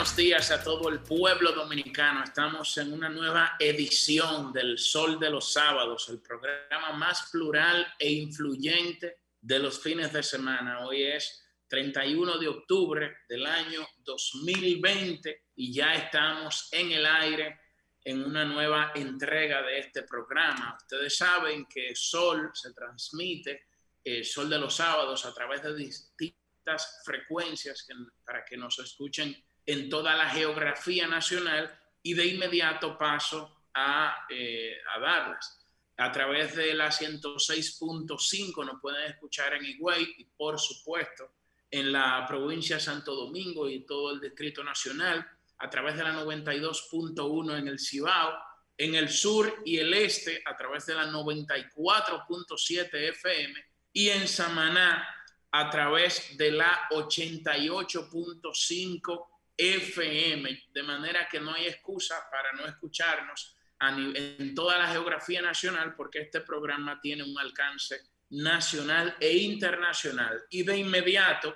Buenos días, a todo el pueblo dominicano. Estamos en una nueva edición del Sol de los Sábados, el programa más plural e influyente de los fines de semana. Hoy es 31 de octubre del año 2020 y ya estamos en el aire en una nueva entrega de este programa. Ustedes saben que Sol se transmite, eh, Sol de los sábados, a través de distintas frecuencias para que nos escuchen en toda la geografía nacional y de inmediato paso a, eh, a darlas. A través de la 106.5 nos pueden escuchar en Higüey y por supuesto en la provincia de Santo Domingo y todo el Distrito Nacional a través de la 92.1 en el Cibao, en el sur y el este a través de la 94.7 FM y en Samaná a través de la 88.5 FM, de manera que no hay excusa para no escucharnos en toda la geografía nacional porque este programa tiene un alcance nacional e internacional. Y de inmediato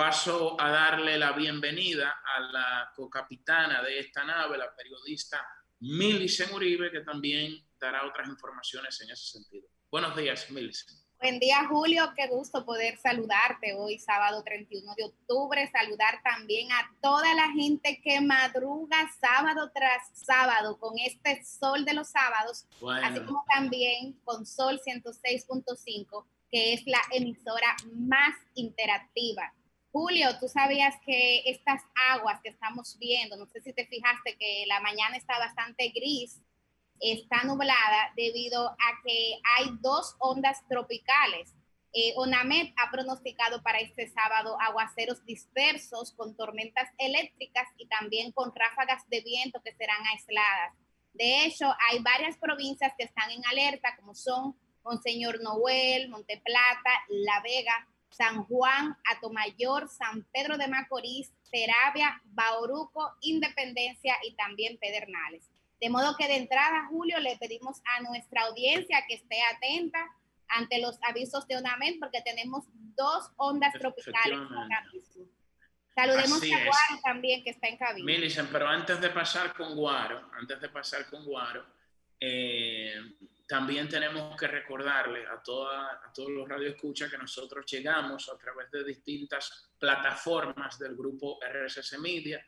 Paso a darle la bienvenida a la cocapitana de esta nave, la periodista Milicen Uribe, que también dará otras informaciones en ese sentido. Buenos días, Milicen. Buen día, Julio. Qué gusto poder saludarte hoy, sábado 31 de octubre. Saludar también a toda la gente que madruga sábado tras sábado con este sol de los sábados, así como también con Sol 106.5, que es la emisora más interactiva Julio, tú sabías que estas aguas que estamos viendo, no sé si te fijaste que la mañana está bastante gris, está nublada debido a que hay dos ondas tropicales. Eh, ONAMED ha pronosticado para este sábado aguaceros dispersos con tormentas eléctricas y también con ráfagas de viento que serán aisladas. De hecho, hay varias provincias que están en alerta, como son Monseñor Noel, Monteplata, La Vega, San Juan, Atomayor, San Pedro de Macorís, Terabia, Bauruco, Independencia y también Pedernales. De modo que de entrada, Julio, le pedimos a nuestra audiencia que esté atenta ante los avisos de UNAMED porque tenemos dos ondas tropicales Saludemos a Guaro también que está en cabina. Milicen, pero antes de pasar con Guaro, antes de pasar con Guaro, eh, también tenemos que recordarle a, toda, a todos los radioescuchas que nosotros llegamos a través de distintas plataformas del grupo RSS Media,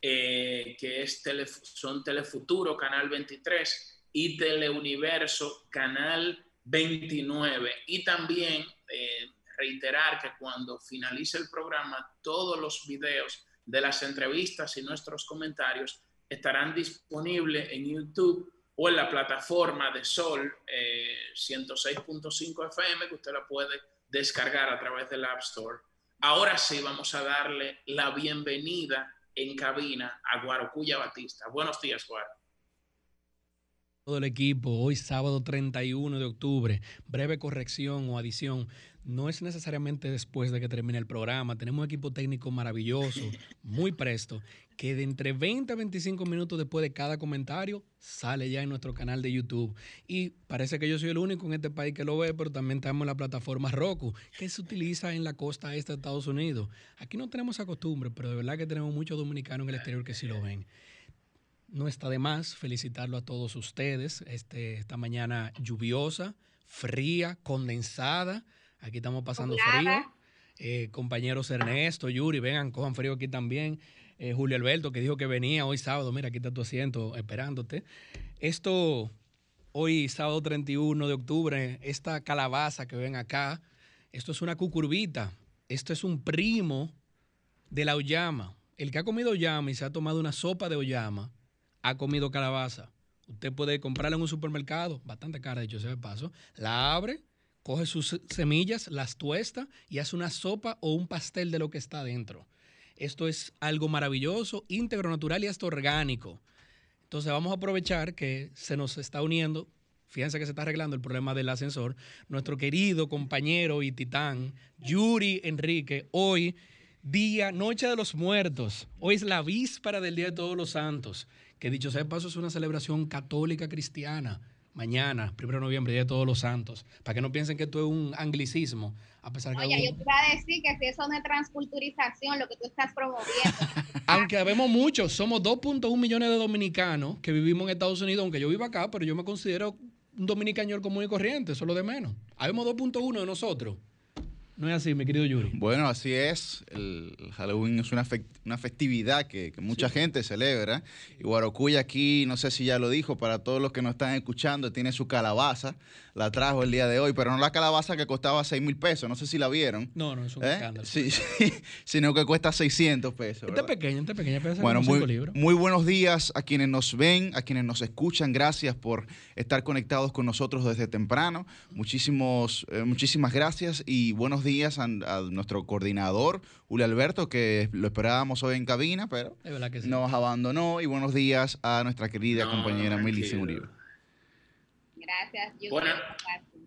eh, que es son Telefuturo, Canal 23, y Teleuniverso, Canal 29. Y también eh, reiterar que cuando finalice el programa, todos los videos de las entrevistas y nuestros comentarios estarán disponibles en YouTube o en la plataforma de Sol 106.5 eh, FM que usted la puede descargar a través del App Store. Ahora sí vamos a darle la bienvenida en cabina a Guarocuya Batista. Buenos días, Guaro. Todo el equipo, hoy sábado 31 de octubre, breve corrección o adición no es necesariamente después de que termine el programa. Tenemos un equipo técnico maravilloso, muy presto, que de entre 20 a 25 minutos después de cada comentario sale ya en nuestro canal de YouTube. Y parece que yo soy el único en este país que lo ve, pero también tenemos la plataforma Roku, que se utiliza en la costa este de Estados Unidos. Aquí no tenemos esa costumbre, pero de verdad que tenemos muchos dominicanos en el exterior que sí lo ven. No está de más felicitarlo a todos ustedes. Este, esta mañana lluviosa, fría, condensada Aquí estamos pasando frío. Eh, compañeros Ernesto, Yuri, vengan, cojan frío aquí también. Eh, Julio Alberto, que dijo que venía hoy sábado, mira, aquí está tu asiento esperándote. Esto, hoy sábado 31 de octubre, esta calabaza que ven acá, esto es una cucurbita, esto es un primo de la oyama. El que ha comido oyama y se ha tomado una sopa de oyama, ha comido calabaza. Usted puede comprarla en un supermercado, bastante cara, de hecho, ese paso, la abre coge sus semillas, las tuesta y hace una sopa o un pastel de lo que está dentro. Esto es algo maravilloso, íntegro, natural y hasta orgánico. Entonces vamos a aprovechar que se nos está uniendo, fíjense que se está arreglando el problema del ascensor, nuestro querido compañero y titán, Yuri Enrique, hoy, día, Noche de los Muertos. Hoy es la víspera del Día de Todos los Santos, que dicho sea de paso es una celebración católica cristiana mañana, primero de noviembre, Día de Todos los Santos, para que no piensen que esto es un anglicismo, a pesar que... Oye, yo te iba a decir que si eso no es transculturización, lo que tú estás promoviendo. aunque habemos muchos, somos 2.1 millones de dominicanos que vivimos en Estados Unidos, aunque yo vivo acá, pero yo me considero un dominicano común y corriente, eso es lo de menos. Habemos 2.1 de nosotros. No es así, mi querido Yuri. Bueno, así es. El Halloween es una, una festividad que, mucha gente celebra. Y Guarocuya aquí, no sé si ya lo dijo, para todos los que nos están escuchando, tiene su calabaza. La trajo el día de hoy, pero no la calabaza que costaba 6 mil pesos. No sé si la vieron. No, no, es un ¿Eh? escándalo. Sí, sí, sino que cuesta 600 pesos. Esta pequeña, esta pequeña. Bueno, muy, muy buenos días a quienes nos ven, a quienes nos escuchan. Gracias por estar conectados con nosotros desde temprano. Muchísimos, eh, muchísimas gracias y buenos días a, nuestro coordinador, Julio Alberto, que lo esperábamos hoy en cabina, pero nos abandonó. Y buenos días a nuestra querida compañera Milicia Uribe. Gracias, Bueno,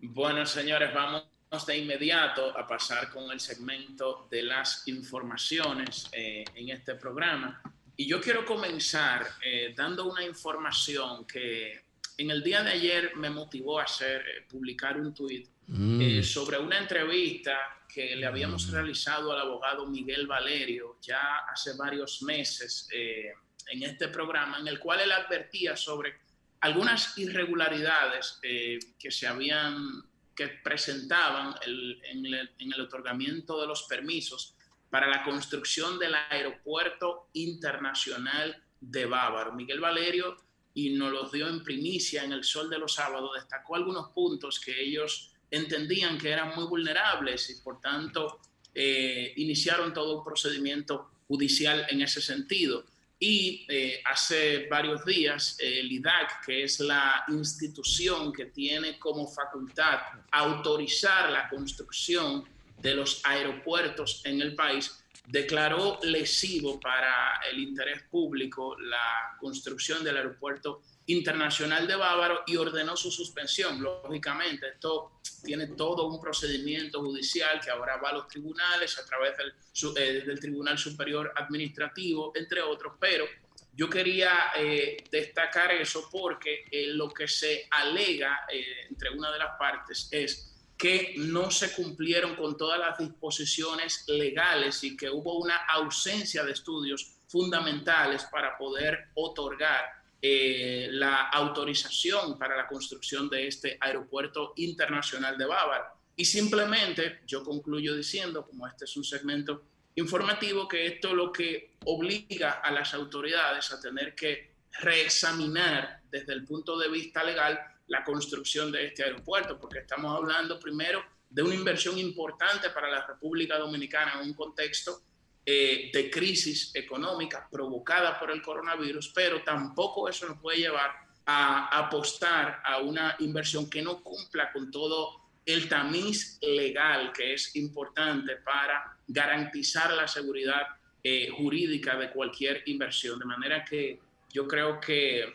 bueno, señores, vamos de inmediato a pasar con el segmento de las informaciones eh, en este programa. Y yo quiero comenzar eh, dando una información que en el día de ayer me motivó a hacer, eh, publicar un tuit mm. sobre una entrevista que le habíamos mm. realizado al abogado Miguel Valerio ya hace varios meses en este programa, en el cual él advertía sobre algunas irregularidades eh, que se habían, que presentaban en, el, otorgamiento de los permisos para la construcción del aeropuerto internacional de Bávaro. Miguel Valerio, y nos los dio en primicia en el Sol de los Sábados, destacó algunos puntos que ellos entendían que eran muy vulnerables y por tanto eh, iniciaron todo un procedimiento judicial en ese sentido. Y eh, hace varios días el IDAC, que es la institución que tiene como facultad autorizar la construcción de los aeropuertos en el país, declaró lesivo para el interés público la construcción del aeropuerto internacional de Bávaro y ordenó su suspensión. Lógicamente, esto tiene todo un procedimiento judicial que ahora va a los tribunales a través del, eh, del Tribunal Superior Administrativo, entre otros, pero yo quería eh, destacar eso porque eh, lo que se alega entre una de las partes es que no se cumplieron con todas las disposiciones legales y que hubo una ausencia de estudios fundamentales para poder otorgar eh, la autorización para la construcción de este aeropuerto internacional de Bávaro. Y simplemente yo concluyo diciendo, como este es un segmento informativo, que esto lo que obliga a las autoridades a tener que reexaminar desde el punto de vista legal la construcción de este aeropuerto, porque estamos hablando primero de una inversión importante para la República Dominicana en un contexto eh, de crisis económica provocada por el coronavirus, pero tampoco eso nos puede llevar a apostar a una inversión que no cumpla con todo el tamiz legal que es importante para garantizar la seguridad eh, jurídica de cualquier inversión. De manera que yo creo que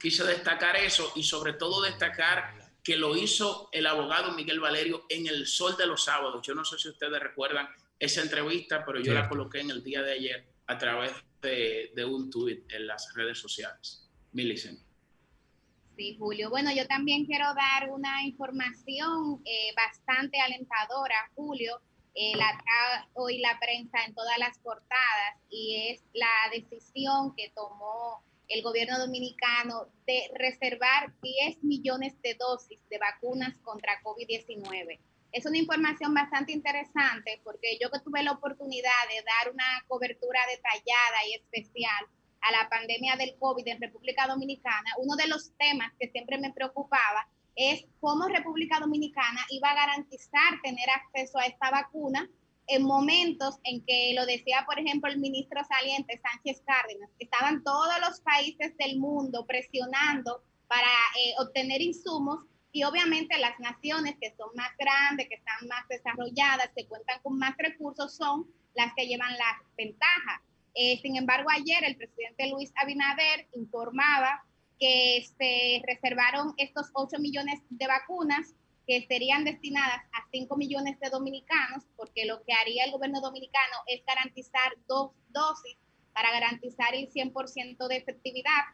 quise destacar eso y sobre todo destacar que lo hizo el abogado Miguel Valerio en el sol de los sábados. Yo no sé si ustedes recuerdan esa entrevista, pero yo la coloqué en el día de ayer a través de, un tuit en las redes sociales. Milicen. Sí, Julio. Bueno, yo también quiero dar una información eh, bastante alentadora, Julio. Eh, la hoy la prensa en todas las portadas y es la decisión que tomó el gobierno dominicano de reservar 10 millones de dosis de vacunas contra COVID-19 es una información bastante interesante porque yo que tuve la oportunidad de dar una cobertura detallada y especial a la pandemia del COVID en República Dominicana, uno de los temas que siempre me preocupaba es cómo República Dominicana iba a garantizar tener acceso a esta vacuna en momentos en que lo decía, por ejemplo, el ministro saliente Sánchez Cárdenas, estaban todos los países del mundo presionando para eh, obtener insumos y obviamente las naciones que son más grandes, que están más desarrolladas, que cuentan con más recursos, son las que llevan la ventaja. Eh, sin embargo, ayer el presidente Luis Abinader informaba que se reservaron estos 8 millones de vacunas que serían destinadas a 5 millones de dominicanos, porque lo que haría el gobierno dominicano es garantizar dos dosis para garantizar el 100% de efectividad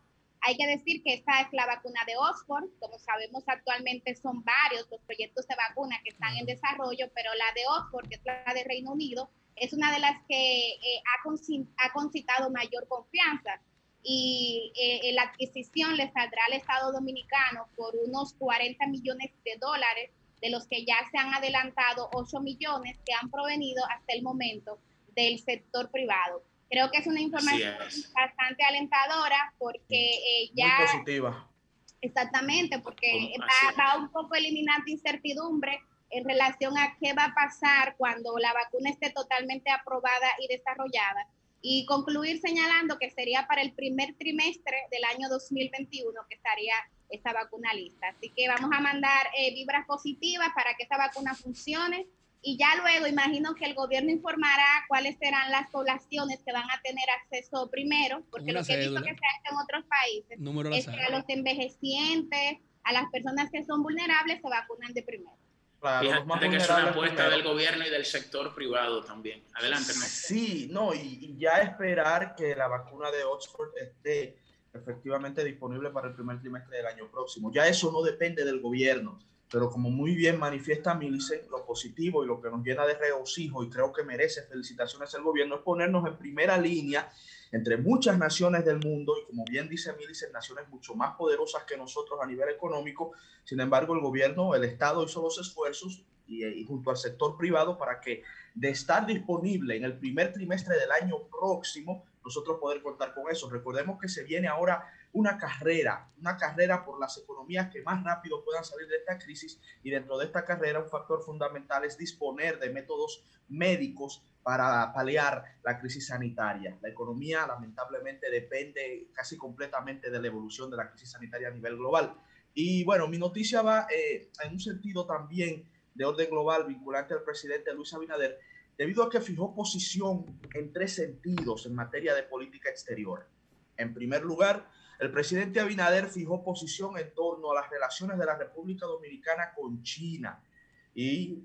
Hay que decir que esta es la vacuna de Oxford. Como sabemos, actualmente son varios los proyectos de vacuna que están en desarrollo, pero la de Oxford, que es la de Reino Unido, es una de las que eh, ha, concitado mayor confianza y eh, la adquisición le saldrá al Estado Dominicano por unos 40 millones de dólares, de los que ya se han adelantado 8 millones que han provenido hasta el momento del sector privado. Creo que es una información bastante alentadora porque eh, ya... Muy positiva. Exactamente, porque va, va, un poco eliminando incertidumbre en relación a qué va a pasar cuando la vacuna esté totalmente aprobada y desarrollada. Y concluir señalando que sería para el primer trimestre del año 2021 que estaría esta vacuna lista. Así que vamos a mandar eh, vibras positivas para que esta vacuna funcione y ya luego imagino que el gobierno informará cuáles serán las poblaciones que van a tener acceso primero, porque lo que he visto que se hace en otros países es que a los envejecientes, a las personas que son vulnerables se vacunan de primero. Claro, Fíjate que es una apuesta del gobierno y del sector privado también. Adelante, Sí, no, y, y, ya esperar que la vacuna de Oxford esté efectivamente disponible para el primer trimestre del año próximo. Ya eso no depende del gobierno pero como muy bien manifiesta Milce, lo positivo y lo que nos llena de regocijo y creo que merece felicitaciones el gobierno es ponernos en primera línea entre muchas naciones del mundo y como bien dice Milce, naciones mucho más poderosas que nosotros a nivel económico. Sin embargo, el gobierno, el Estado hizo los esfuerzos y, y junto al sector privado para que de estar disponible en el primer trimestre del año próximo, nosotros poder contar con eso. Recordemos que se viene ahora una carrera, una carrera por las economías que más rápido puedan salir de esta crisis y dentro de esta carrera un factor fundamental es disponer de métodos médicos para paliar la crisis sanitaria. La economía lamentablemente depende casi completamente de la evolución de la crisis sanitaria a nivel global. Y bueno, mi noticia va eh, en un sentido también de orden global vinculante al presidente Luis Abinader, debido a que fijó posición en tres sentidos en materia de política exterior. En primer lugar, el presidente Abinader fijó posición en torno a las relaciones de la República Dominicana con China y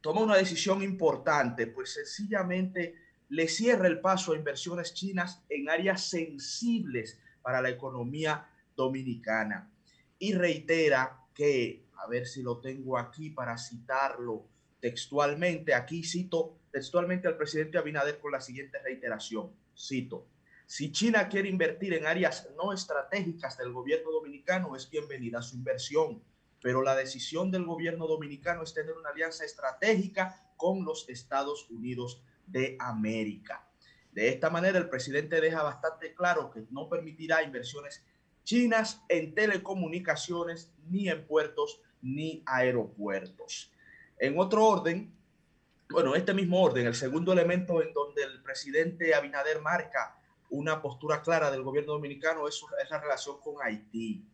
toma una decisión importante, pues sencillamente le cierra el paso a inversiones chinas en áreas sensibles para la economía dominicana. Y reitera que, a ver si lo tengo aquí para citarlo textualmente, aquí cito textualmente al presidente Abinader con la siguiente reiteración, cito, si China quiere invertir en áreas no estratégicas del gobierno dominicano, es bienvenida su inversión. Pero la decisión del gobierno dominicano es tener una alianza estratégica con los Estados Unidos de América. De esta manera, el presidente deja bastante claro que no permitirá inversiones chinas en telecomunicaciones, ni en puertos, ni aeropuertos. En otro orden, bueno, este mismo orden, el segundo elemento en donde el presidente Abinader marca una postura clara del gobierno dominicano es, la relación con Haití.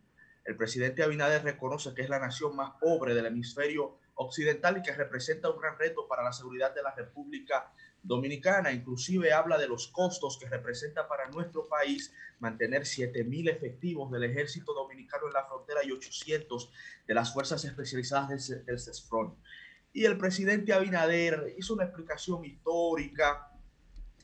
El presidente Abinader reconoce que es la nación más pobre del hemisferio occidental y que representa un gran reto para la seguridad de la República Dominicana. Inclusive habla de los costos que representa para nuestro país mantener 7.000 efectivos del ejército dominicano en la frontera y 800 de las fuerzas especializadas del, del CESFRON. Y el presidente Abinader hizo una explicación histórica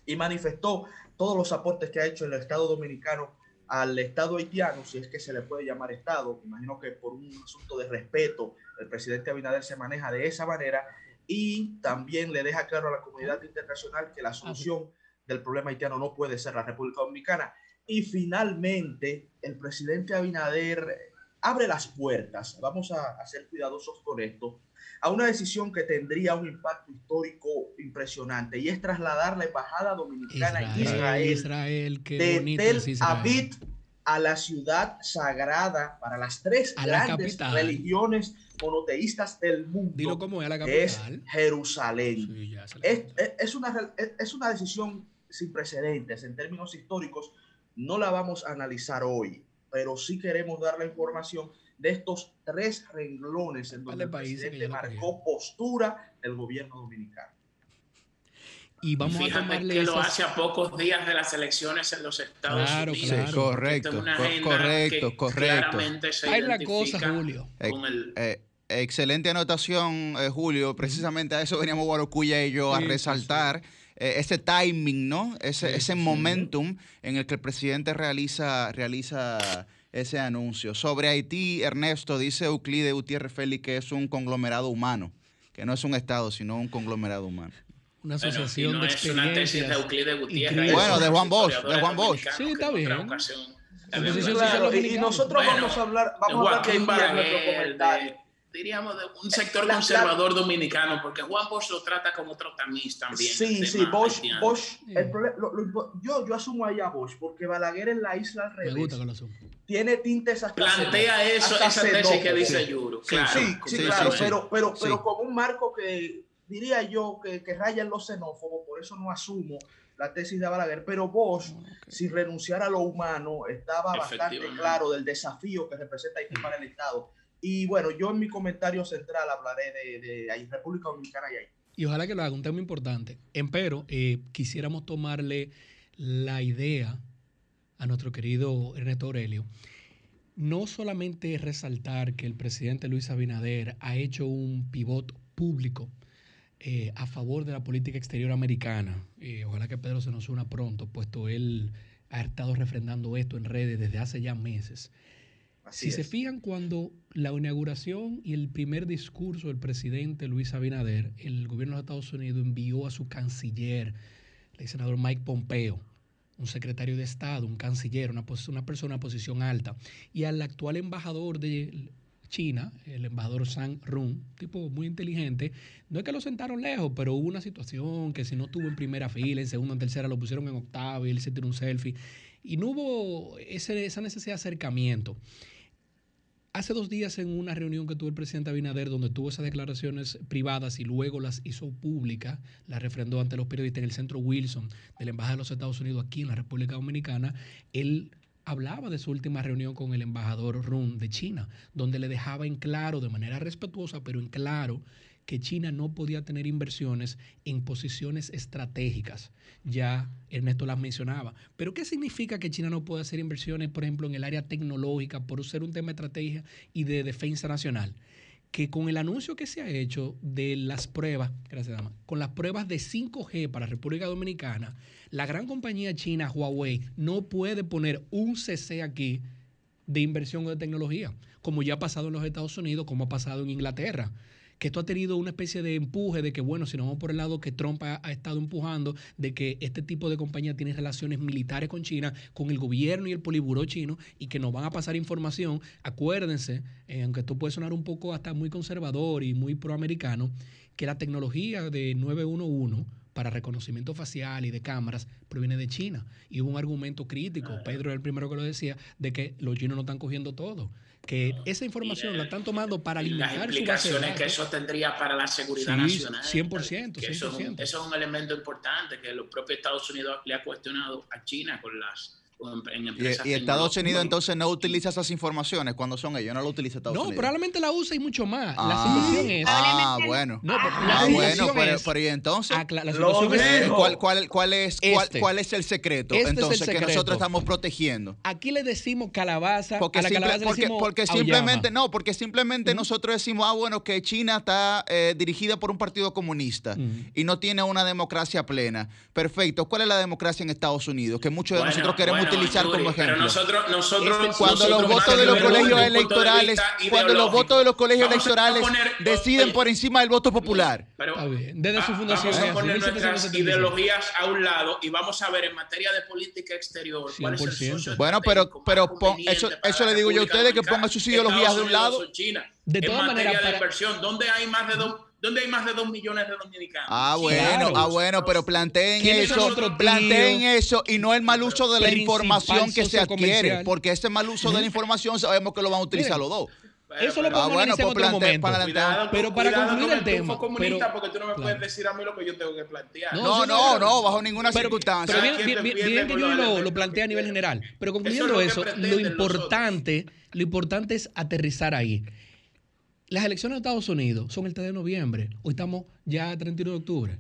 y manifestó todos los aportes que ha hecho el Estado dominicano al Estado haitiano, si es que se le puede llamar Estado, imagino que por un asunto de respeto el presidente Abinader se maneja de esa manera y también le deja claro a la comunidad internacional que la solución del problema haitiano no puede ser la República Dominicana. Y finalmente, el presidente Abinader abre las puertas, vamos a, a ser cuidadosos con esto, a una decisión que tendría un impacto histórico impresionante y es trasladar la embajada dominicana en Israel, de Tel Aviv a la ciudad sagrada para las tres grandes religiones monoteístas del mundo. Dilo como es, la es Jerusalén. es, es, una, es una decisión sin precedentes en términos históricos. No la vamos a analizar hoy, pero sí queremos dar la información de estos tres renglones en donde el presidente marcó postura del gobierno dominicano. Y vamos a tomarle que lo hace a pocos días de las elecciones en los Estados Unidos. Claro. correcto, correcto, correcto. Hay la cosa, Julio. Eh, excelente anotación, eh, Julio. Precisamente a eso veníamos Guarocuya y yo a resaltar eh, ese timing, ¿no? Ese, ese momentum en el que el presidente realiza, realiza ese anuncio. Sobre Haití, Ernesto, dice Euclide Gutiérrez Félix que es un conglomerado humano, que no es un Estado, sino un conglomerado humano. Una asociación no de es una tesis de experiencias. Euclide Gutiérrez. Bueno, de Juan Bosch, de Juan Bosch. Sí, está bien. ocasión. Claro, y, nosotros Bueno, vamos a hablar, de vamos a hablar en nuestro comentario. Diríamos, de un sector La- la- conservador dominicano, porque Juan Bosch lo trata como otro tamiz también. Sí, sí, tema Bosch. Bosch el lo- lo yo, yo asumo ahí a Bosch porque Balaguer en la isla al Me revés gusta que lo asumo. tiene tintes hasta Plantea eso, hasta esa tesis que dice Sí. Yuro. Sí, claro. Sí, sí, claro, pero, pero, pero Sí. con un marco que diría yo que, que raya en los xenófobos, por eso no asumo la tesis de Balaguer, pero Bosch, si renunciara a lo humano, estaba bastante claro del desafío que representa Haití para el Estado. Y bueno, yo en mi comentario central hablaré de, de ahí, República Dominicana y Haití. Y ojalá que lo haga, un tema importante. Empero, eh, quisiéramos tomarle la idea a nuestro querido Ernesto Aurelio. No solamente resaltar que el presidente Luis Abinader ha hecho un pivot público eh, a favor de la política exterior americana. Eh, ojalá que Pedro se nos una pronto, puesto él ha estado refrendando esto en redes desde hace ya meses. Así Si se es. fijan, cuando la inauguración y el primer discurso del presidente Luis Abinader, el gobierno de Estados Unidos envió a su canciller, el senador Mike Pompeo, un secretario de Estado, un canciller, una, una persona en posición alta, y al actual embajador de China, el embajador Sang Run, tipo muy inteligente, no es que lo sentaron lejos, pero hubo una situación que si no estuvo en primera fila, en segunda, en tercera, lo pusieron en octava y él se tiró un selfie, y no hubo ese- esa necesidad de acercamiento. Hace dos días en una reunión que tuvo el presidente Abinader, donde tuvo esas declaraciones privadas y luego las hizo públicas, las refrendó ante los periodistas en el centro Wilson de la Embajada de los Estados Unidos aquí en la República Dominicana, él hablaba de su última reunión con el embajador Run de China, donde le dejaba en claro, de manera respetuosa, pero en claro, que China no podía tener inversiones en posiciones estratégicas. Ya Ernesto las mencionaba. Pero ¿qué significa que China no puede hacer inversiones, por ejemplo, en el área tecnológica por ser un tema de estrategia y de defensa nacional? Que con el anuncio que se ha hecho de las pruebas, gracias dama, con las pruebas de 5G para República Dominicana, la gran compañía china Huawei no puede poner un CC aquí de inversión o de tecnología, como ya ha pasado en los Estados Unidos, como ha pasado en Inglaterra que esto ha tenido una especie de empuje de que, bueno, si nos vamos por el lado que Trump ha, ha estado empujando, de que este tipo de compañía tiene relaciones militares con China, con el gobierno y el poliburó chino, y que nos van a pasar información. Acuérdense, eh, aunque esto puede sonar un poco hasta muy conservador y muy proamericano, que la tecnología de 911 para reconocimiento facial y de cámaras proviene de China. Y hubo un argumento crítico, Pedro es el primero que lo decía, de que los chinos no están cogiendo todo. Que esa información la están tomando para las alimentar su base de implicaciones que eso tendría para la seguridad Sí, nacional. 100%, que Eso, es un, 100%. eso es un elemento importante que los propios Estados Unidos le ha cuestionado a China con las en Y, empresas y Estados. Unidos entonces no utiliza esas informaciones cuando son ellos, no lo utiliza Estados No, Unidos. probablemente la usa y mucho más. la Ah, situación es. ah, bueno. No, pero la Ah, bueno, pero, es- pero ¿y entonces? acla- la Lo situación es- dijo. ¿Cuál, cuál, cuál es, cuál, Este. cuál es el secreto? Este es el entonces, que nosotros estamos protegiendo. Aquí le decimos calabaza. Porque, a la simple- calabaza le porque, decimos porque simplemente, no, porque simplemente nosotros decimos, ah, bueno, que China está eh, dirigida por un partido comunista y no tiene una democracia plena. Perfecto. ¿Cuál es la democracia en Estados Unidos? Que muchos de Bueno, nosotros queremos bueno, utilizar Yuri, como ejemplo. Pero nosotros, nosotros Este- cuando nosotros los votos de los colegios electorales, cuando los votos de los colegios Vamos electorales poner- deciden oye, por encima del voto popular. pero Está bien. Desde su fundación Vamos a así, poner nuestras 1775. ideologías a un lado y vamos a ver en materia de política exterior cuál es el 100%. socio Bueno, pero- pero pon- eso- eso le digo yo a ustedes que pongan sus ideologías de un lado. De en todas materia maneras, de inversión, ¿dónde hay más de dos, dónde hay más de dos millones de dominicanos? Ah, bueno, Claro. ah, bueno, pero planteen ¿Quiénes son eso, planteen eso y no el mal uso de la información que se adquiere, porque ese mal uso de la información sabemos que lo van a utilizar los dos. Pero- Eso lo podemos Ah, bueno, analizar en pues otro plantea- momento. para- Cuidado, Pero para concluir con el tema, comunista, pero- porque tú no me claro. puedes decir a mí lo que yo tengo que plantear. No, No, bajo ninguna Pero, circunstancia. pero bien, bien, bien, que yo lo, lo plantea a nivel general. Pero Eso concluyendo es lo que eso, lo importante, lo importante es aterrizar ahí. Las elecciones de Estados Unidos son el 3 de noviembre. Hoy estamos ya a 31 de octubre.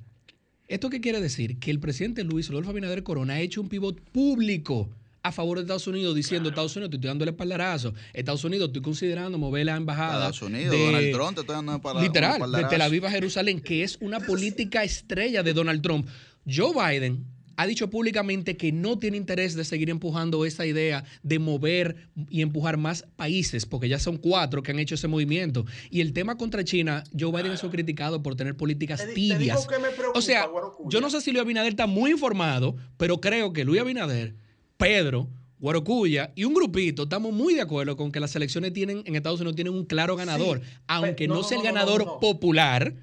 ¿Esto qué quiere decir? Que el presidente Luis Rodolfo Abinader Corona ha hecho un pivot público a favor de Estados Unidos, diciendo, Estados Unidos, te estoy dando el espaldarazo. Estados Unidos, estoy considerando mover la embajada. Estados Unidos, de- Donald Trump, te estoy dando para Literal, de Tel Aviv a Jerusalén, que es una política estrella de Donald Trump. Joe Biden ha dicho públicamente que no tiene interés de seguir empujando esa idea de mover y empujar más países, porque ya son cuatro que han hecho ese movimiento. Y el tema contra China, Joe Biden es criticado por tener políticas Te di- te digo tibias. que me preocupa, O sea, yo no sé si Luis Abinader está muy informado, pero creo que Luis Abinader, Pedro, Guarocuya y un grupito estamos muy de acuerdo con que las elecciones tienen en Estados Unidos tienen un claro ganador, Sí, aunque no, sea el ganador no, no. popular.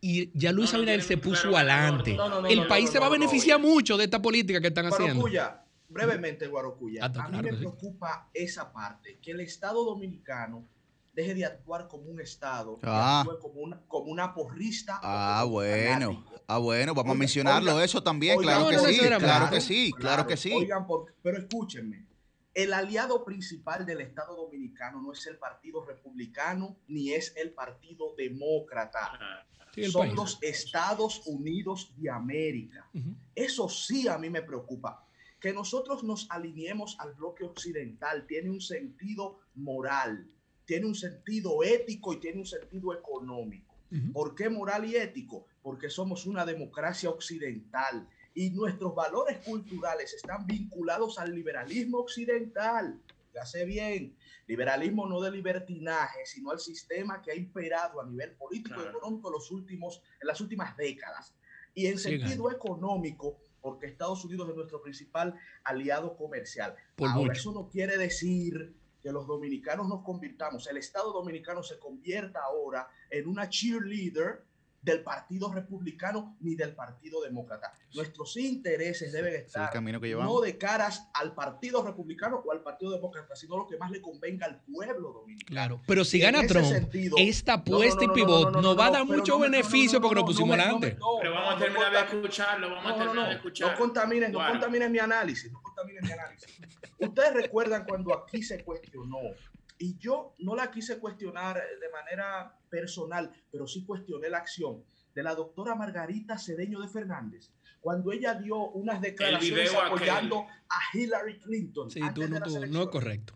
Y ya Luis No, no Abinader se puso adelante. No, no, no, el no, país no, se va a beneficiar mucho de esta política que están haciendo. Guarocuya, brevemente, Guarocuya. Ah, a mí me sí. preocupa esa parte, que el Estado dominicano deje de actuar como un Estado, Ah. actúe como una, como una porrista. Ah, como bueno. fanático. Ah, bueno, vamos a mencionarlo eso también, claro no, que no sí, claro que sí, claro que sí. Oigan, por- pero escúchenme. El aliado principal del Estado dominicano no es el Partido Republicano ni es el Partido Demócrata. Sí, Son país. los Estados Unidos de América. Eso sí a mí me preocupa. Que nosotros nos alineemos al bloque occidental tiene un sentido moral, tiene un sentido ético y tiene un sentido económico. ¿Por qué moral y ético? Porque somos una democracia occidental y nuestros valores culturales están vinculados al liberalismo occidental. Ya sé bien, liberalismo no de libertinaje, sino al sistema que ha imperado a nivel político y Claro. económico los últimos, en las últimas décadas. Y en Sí, sentido económico, porque Estados Unidos es nuestro principal aliado comercial. Por Ahora, mucho. eso no quiere decir que los dominicanos nos convirtamos, el Estado dominicano se convierta ahora en una cheerleader del Partido Republicano ni del Partido Demócrata. Nuestros intereses deben estar camino que no de caras al Partido Republicano o al Partido Demócrata, sino lo que más le convenga al pueblo dominicano. Claro, pero si gana Trump, sentido- esta No, no, apuesta no, y no, pivot no, no, nos no, va a no, dar mucho no no, no, beneficio no, porque no, nos pusimos no no adelante. no, Pero vamos no, a no terminar de escucharlo, vamos a no, no, terminar no, de escuchar. no contaminen, no Guaro. contaminen mi análisis, no contaminen mi análisis. Ustedes recuerdan cuando aquí se cuestionó, y yo no la quise cuestionar de manera personal, pero sí cuestioné la acción de la doctora Margarita Cedeño de Fernández, cuando ella dio unas declaraciones video aquel. apoyando a Hillary Clinton. Sí, antes tú de tú- no es correcto.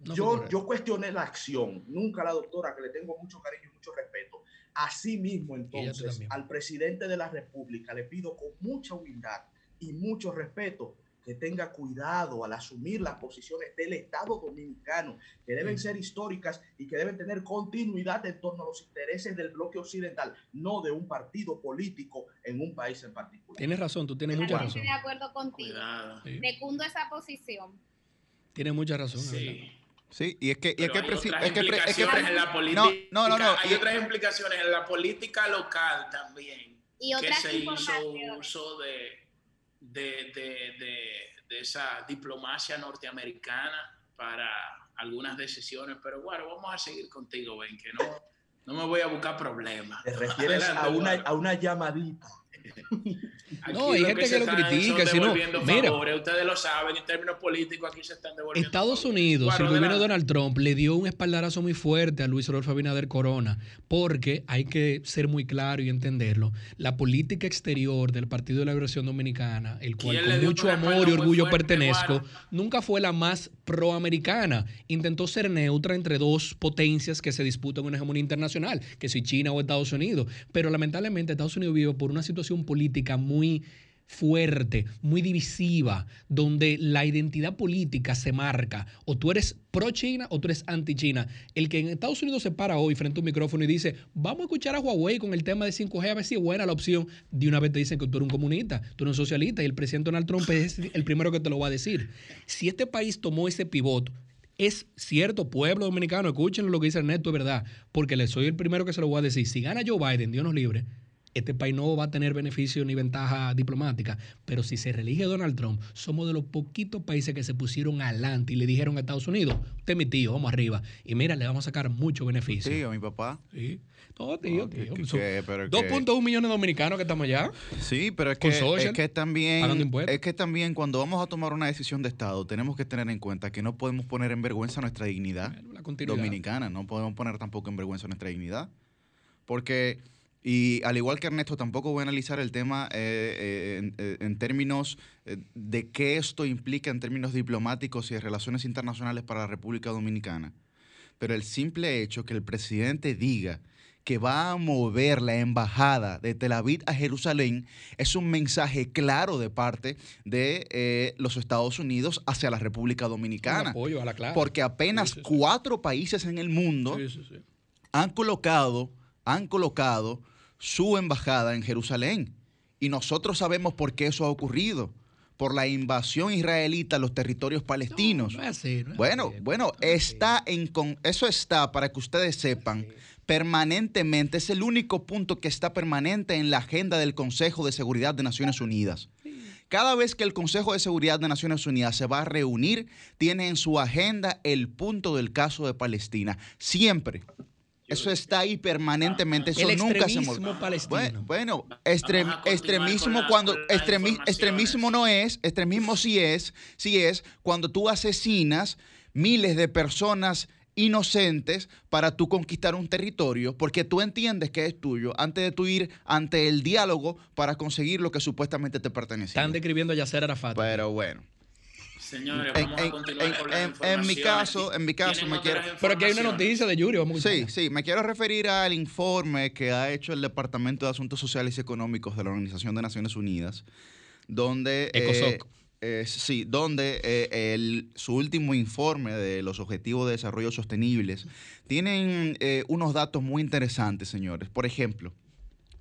No yo, correcto. yo cuestioné la acción, nunca la doctora, que le tengo mucho cariño y mucho respeto. Asimismo, entonces, al presidente de la República le pido con mucha humildad y mucho respeto que tenga cuidado al asumir las posiciones del Estado dominicano, que deben ser históricas y que deben tener continuidad en torno a los intereses del bloque occidental, no de un partido político en un país en particular. Tienes razón, tú tienes mucha razón. de acuerdo contigo. Sí, esa posición. tienes mucha razón. Sí. Sí, y es que, y es que, hay presi- otras es que, es que en la política. no, no, no, Hay y- otras implicaciones en la política local también. Y que se hizo uso de, de, de, de, de esa diplomacia norteamericana para algunas decisiones. Pero bueno, vamos a seguir contigo, Ben, que no, no me voy a buscar problemas. Te refieres a Adelante, una, Guaro. a una llamadita. Aquí No, hay gente se que lo critica, si no, mira. favores. Ustedes lo saben, en términos políticos aquí se están devolviendo Estados favores. Unidos, Guaro, el gobierno de. Donald Trump le dio un espaldarazo muy fuerte a Luis Rodolfo Abinader Corona, porque hay que ser muy claro y entenderlo. La política exterior del Partido de la Liberación Dominicana, el cual ¿Quién le con mucho amor y orgullo fuerte, pertenezco, Guaro? nunca fue la más proamericana. Intentó ser neutra entre dos potencias que se disputan una hegemonía internacional, que si China o Estados Unidos. Pero lamentablemente Estados Unidos vive por una situación política muy fuerte, muy divisiva, donde la identidad política se marca. O tú eres pro-China o tú eres anti-China. El que en Estados Unidos se para hoy frente a un micrófono y dice, vamos a escuchar a Huawei con el tema de 5G, a ver si es buena la opción, de una vez te dicen que tú eres un comunista, tú eres un socialista, y el presidente Donald Trump es el primero que te lo va a decir. Si este país tomó ese pivot, es cierto, pueblo dominicano, escúchenlo lo que dice Ernesto, es verdad, porque le soy el primero que se lo voy a decir. Si gana Joe Biden, Dios nos libre, este país no va a tener beneficio ni ventaja diplomática, pero si se reelige Donald Trump, somos de los poquitos países que se pusieron adelante y le dijeron a Estados Unidos, usted es mi tío, vamos arriba. Y mira, le vamos a sacar mucho beneficio. Sí, a mi papá. Sí. No, tío, No, tío. que- Son que- pero que- 2.1 millones de dominicanos que estamos allá. Sí, pero es que, social, es que también es que también cuando vamos a tomar una decisión de Estado tenemos que tener en cuenta que no podemos poner en vergüenza nuestra dignidad dominicana, no podemos poner tampoco en vergüenza nuestra dignidad, porque y al igual que Ernesto tampoco voy a analizar el tema eh, eh, en, eh, en términos de qué esto implica en términos diplomáticos y de relaciones internacionales para la República Dominicana, pero el simple hecho que el presidente diga que va a mover la embajada de Tel Aviv a Jerusalén es un mensaje claro de parte de eh, los Estados Unidos hacia la República Dominicana. apoyo a la clave. Porque apenas Sí, sí, sí. cuatro países en el mundo han colocado, han colocado su embajada en Jerusalén. Y nosotros sabemos por qué eso ha ocurrido. Por la invasión israelita a los territorios palestinos. No, no es así, no es Bueno, así. bueno, está en con eso está para que ustedes sepan permanentemente es el único punto que está permanente en la agenda del Consejo de Seguridad de Naciones Unidas. Cada vez que el Consejo de Seguridad de Naciones Unidas se va a reunir, tiene en su agenda el punto del caso de Palestina. Siempre. Eso está ahí permanentemente. Eso El nunca se extremismo mueve. palestino. Bueno, bueno, extrem- extremismo cuando extremi- extremismo no es, extremismo sí es, sí es cuando tú asesinas miles de personas inocentes para tú conquistar un territorio porque tú entiendes que es tuyo antes de tú ir ante el diálogo para conseguir lo que supuestamente te pertenecía. Están describiendo a Yasser Arafat. Pero bueno, Señores, En- vamos en- a continuar en- con en- en mi caso- en mi caso ¿Tienen me quiero- Pero aquí hay una noticia de Yuri, vamos a Sí, sí, me quiero referir al informe que ha hecho el Departamento de Asuntos Sociales y Económicos de la Organización de Naciones Unidas, donde... Ecosoc. eh, sí, donde eh, el- su último informe de los Objetivos de Desarrollo Sostenibles tienen eh, unos datos muy interesantes, señores. Por ejemplo,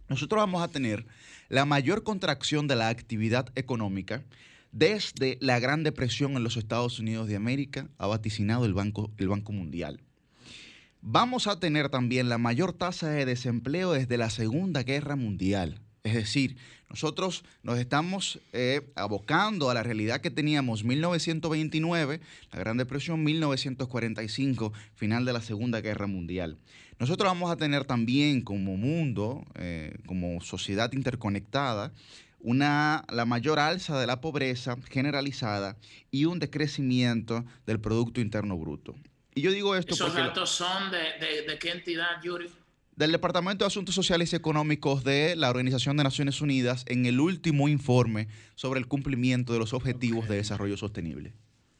nosotros vamos a tener la mayor contracción de la actividad económica desde la Gran Depresión en los Estados Unidos de América, ha vaticinado el Banco, el Banco Mundial. Vamos a tener también la mayor tasa de desempleo desde la Segunda Guerra Mundial. Es decir, nosotros nos estamos eh, abocando a la realidad que teníamos 1929, la Gran Depresión 1945, final de la Segunda Guerra Mundial. Nosotros vamos a tener también como mundo, eh, como sociedad interconectada, una, la mayor alza de la pobreza generalizada y un decrecimiento del Producto Interno Bruto. Y yo digo esto ¿Esos porque... lo- datos son de, de, de qué entidad, Yuri? del Departamento de Asuntos Sociales y Económicos de la Organización de Naciones Unidas en el último informe sobre el cumplimiento de los Objetivos de Desarrollo Sostenible.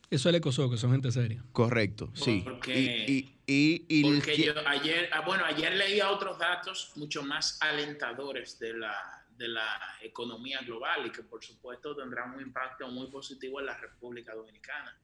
Eso es el Ecosoc, que son gente seria. Correcto, sí. Porque- Y, y- y- Porque que- yo ayer, ah, bueno, ayer leía otros datos mucho más alentadores de la, de la economía global y que por supuesto tendrán un impacto muy positivo en la República Dominicana.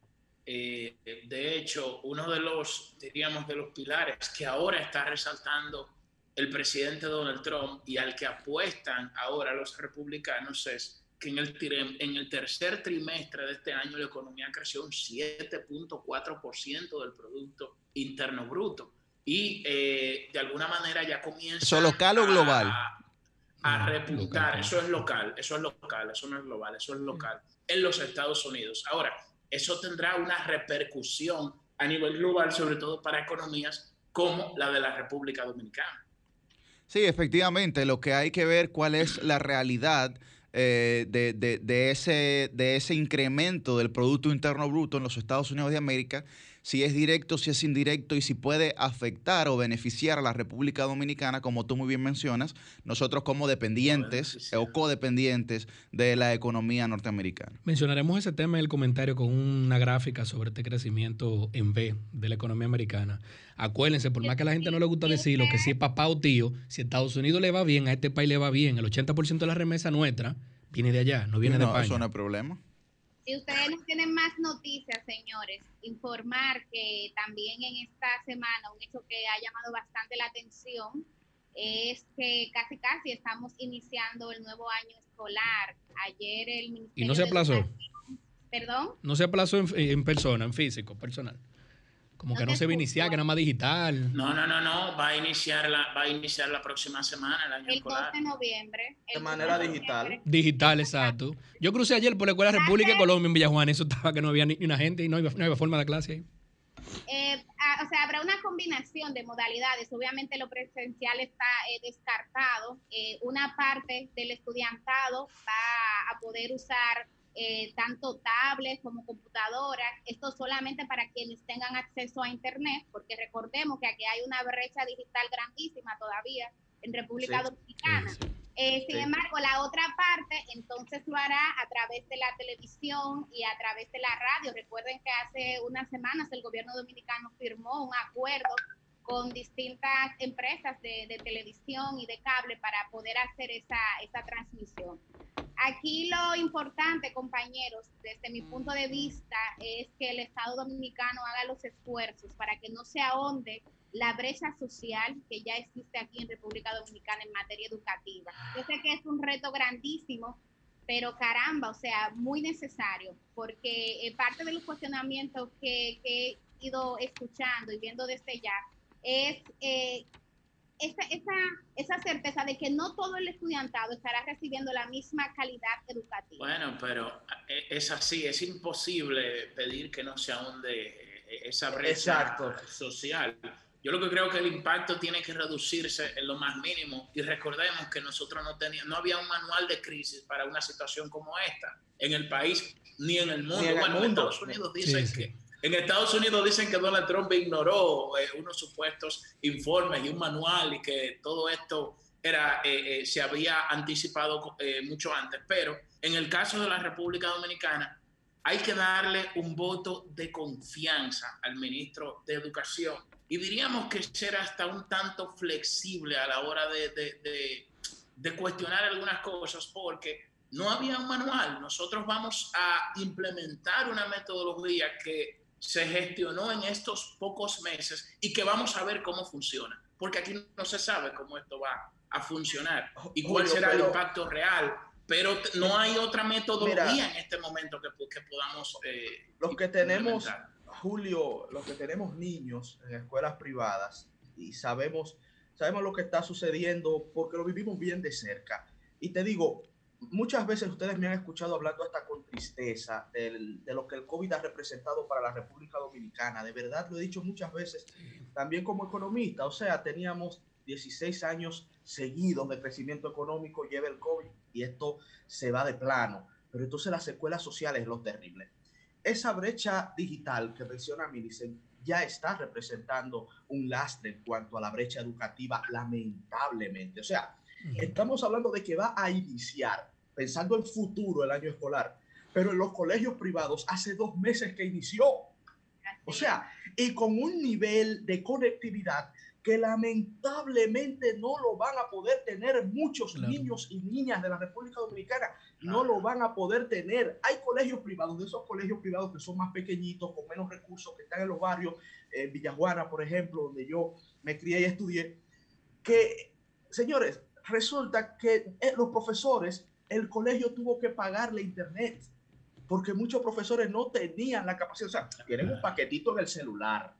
Eh, de hecho, uno de los, diríamos, de los pilares que ahora está resaltando el presidente Donald Trump y al que apuestan ahora los republicanos es que en el, en el tercer trimestre de este año la economía creció un 7.4% del Producto Interno Bruto. Y eh, de alguna manera ya comienza... ¿Eso local o global? A, a No, repuntar. Eso es local, eso es local, eso no es global, eso es local en los Estados Unidos. Ahora, eso tendrá una repercusión a nivel global, sobre todo para economías como la de la República Dominicana. Sí, efectivamente, lo que hay que ver cuál es la realidad eh, de, de- de ese, de ese incremento del Producto Interno Bruto en los Estados Unidos de América, si es directo, si es indirecto y si puede afectar o beneficiar a la República Dominicana, como tú muy bien mencionas, nosotros como dependientes o codependientes de la economía norteamericana. Mencionaremos ese tema en el comentario con una gráfica sobre este crecimiento en B de la economía americana. Acuérdense, por más que a la gente no le gusta decirlo, que si es papá o tío, si Estados Unidos le va bien, a este país le va bien, el 80% de la remesa nuestra viene de allá, no viene de no, España. eso no es problema. Si ustedes no tienen más noticias, señores, informar que también en esta semana un hecho que ha llamado bastante la atención es que casi casi estamos iniciando el nuevo año escolar. Ayer el Ministerio ¿Y no se de aplazó? Educación- Perdón. No se aplazó en, en persona, en físico, personal. Como No que no se va a iniciar, que nada más digital. No, no, no, no, va a iniciar la, va a iniciar la próxima semana el año El 2 escolar. de noviembre. el De 2 manera noviembre. digital. Digital, exacto. Yo crucé ayer por la Escuela República de Colombia en Villajuana, eso estaba que no había ni ni una gente y no había, no había forma de clase ahí. Eh, ah, o sea, habrá una combinación de modalidades. Obviamente lo presencial está eh, descartado. Eh, una parte del estudiantado va a poder usar eh, tanto tablets como computadoras. Esto solamente para quienes tengan acceso a Internet, porque recordemos que aquí hay una brecha digital grandísima todavía en República Sí. Dominicana. Eh, sin embargo, la otra parte entonces lo hará a través de la televisión y a través de la radio. Recuerden que hace unas semanas el gobierno dominicano firmó un acuerdo con distintas empresas de, televisión y de cable para poder hacer esa, esa transmisión. Aquí lo importante, compañeros, desde mi punto de vista, es que el Estado Dominicano haga los esfuerzos para que no se ahonde la brecha social que ya existe aquí en República Dominicana en materia educativa. Yo sé que es un reto grandísimo, pero caramba, o sea, muy necesario, porque eh, parte de los cuestionamientos que, que, he ido escuchando y viendo desde ya es eh, esa, esa, esa, certeza de que no todo el estudiantado estará recibiendo la misma calidad educativa. Bueno, pero eh, es así, es imposible pedir que no se ahonde esa brecha social. Yo lo que creo que el impacto tiene que reducirse en lo más mínimo y recordemos que nosotros no teníamos, no había un manual de crisis para una situación como esta en el país ni en el mundo. bueno, en Estados Unidos dicen que en Estados Unidos dicen que Donald Trump ignoró eh, unos supuestos informes y un manual y que todo esto era eh, eh, se había anticipado mucho antes, pero en el caso de la República Dominicana hay que darle un voto de confianza al ministro de Educación y diríamos que ser hasta un tanto flexible a la hora de, de, cuestionar algunas cosas porque no había un manual. Nosotros vamos a implementar una metodología que se gestionó en estos pocos meses y que vamos a ver cómo funciona, porque aquí no se sabe cómo esto va a funcionar y cuál será el impacto real, pero no hay otra metodología en este momento que, que podamos... Eh, los que tenemos Julio, los que tenemos niños en escuelas privadas y sabemos, sabemos lo que está sucediendo porque lo vivimos bien de cerca. Y te digo, muchas veces ustedes me han escuchado hablando hasta con tristeza de lo que el COVID ha representado para la República Dominicana. De verdad lo he dicho muchas veces, también como economista. O sea, teníamos 16 años seguidos de crecimiento económico, lleva el COVID y esto se va de plano. Pero entonces las secuelas sociales es lo terrible esa brecha digital que menciona Millicent ya está representando un lastre en cuanto a la brecha educativa, lamentablemente. O sea, estamos hablando de que va a iniciar, pensando en futuro el año escolar, pero en los colegios privados hace dos meses que inició. O sea, y con un nivel de conectividad que lamentablemente no lo van a poder tener muchos niños y niñas de la República Dominicana, no lo van a poder tener. Hay colegios privados, de esos colegios privados que son más pequeñitos, con menos recursos, que están en los barrios, en Villajuana, por ejemplo, donde yo me crié y estudié, que, señores, resulta que eh, los profesores, el colegio tuvo que pagarle internet, porque muchos profesores no tenían la capacidad, o sea, tienen un paquetito en el celular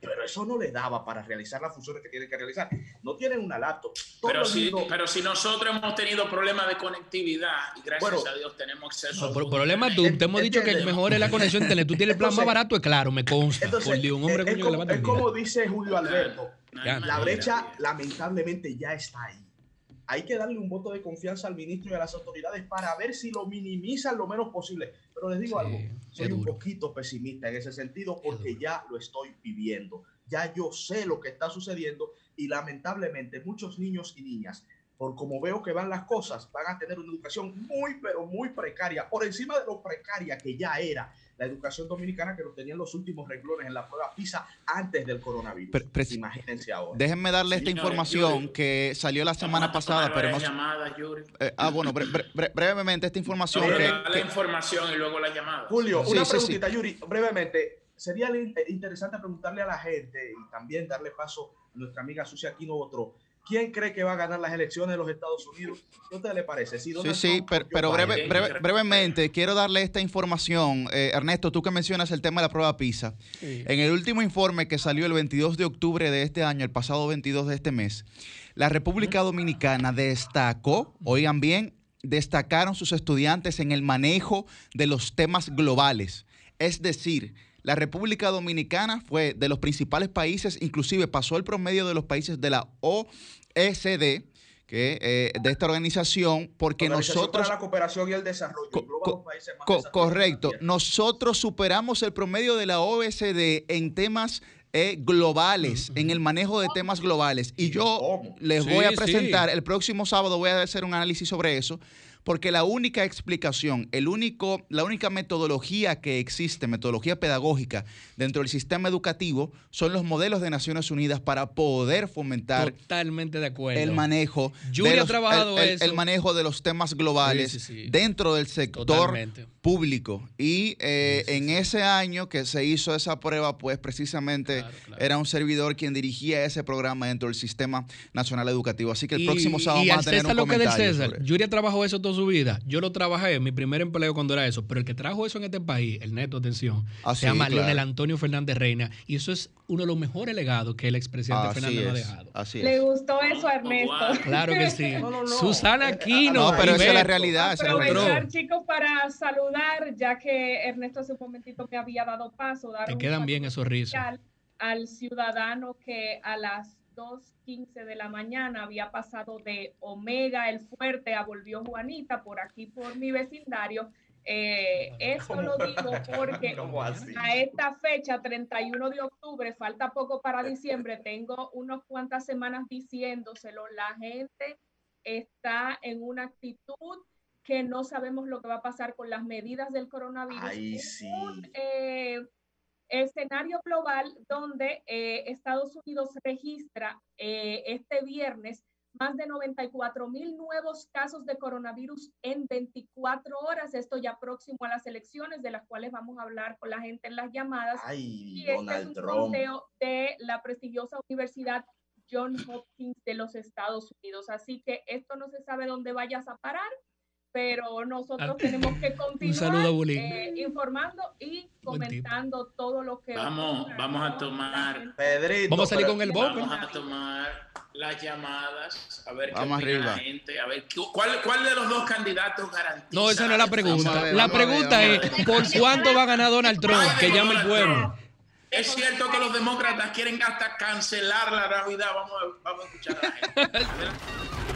pero eso no le daba para realizar las funciones que tienen que realizar. No tienen una laptop. pero, si, pero si nosotros hemos tenido problemas de conectividad y gracias a Dios tenemos acceso. No, por problema tú, te hemos dicho que mejor es la conexión internet. Tú tienes el plan más barato, es claro, me consta. por Dios, un hombre es, como, es como dice Julio Alberto, la brecha lamentablemente ya está ahí hay que darle un voto de confianza al ministro y a las autoridades para ver si lo minimizan lo menos posible. Pero les digo algo, soy un poquito pesimista en ese sentido porque ya lo estoy viviendo. Ya yo sé lo que está sucediendo y lamentablemente muchos niños y niñas, por como veo que van las cosas, van a tener una educación muy, pero muy precaria, por encima de lo precaria que ya era la educación dominicana que lo tenían los últimos renglones en la prueba PISA antes del coronavirus. Imagínense ahora. Déjenme darle esta información que salió la semana pasada, pero no... Eh, ah, bueno, brevemente esta información. que, la información y luego la llamada. Julio, una preguntita, Yuri, brevemente. Sería interesante preguntarle a la gente y también darle paso a nuestra amiga Sucia Aquino otro ¿Quién cree que va a ganar las elecciones de los Estados Unidos? ¿Qué usted le parece? sí, sí, pero, brevemente quiero darle esta información. Eh, Ernesto, tú que mencionas el tema de la prueba PISA. En el último informe que salió el 22 de octubre de este año, el pasado 22 de este mes, la República Dominicana destacó, oigan bien, destacaron sus estudiantes en el manejo de los temas globales. Es decir, la República Dominicana fue de los principales países, inclusive pasó el promedio de los países de la OECD, que, eh, de esta organización, porque nosotros... Para la cooperación y el desarrollo. correcto. Nosotros superamos el promedio de la OECD en temas eh, globales, en el manejo de temas globales. Y yo les voy a presentar, el próximo sábado voy a hacer un análisis sobre eso, porque la única explicación, el único, la única metodología que existe, metodología pedagógica dentro del sistema educativo, son los modelos de Naciones Unidas para poder fomentar Totalmente de acuerdo. el manejo, de ha los, trabajado el, el- eso. el manejo de los temas globales Sí, sí, sí. dentro del sector Totalmente. Público. Y eh, Sí, sí, en ese año que se hizo esa prueba, pues precisamente Claro, claro. era un servidor quien dirigía ese programa dentro del Sistema Nacional Educativo. Así que el Y- próximo sábado y vamos a tener César un lo que del César. sobre eso. Yuri ha trabajado eso toda su vida. Yo lo trabajé, mi primer empleo cuando era eso. Pero el que trajo eso en este país, el neto, atención, Ah, se sí, llama claro. Leonel Antonio Fernández Reina. Y eso es uno de los mejores legados que el expresidente Fernández nos ha dejado. así Le gustó eso a Ernesto. wow. Claro que sí. No, no, no. Susana Aquino. No, pero esa es la Gilberto. realidad. esa es la realidad. Aprovechar, chicos, para saludar, ya que Ernesto hace un momentito me había dado paso. Dar Te un quedan bien esos rizos. Al ciudadano que a las 2.15 de la mañana había pasado de Omega el Fuerte a Volvió Juanita por aquí, por mi vecindario. Eh, esto lo digo porque a esta fecha, 31 de octubre, falta poco para diciembre, tengo unas cuantas semanas diciéndoselo, la gente está en una actitud que no sabemos lo que va a pasar con las medidas del coronavirus. Un, sí. eh, escenario global donde eh, Estados Unidos registra eh, este viernes más de 94 mil nuevos casos de coronavirus en 24 horas. Esto ya próximo a las elecciones, de las cuales vamos a hablar con la gente en las llamadas. Ay, Y este es un Trump. conteo de la prestigiosa Universidad John Hopkins de los Estados Unidos. Así que esto no se sabe dónde vayas a parar, pero nosotros Ah, tenemos que continuar eh, informando y comentando todo lo que Vamos- vamos a tomar- la. Pedrito. Vamos a salir con el bomber. Vamos a tomar las llamadas, a ver qué Vamos la arriba. gente, a ver qué- cuál, cuál de los dos candidatos garantiza. No, esa no es la pregunta. Ver, la ver, pregunta es, ¿por cuánto va a ganar Donald Trump? Que llame el pueblo. Es cierto que los demócratas quieren hasta cancelar la Navidad. Vamos a, vamos a escuchar a la gente.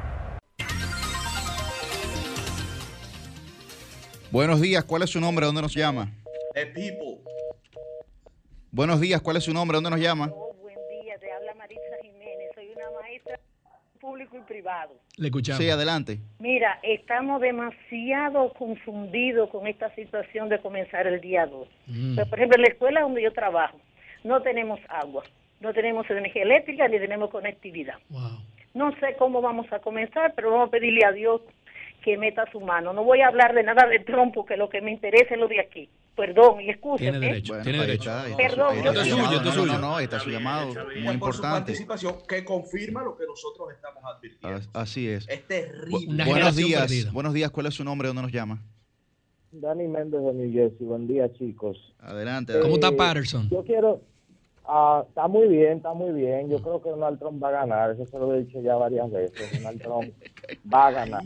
Buenos días, ¿cuál es su nombre? ¿Dónde nos llama? The people. Buenos días, ¿cuál es su nombre? ¿Dónde nos llama? Oh, buen día, te habla Marisa Jiménez, soy una maestra público y privado. Le escuchamos. Sí, adelante. Mira, estamos demasiado confundidos con esta situación de comenzar el día 2. Mm. Pero, por ejemplo, en la escuela donde yo trabajo, no tenemos agua, no tenemos energía eléctrica ni tenemos conectividad. Wow. No sé cómo vamos a comenzar, pero vamos a pedirle a Dios que meta su mano. No voy a hablar de nada de Trump porque lo que me interesa es lo de aquí. Perdón y escúcheme. Tiene derecho, Bueno, tiene derecho. está, está Perdón, su- ahí está esto su es llamado. suyo, esto es No, no, no, ahí está su Está llamado, está muy por su importante. participación que confirma lo que nosotros estamos advirtiendo. As- Así es. Es Bu- terrible. Una buenos días, perdida. buenos días, ¿cuál es su nombre? ¿Dónde nos llama? Dani Méndez de New Jersey, buen día chicos. Adelante. ¿Cómo está Patterson? Yo quiero, ah, está muy bien, está muy bien. Yo creo que Donald Trump va a ganar, eso se lo he dicho ya varias veces. Donald Trump va a ganar.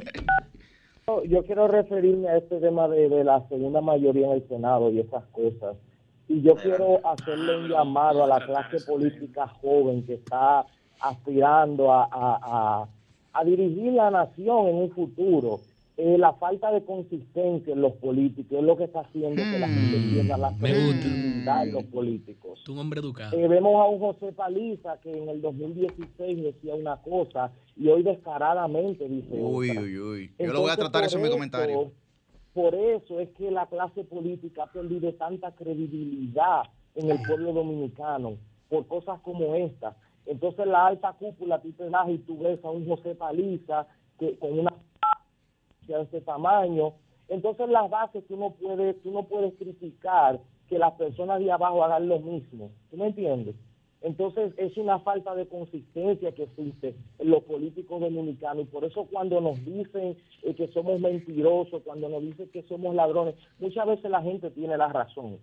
Yo- quiero referirme a este tema de, de la segunda mayoría en el Senado y esas cosas. Y yo quiero hacerle un llamado a la clase política joven que está aspirando a, a- a- a dirigir la nación en un futuro. Eh, la falta de consistencia en los políticos es lo que está haciendo que la gente Mm, pierda la credibilidad en los políticos. Un hombre educado. Eh, vemos a un José Paliza que en el 2016 decía una cosa y hoy descaradamente dice Uy, otra. uy, uy. Yo lo voy a tratar eso en mi comentario. Por eso es que la clase política ha perdido tanta credibilidad en el pueblo dominicano por cosas como esta. Entonces la alta cúpula, tú te das y tú ves a un José Paliza que con una de ese tamaño. Entonces las bases tú no puedes, tú no puedes criticar que las personas de abajo hagan lo mismo. ¿Tú me entiendes? Entonces es una falta de consistencia que existe en los políticos dominicanos y por eso cuando nos dicen eh, que somos mentirosos, cuando nos dicen que somos ladrones, muchas veces la gente tiene la razón.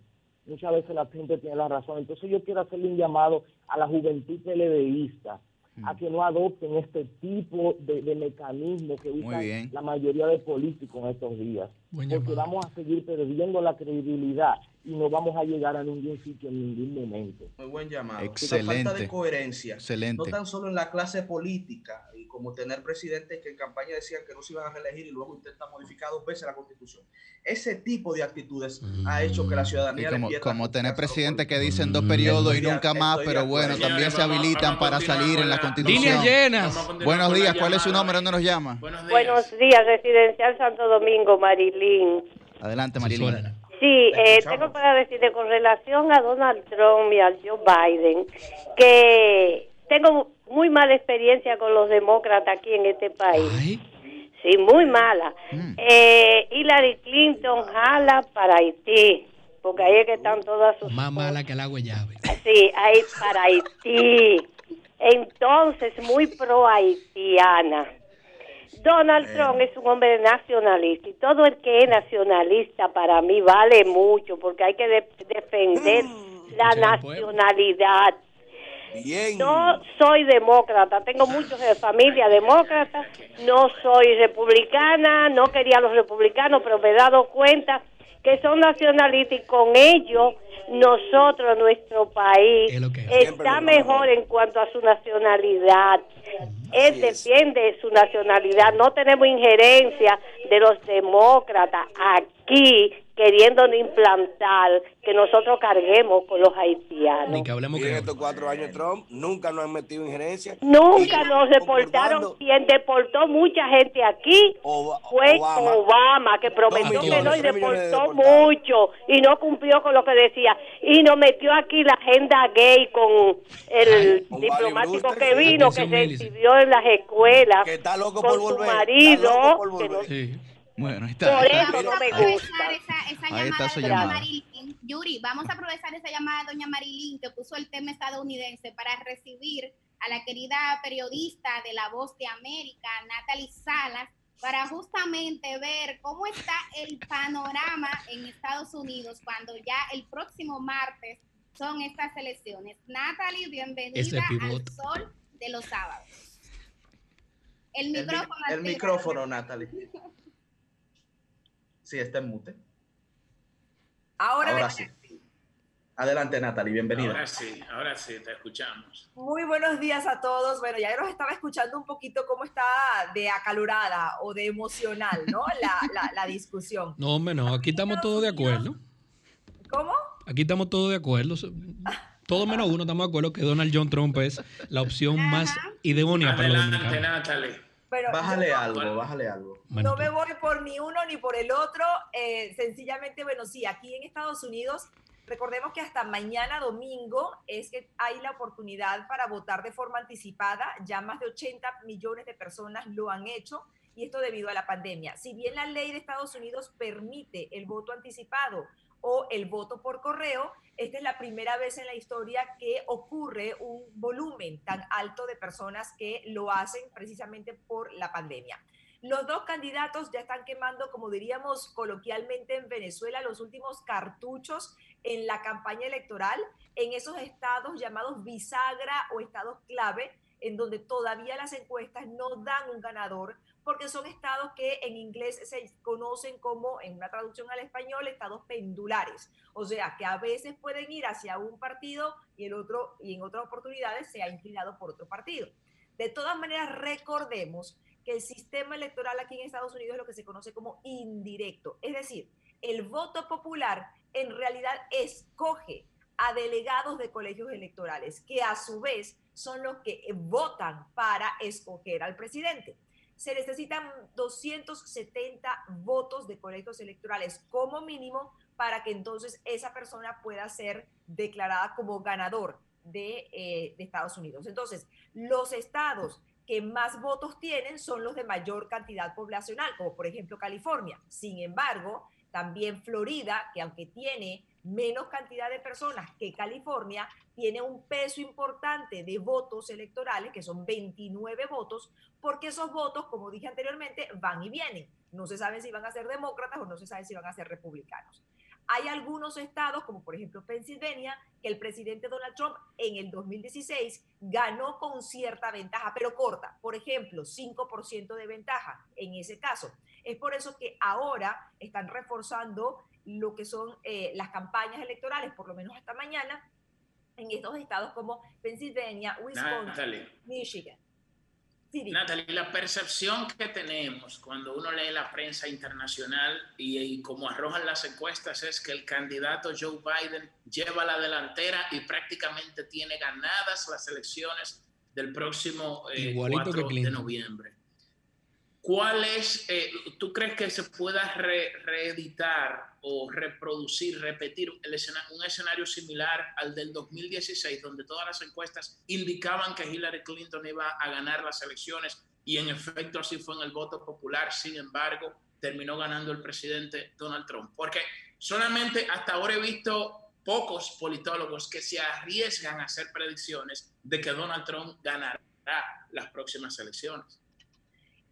Muchas veces la gente tiene la razón. Entonces yo quiero hacerle un llamado a la juventud peledeísta a que no adopten este tipo de, de mecanismos que usan la mayoría de políticos en estos días. Porque vamos a seguir perdiendo la credibilidad y no vamos a llegar a ningún sitio en ningún momento. Muy buen llamado. Excelente. falta de coherencia. Excelente. No tan solo en la clase política, y como tener presidentes que en campaña decían que no se iban a reelegir y luego intentan modificar dos veces la constitución. Ese tipo de actitudes ha hecho que la ciudadanía... como, le como tener presidentes que dicen Mm, dos periodos y Estoy de- nunca más, pero bueno, también se habilitan para salir en la constitución. Líneas llenas. Buenos días, ¿cuál es su nombre? ¿Dónde nos llama? Buenos días. Buenos días, Residencial Santo Domingo, Marilín. Adelante, Sí, Marilyn. Sí, eh, tengo para decirle con relación a Donald Trump y a Joe Biden que tengo muy mala experiencia con los demócratas aquí en este país. Ay, Sí, muy mala. Mm. Eh, Hillary Clinton jala para Haití, porque ahí es que están todas sus... más mala que el agua llave. Sí, ahí para Haití. Entonces, muy pro haitiana. Donald Trump es un hombre nacionalista y todo el que es nacionalista para mí vale mucho porque hay que de- defender la al pueblo. nacionalidad. Bien. No soy demócrata, tengo muchos de familia demócrata, no soy republicana, no quería a los republicanos, pero me he dado cuenta que son nacionalistas y con ellos nosotros, nuestro país, Es lo que es. está mejor en cuanto a su nacionalidad. Él defiende su nacionalidad, no tenemos injerencia de los demócratas aquí queriéndonos implantar que nosotros carguemos con los haitianos. Ni que hablemos Y en que estos cuatro años Trump nunca nos han metido injerencia. Nunca Y nos deportaron. Quien deportó mucha gente aquí Oba- fue Obama. Obama, que prometió millones, que no y de deportó mucho y no cumplió con lo que decía. Y nos metió aquí la agenda gay con el diplomático que vino, que se exhibió en las escuelas Que está loco con por su volver. está marido. loco por que no- volver. Sí. Bueno, ahí está. Por ahí está. no me gusta. esa, esa Ahí está llamada su de llamada. doña Marilyn. Yuri, vamos a aprovechar esa llamada de doña Marilyn que puso el tema estadounidense para recibir a la querida periodista de La Voz de América, Natalie Salas, para justamente ver cómo está el panorama en Estados Unidos cuando ya el próximo martes son estas elecciones. Natalie, bienvenida al sol de los sábados. El El, mi- micrófono. el activo. micrófono, Natalie. Sí, está en mute. Ahora, Ahora me- sí. Adelante, Natalie, bienvenida. Ahora sí, ahora sí, te escuchamos. muy buenos días a todos. Bueno, ya los estaba escuchando un poquito cómo está de acalorada o de emocional, ¿no? La, la, la discusión. No, hombre, no. Aquí estamos todos de acuerdo. ¿Cómo? Aquí estamos todos de acuerdo. Todo menos uno estamos de acuerdo que Donald John Trump es la opción más idónea para los Adelante. Natalie. Pero Bájale yo- algo, bájale algo. Bueno, no me voy por ni uno ni por el otro. eh, sencillamente, bueno, sí, aquí en Estados Unidos, recordemos que hasta mañana domingo es que hay la oportunidad para votar de forma anticipada. Ya más de 80 millones de personas lo han hecho y esto debido a la pandemia. Si bien la ley de Estados Unidos permite el voto anticipado o el voto por correo, esta es la primera vez en la historia que ocurre un volumen tan alto de personas que lo hacen precisamente por la pandemia. Los dos candidatos ya están quemando, como diríamos coloquialmente en Venezuela, los últimos cartuchos en la campaña electoral en esos estados llamados bisagra o estados clave, en donde todavía las encuestas no dan un ganador, porque son estados que en inglés se conocen como, en una traducción al español, estados pendulares. O sea, que a veces pueden ir hacia un partido y, el otro, y en otras oportunidades se ha inclinado por otro partido. De todas maneras, recordemos que el sistema electoral aquí en Estados Unidos es lo que se conoce como indirecto. Es decir, el voto popular en realidad escoge a delegados de colegios electorales, que a su vez son los que votan para escoger al presidente. Se necesitan 270 votos de colegios electorales como mínimo para que entonces esa persona pueda ser declarada como ganador de, eh, de Estados Unidos. Entonces, los estados que más votos tienen son los de mayor cantidad poblacional, como por ejemplo California. Sin embargo, también Florida, que aunque tiene menos cantidad de personas que California, tiene un peso importante de votos electorales, que son 29 votos, porque esos votos, como dije anteriormente, van y vienen. No se sabe si van a ser demócratas o no se sabe si van a ser republicanos. Hay algunos estados, como por ejemplo Pensilvania, que el presidente Donald Trump en el 2016 ganó con cierta ventaja, pero corta. Por ejemplo, 5% de ventaja en ese caso. Es por eso que ahora están reforzando lo que son eh, las campañas electorales, por lo menos hasta mañana, en estos estados como Pensilvania, Wisconsin, Michigan. Natalie, la percepción que tenemos cuando uno lee la prensa internacional y, como arrojan las encuestas es que el candidato Joe Biden lleva la delantera y prácticamente tiene ganadas las elecciones del próximo 4 eh, de noviembre. ¿Cuál es, eh, tú crees que se pueda reeditar o reproducir, repetir un escenario similar al del 2016, donde todas las encuestas indicaban que Hillary Clinton iba a ganar las elecciones y en efecto así fue en el voto popular, sin embargo, terminó ganando el presidente Donald Trump? Porque solamente hasta ahora he visto pocos politólogos que se arriesgan a hacer predicciones de que Donald Trump ganará las próximas elecciones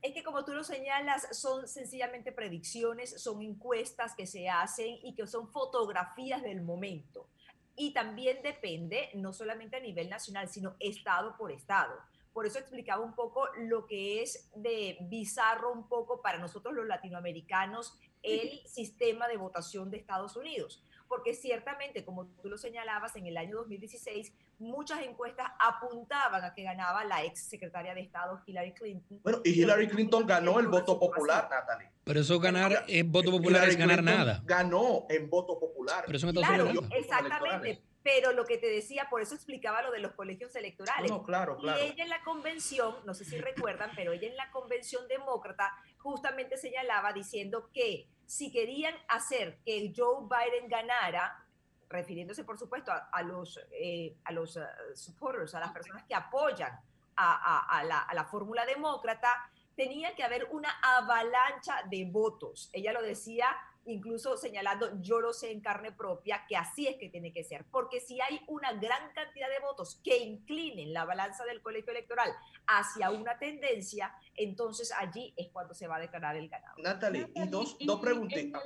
es que como tú lo señalas, son sencillamente predicciones, son encuestas que se hacen y que son fotografías del momento. Y también depende, no solamente a nivel nacional, sino estado por estado. Por eso explicaba un poco lo que es de bizarro un poco para nosotros los latinoamericanos el sistema de votación de Estados Unidos porque ciertamente, como tú lo señalabas, en el año 2016 muchas encuestas apuntaban a que ganaba la ex secretaria de Estado Hillary Clinton. Bueno, y Hillary Clinton ganó el voto popular, Natalie. Pero eso ganar en voto popular es ganar nada. Ganó en voto popular. Pero eso me claro, exactamente. Pero lo que te decía, por eso explicaba lo de los colegios electorales. No, claro, claro. Y ella en la convención, no sé si recuerdan, pero ella en la convención demócrata justamente señalaba diciendo que si querían hacer que Joe Biden ganara, refiriéndose por supuesto a, los, eh, a los uh, supporters, a las personas que apoyan a, la, a la fórmula demócrata, tenía que haber una avalancha de votos. Ella lo decía incluso señalando, yo lo sé en carne propia, que así es que tiene que ser, porque si hay una gran cantidad de votos que inclinen la balanza del colegio electoral hacia una tendencia, entonces allí es cuando se va a declarar el ganador. Natalie, y dos, dos preguntitas.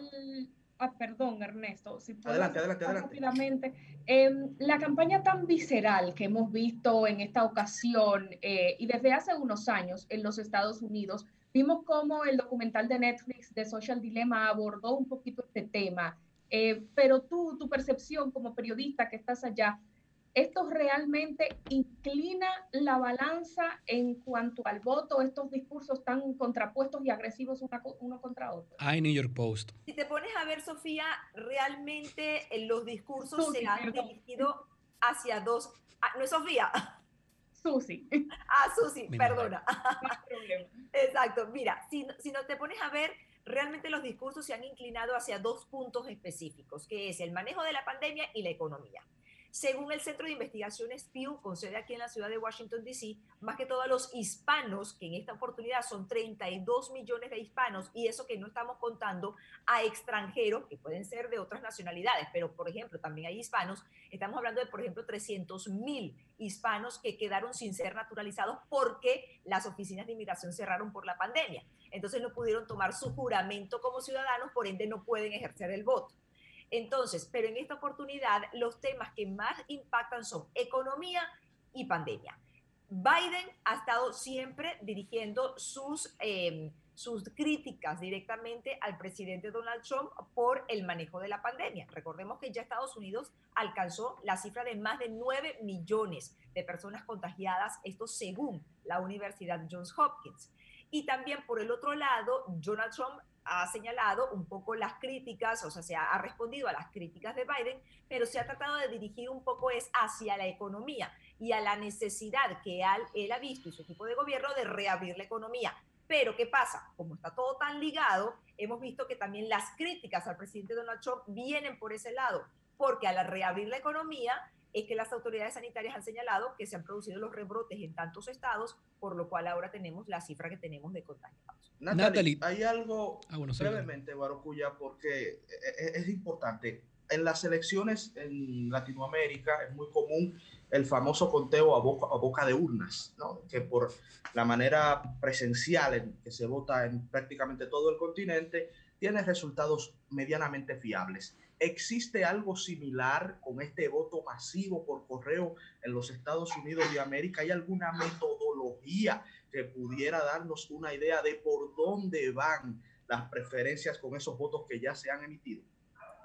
Ah, perdón, Ernesto. Si adelante, adelante, adelante. Rápidamente. Em, la campaña tan visceral que hemos visto en esta ocasión eh, y desde hace unos años en los Estados Unidos, vimos cómo el documental de Netflix de Social Dilemma abordó un poquito este tema. Eh, pero tú, tu percepción como periodista que estás allá, ¿Esto realmente inclina la balanza en cuanto al voto, estos discursos tan contrapuestos y agresivos uno contra otro? Hay New York Post. Si te pones a ver, Sofía, realmente eh, los discursos se han dirigido hacia dos... Ah, ¿No es Sofía? Susi. Ah, Susi, perdona. Exacto. Mira, si, si no te pones a ver, realmente los discursos se han inclinado hacia dos puntos específicos, que es el manejo de la pandemia y la economía. Según el Centro de Investigaciones Pew, con sede aquí en la ciudad de Washington, D.C., más que todos los hispanos, que en esta oportunidad son 32 millones de hispanos, y eso que no estamos contando a extranjeros, que pueden ser de otras nacionalidades, pero por ejemplo, también hay hispanos, estamos hablando de, por ejemplo, 300 mil hispanos que quedaron sin ser naturalizados porque las oficinas de inmigración cerraron por la pandemia. Entonces no pudieron tomar su juramento como ciudadanos, por ende no pueden ejercer el voto. Entonces, pero en esta oportunidad los temas que más impactan son economía y pandemia. Biden ha estado siempre dirigiendo sus, em, sus críticas directamente al presidente Donald Trump por el manejo de la pandemia. Recordemos que ya Estados Unidos alcanzó la cifra de más de 9 millones de personas contagiadas, esto según la Universidad Johns Hopkins. Y también por el otro lado, Donald Trump ha señalado un poco las críticas, o sea, se ha, respondido a las críticas de Biden, pero se ha tratado de dirigir un poco es hacia la economía y a la necesidad que él ha visto y su equipo de gobierno de reabrir la economía. Pero, ¿qué pasa? Como está todo tan ligado, hemos visto que también las críticas al presidente Donald Trump vienen por ese lado, porque al reabrir la economía, es que las autoridades sanitarias han señalado que se han producido los rebrotes en tantos estados, por lo cual ahora tenemos la cifra que tenemos de contagiados. Natalie, hay algo ah, brevemente, Barocuya, porque e, e, es, importante. En las elecciones en Latinoamérica es muy común el famoso conteo a boca, a boca de urnas, ¿no? que por la manera presencial en que se vota en prácticamente todo el continente, tiene resultados medianamente fiables. ¿Existe algo similar con este voto masivo por correo en los Estados Unidos de América? ¿Hay alguna metodología que pudiera darnos una idea de por dónde van las preferencias con esos votos que ya se han emitido?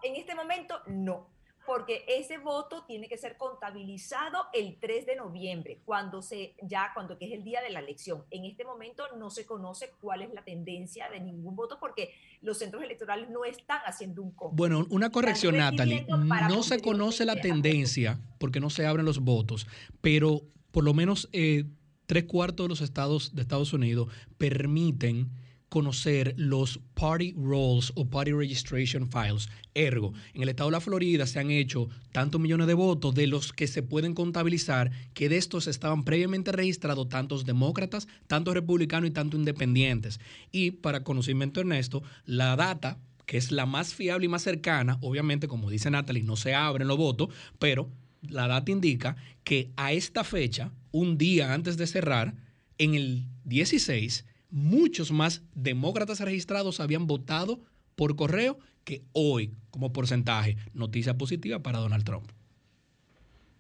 En este momento, no porque ese voto tiene que ser contabilizado el 3 de noviembre, cuando se ya cuando que es el día de la elección. En este momento no se conoce cuál es la tendencia de ningún voto porque los centros electorales no están haciendo un cómputo. Bueno, una corrección, Natalie. No se conoce la tendencia porque no se abren los votos, pero por lo menos eh, tres cuartos de los estados de Estados Unidos permiten conocer los party rolls o party registration files. Ergo, en el estado de la Florida se han hecho tantos millones de votos de los que se pueden contabilizar que de estos estaban previamente registrados tantos demócratas, tantos republicanos y tantos independientes. Y para conocimiento Ernesto, la data que es la más fiable y más cercana, obviamente como dice Natalie, no se abren los votos, pero la data indica que a esta fecha, un día antes de cerrar, en el 16, muchos más demócratas registrados habían votado por correo que hoy, como porcentaje, noticia positiva para Donald Trump.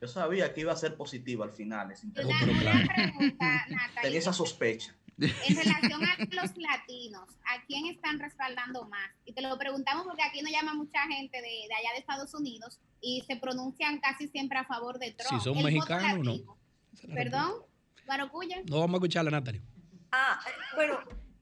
Yo sabía que iba a ser positivo al final. Es pregunta, Tenía esa sospecha. En relación a los latinos, ¿a quién están respaldando más? Y te lo preguntamos porque aquí nos llama mucha gente de, allá de Estados Unidos y se pronuncian casi siempre a favor de Trump. Si son mexicanos, no. ¿Perdón? ¿Guarocuya? No vamos a escucharla, Natalia. Ah, bueno,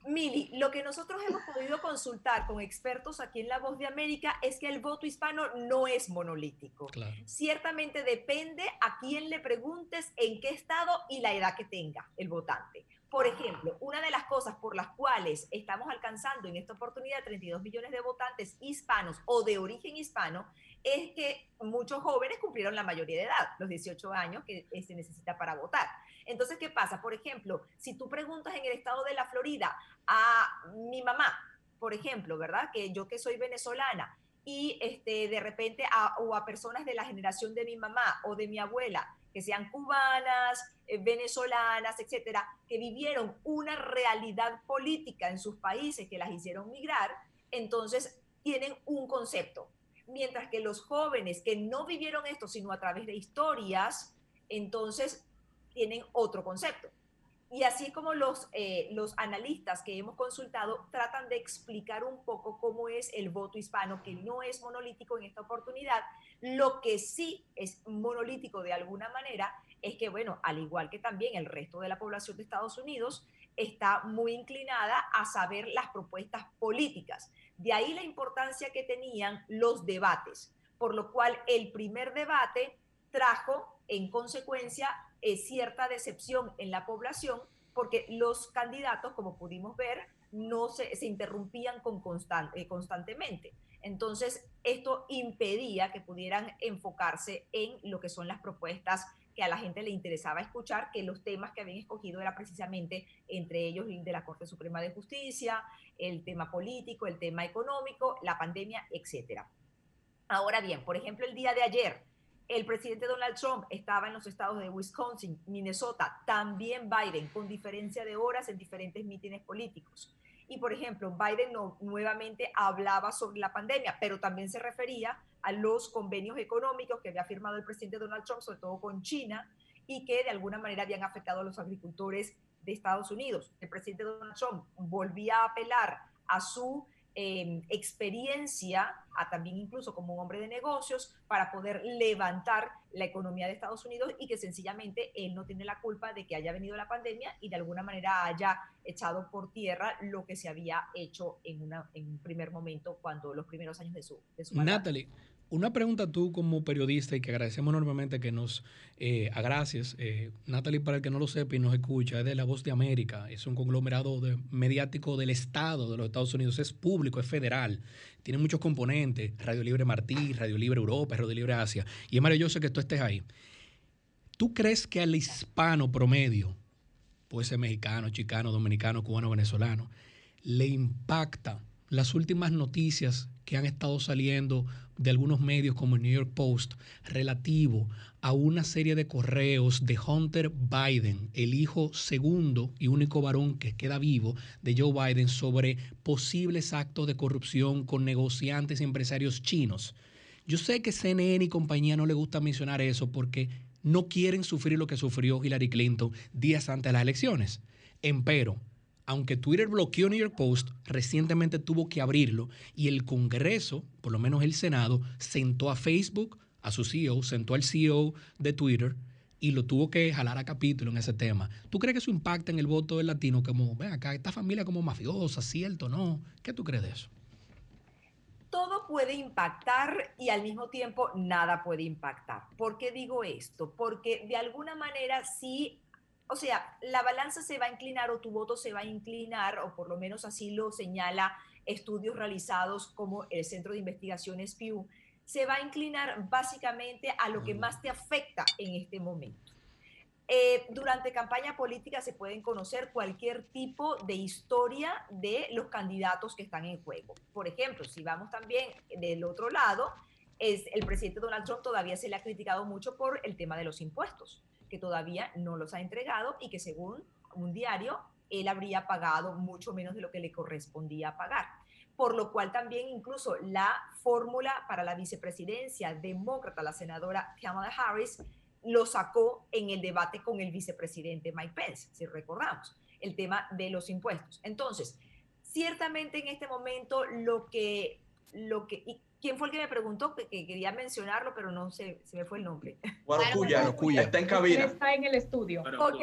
Mili, lo que nosotros hemos podido consultar con expertos aquí en La Voz de América es que el voto hispano no es monolítico. Ciertamente depende a quién le preguntes, en qué estado y la edad que tenga el votante. Por ejemplo, una de las cosas por las cuales estamos alcanzando en esta oportunidad 32 millones de votantes hispanos o de origen hispano es que muchos jóvenes cumplieron la mayoría de edad, los 18 años que se necesita para votar. Entonces, ¿qué pasa? Por ejemplo, si tú preguntas en el estado de la Florida a mi mamá, por ejemplo, ¿verdad? Que yo que soy venezolana y este, de repente a, o a personas de la generación de mi mamá o de mi abuela, que sean cubanas, eh, venezolanas, etcétera, que vivieron una realidad política en sus países que las hicieron migrar, entonces tienen un concepto. Mientras que los jóvenes que no vivieron esto, sino a través de historias, entonces tienen otro concepto. Y así como los, eh, los analistas que hemos consultado tratan de explicar un poco cómo es el voto hispano, que no es monolítico en esta oportunidad, lo que sí es monolítico de alguna manera es que, bueno, al igual que también el resto de la población de Estados Unidos, está muy inclinada a saber las propuestas políticas. De ahí la importancia que tenían los debates, por lo cual el primer debate trajo en consecuencia eh, cierta decepción en la población porque los candidatos, como pudimos ver, no se, interrumpían con eh, constantemente. Entonces, esto impedía que pudieran enfocarse en lo que son las propuestas que a la gente le interesaba escuchar, que los temas que habían escogido era precisamente entre ellos el de la Corte Suprema de Justicia, el tema político, el tema económico, la pandemia, etcétera. Ahora bien, por ejemplo, el día de ayer, el presidente Donald Trump estaba en los estados de Wisconsin, Minnesota, también Biden, con diferencia de horas en diferentes mítines políticos. Y, por ejemplo, Biden nuevamente hablaba sobre la pandemia, pero también se refería a los convenios económicos que había firmado el presidente Donald Trump, sobre todo con China, y que de alguna manera habían afectado a los agricultores de Estados Unidos. El presidente Donald Trump volvía a apelar a su Em, experiencia, a también incluso como un hombre de negocios, para poder levantar la economía de Estados Unidos y que sencillamente él no tiene la culpa de que haya venido la pandemia y de alguna manera haya echado por tierra lo que se había hecho en, una, en un primer momento cuando los primeros años de su, de su Natalie, una pregunta tú como periodista y que agradecemos enormemente que nos eh, agracies. Eh, Natalie, para el que no lo sepa y nos escucha, es de La Voz de América, es un conglomerado mediático del Estado de los Estados Unidos, es público, es federal, tiene muchos componentes, Radio Libre Martí, Radio Libre Europa, Radio Libre Asia, y es maravilloso que tú estés ahí. ¿Tú crees que al hispano promedio, puede ser mexicano, chicano, dominicano, cubano, venezolano, le impacta las últimas noticias que han estado saliendo de algunos medios como el New York Post relativo a una serie de correos de Hunter Biden, el hijo segundo y único varón que queda vivo de Joe Biden sobre posibles actos de corrupción con negociantes y empresarios chinos. Yo sé que CNN y compañía no le gusta mencionar eso porque no quieren sufrir lo que sufrió Hillary Clinton días antes de las elecciones. Empero, aunque Twitter bloqueó New York Post, recientemente tuvo que abrirlo y el Congreso, por lo menos el Senado, sentó a Facebook, a su CEO, sentó al CEO de Twitter y lo tuvo que jalar a capítulo en ese tema. ¿Tú crees que eso impacta en el voto del latino como, ven acá, esta familia como mafiosa, cierto no? ¿Qué tú crees de eso? todo puede impactar y al mismo tiempo nada puede impactar. ¿Por qué digo esto? Porque de alguna manera sí, o sea, la balanza se va a inclinar o tu voto se va a inclinar, o por lo menos así lo señala estudios realizados como el Centro de Investigaciones Pew, se va a inclinar básicamente a lo que más te afecta en este momento. Eh, durante campaña política se pueden conocer cualquier tipo de historia de los candidatos que están en juego. Por ejemplo, si vamos también del otro lado, es el presidente Donald Trump todavía se le ha criticado mucho por el tema de los impuestos, que todavía no los ha entregado y que según un diario, él habría pagado mucho menos de lo que le correspondía pagar. Por lo cual también incluso la fórmula para la vicepresidencia demócrata, la senadora Kamala Harris, lo sacó en el debate con el vicepresidente Mike Pence, si recordamos, el tema de los impuestos. Entonces, ciertamente en este momento lo que, lo que, ¿quién fue el que me preguntó? Que, quería mencionarlo, pero no sé, se me fue el nombre. Guarocuya, Cuya, está en cabina. Está en el estudio. Ok,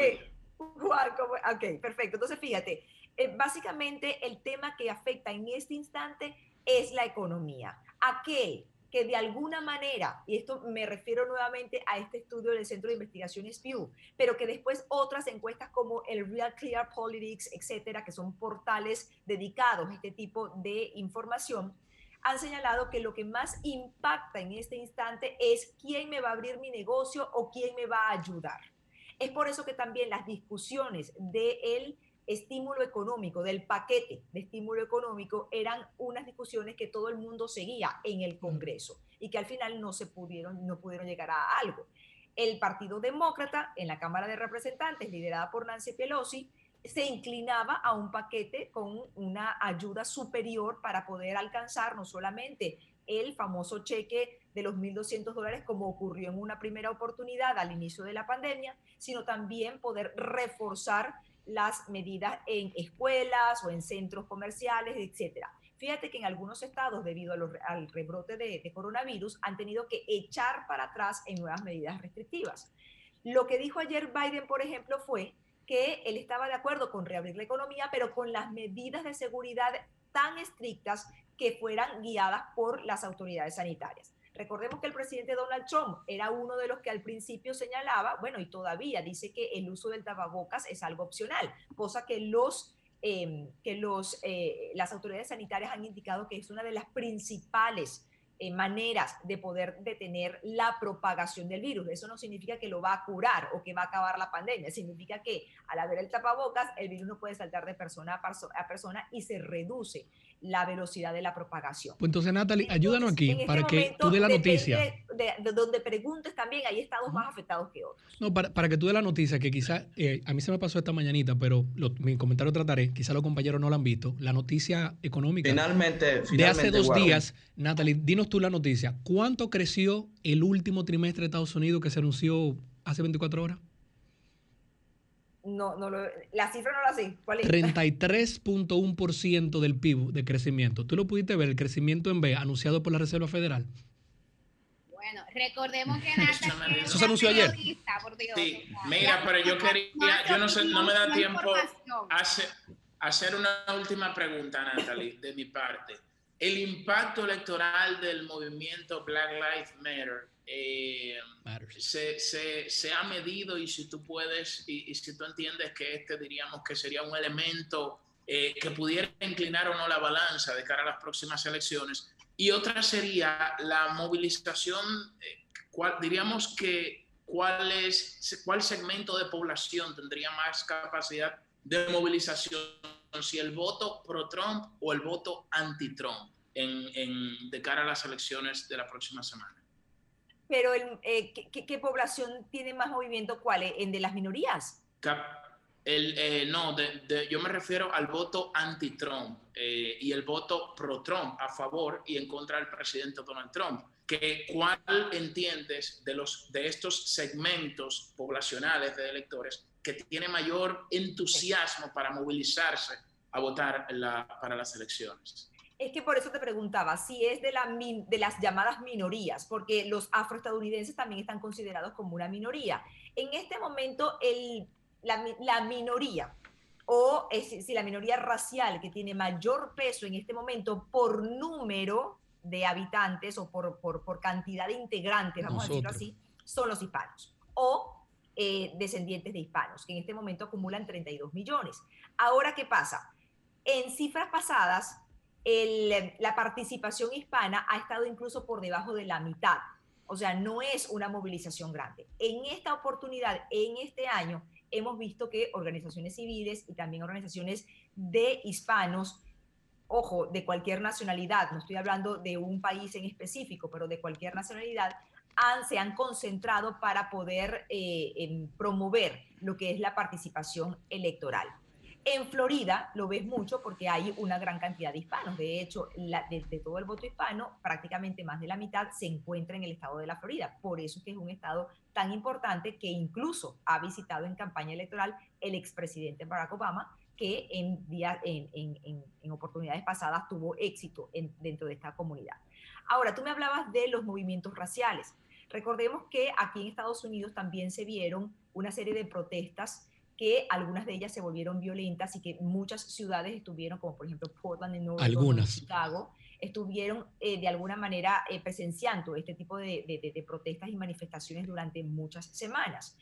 ok, perfecto. Entonces, fíjate, eh, básicamente el tema que afecta en este instante es la economía. ¿A qué? que de alguna manera, y esto me refiero nuevamente a este estudio del Centro de Investigaciones Pew, pero que después otras encuestas como el Real Clear Politics, etcétera, que son portales dedicados a este tipo de información, han señalado que lo que más impacta en este instante es quién me va a abrir mi negocio o quién me va a ayudar. Es por eso que también las discusiones de el estímulo económico, del paquete de estímulo económico, eran unas discusiones que todo el mundo seguía en el Congreso y que al final no se pudieron, no pudieron llegar a algo. El Partido Demócrata en la Cámara de Representantes, liderada por Nancy Pelosi, se inclinaba a un paquete con una ayuda superior para poder alcanzar no solamente el famoso cheque de los 1.200 dólares como ocurrió en una primera oportunidad al inicio de la pandemia, sino también poder reforzar las medidas en escuelas o en centros comerciales, etcétera. Fíjate que en algunos estados, debido al rebrote de, de, coronavirus, han tenido que echar para atrás en nuevas medidas restrictivas. Lo que dijo ayer Biden, por ejemplo, fue que él estaba de acuerdo con reabrir la economía, pero con las medidas de seguridad tan estrictas que fueran guiadas por las autoridades sanitarias. Recordemos que el presidente Donald Trump era uno de los que al principio señalaba, bueno, y todavía dice que el uso del tapabocas es algo opcional, cosa que los em, que los, eh, las autoridades sanitarias han indicado que es una de las principales eh, maneras de poder detener la propagación del virus. Eso no significa que lo va a curar o que va a acabar la pandemia, significa que al haber el tapabocas, el virus no puede saltar de persona a persona y se reduce la velocidad de la propagación. Pues entonces, Natalie, ayúdanos aquí este para que tú dé la noticia. De, donde preguntes también, hay estados más afectados que otros. No, para, para que tú dé la noticia, que quizá eh, a mí se me pasó esta mañanita, pero mi comentario trataré, quizá los compañeros no lo han visto, la noticia económica. Finalmente, de hace dos días, Natalie, dinos tú la noticia. ¿Cuánto creció el último trimestre de Estados Unidos que se anunció hace 24 horas? No, no lo, la cifra no la sé. ¿Cuál es? 33.1% del PIB de crecimiento. ¿Tú lo pudiste ver, el crecimiento en B anunciado por la Reserva Federal? Bueno, recordemos que Eso se anunció ayer. sí, mira, pero yo quería, yo no sé, no me da tiempo hacer, hacer una última pregunta, Natalie, de mi parte. El impacto electoral del movimiento Black Lives Matter eh, se, se, se, ha medido y si tú puedes y, si tú entiendes que este diríamos que sería un elemento eh, que pudiera inclinar o no la balanza de cara a las próximas elecciones. Y otra sería la movilización, eh, diríamos que cuál, es, cuál segmento de población tendría más capacidad de movilización, si el voto pro-Trump o el voto anti-Trump en, en, de cara a las elecciones de la próxima semana. Pero el, eh, ¿qué, población tiene más movimiento? ¿Cuál? ¿En de las minorías? El, eh, no, de, yo me refiero al voto anti-Trump eh, y el voto pro-Trump, a favor y en contra del presidente Donald Trump. que cuál entiendes de, los, de estos segmentos poblacionales de electores que tiene mayor entusiasmo para movilizarse a votar la, para las elecciones. Es que por eso te preguntaba si es de, la, de las llamadas minorías, porque los afroestadounidenses también están considerados como una minoría. En este momento, el, la, la minoría, o es, si la minoría racial que tiene mayor peso en este momento por número de habitantes o por, por, por cantidad de integrantes, vamos a decirlo así, son los hispanos o eh, descendientes de hispanos, que en este momento acumulan 32 millones. Ahora, ¿qué pasa? En cifras pasadas, el, la participación hispana ha estado incluso por debajo de la mitad. O sea, no es una movilización grande. En esta oportunidad, en este año, hemos visto que organizaciones civiles y también organizaciones de hispanos, ojo, de cualquier nacionalidad, no estoy hablando de un país en específico, pero de cualquier nacionalidad, han, se han concentrado para poder eh, promover lo que es la participación electoral. En Florida lo ves mucho porque hay una gran cantidad de hispanos. De hecho, la, de, todo el voto hispano, prácticamente más de la mitad se encuentra en el estado de la Florida. Por eso es que es un estado tan importante que incluso ha visitado en campaña electoral el expresidente Barack Obama, que en, en, en, en oportunidades pasadas tuvo éxito dentro de esta comunidad. Ahora, tú me hablabas de los movimientos raciales. Recordemos que aquí en Estados Unidos también se vieron una serie de protestas que algunas de ellas se volvieron violentas y que muchas ciudades estuvieron, como por ejemplo Portland, en algunas. Chicago, estuvieron eh, de alguna manera eh, presenciando este tipo de, de, de, protestas y manifestaciones durante muchas semanas.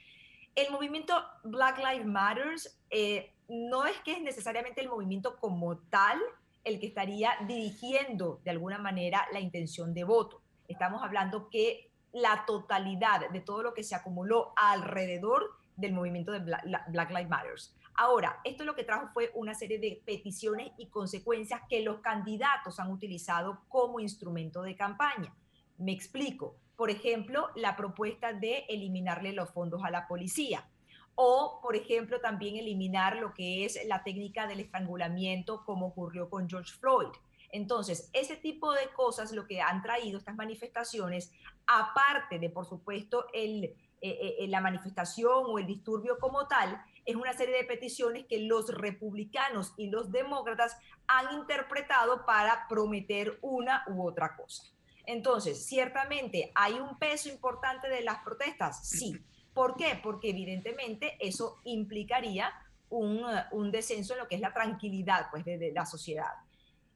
El movimiento Black Lives Matters eh, no es que es necesariamente el movimiento como tal el que estaría dirigiendo de alguna manera la intención de voto. Estamos hablando que la totalidad de todo lo que se acumuló alrededor del movimiento de Black, Lives Matter. Ahora, esto lo que trajo fue una serie de peticiones y consecuencias que los candidatos han utilizado como instrumento de campaña. Me explico. Por ejemplo, la propuesta de eliminarle los fondos a la policía. O, por ejemplo, también eliminar lo que es la técnica del estrangulamiento, como ocurrió con George Floyd. Entonces, ese tipo de cosas lo que han traído estas manifestaciones, aparte de, por supuesto, el, eh, eh, la manifestación o el disturbio como tal, es una serie de peticiones que los republicanos y los demócratas han interpretado para prometer una u otra cosa. Entonces, ciertamente, ¿hay un peso importante de las protestas? Sí. ¿Por qué? Porque evidentemente eso implicaría un, un descenso en lo que es la tranquilidad pues, de, de la sociedad.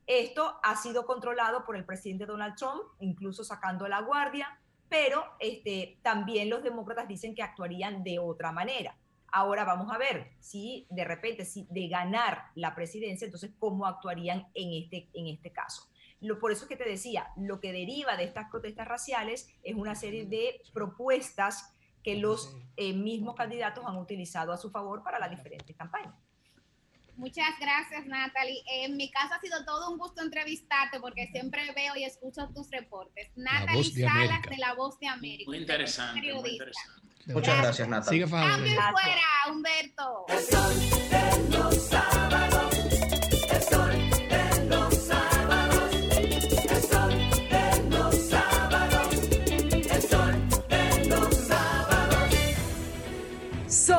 Esto ha sido controlado por el presidente Donald Trump, incluso sacando la guardia, pero este, también los demócratas dicen que actuarían de otra manera. Ahora vamos a ver si de repente, si de ganar la presidencia, entonces cómo actuarían en este, en este caso. Lo, por eso es que te decía, lo que deriva de estas protestas raciales es una serie de propuestas que los eh, mismos candidatos han utilizado a su favor para las diferentes campañas. Muchas gracias, Natalie. En mi caso ha sido todo un gusto entrevistarte porque siempre veo y escucho tus reportes. Natalie de Salas América. de La Voz de América. Muy interesante, muy interesante. Muchas gracias, Natalie. Sigue Cambio fuera, Humberto.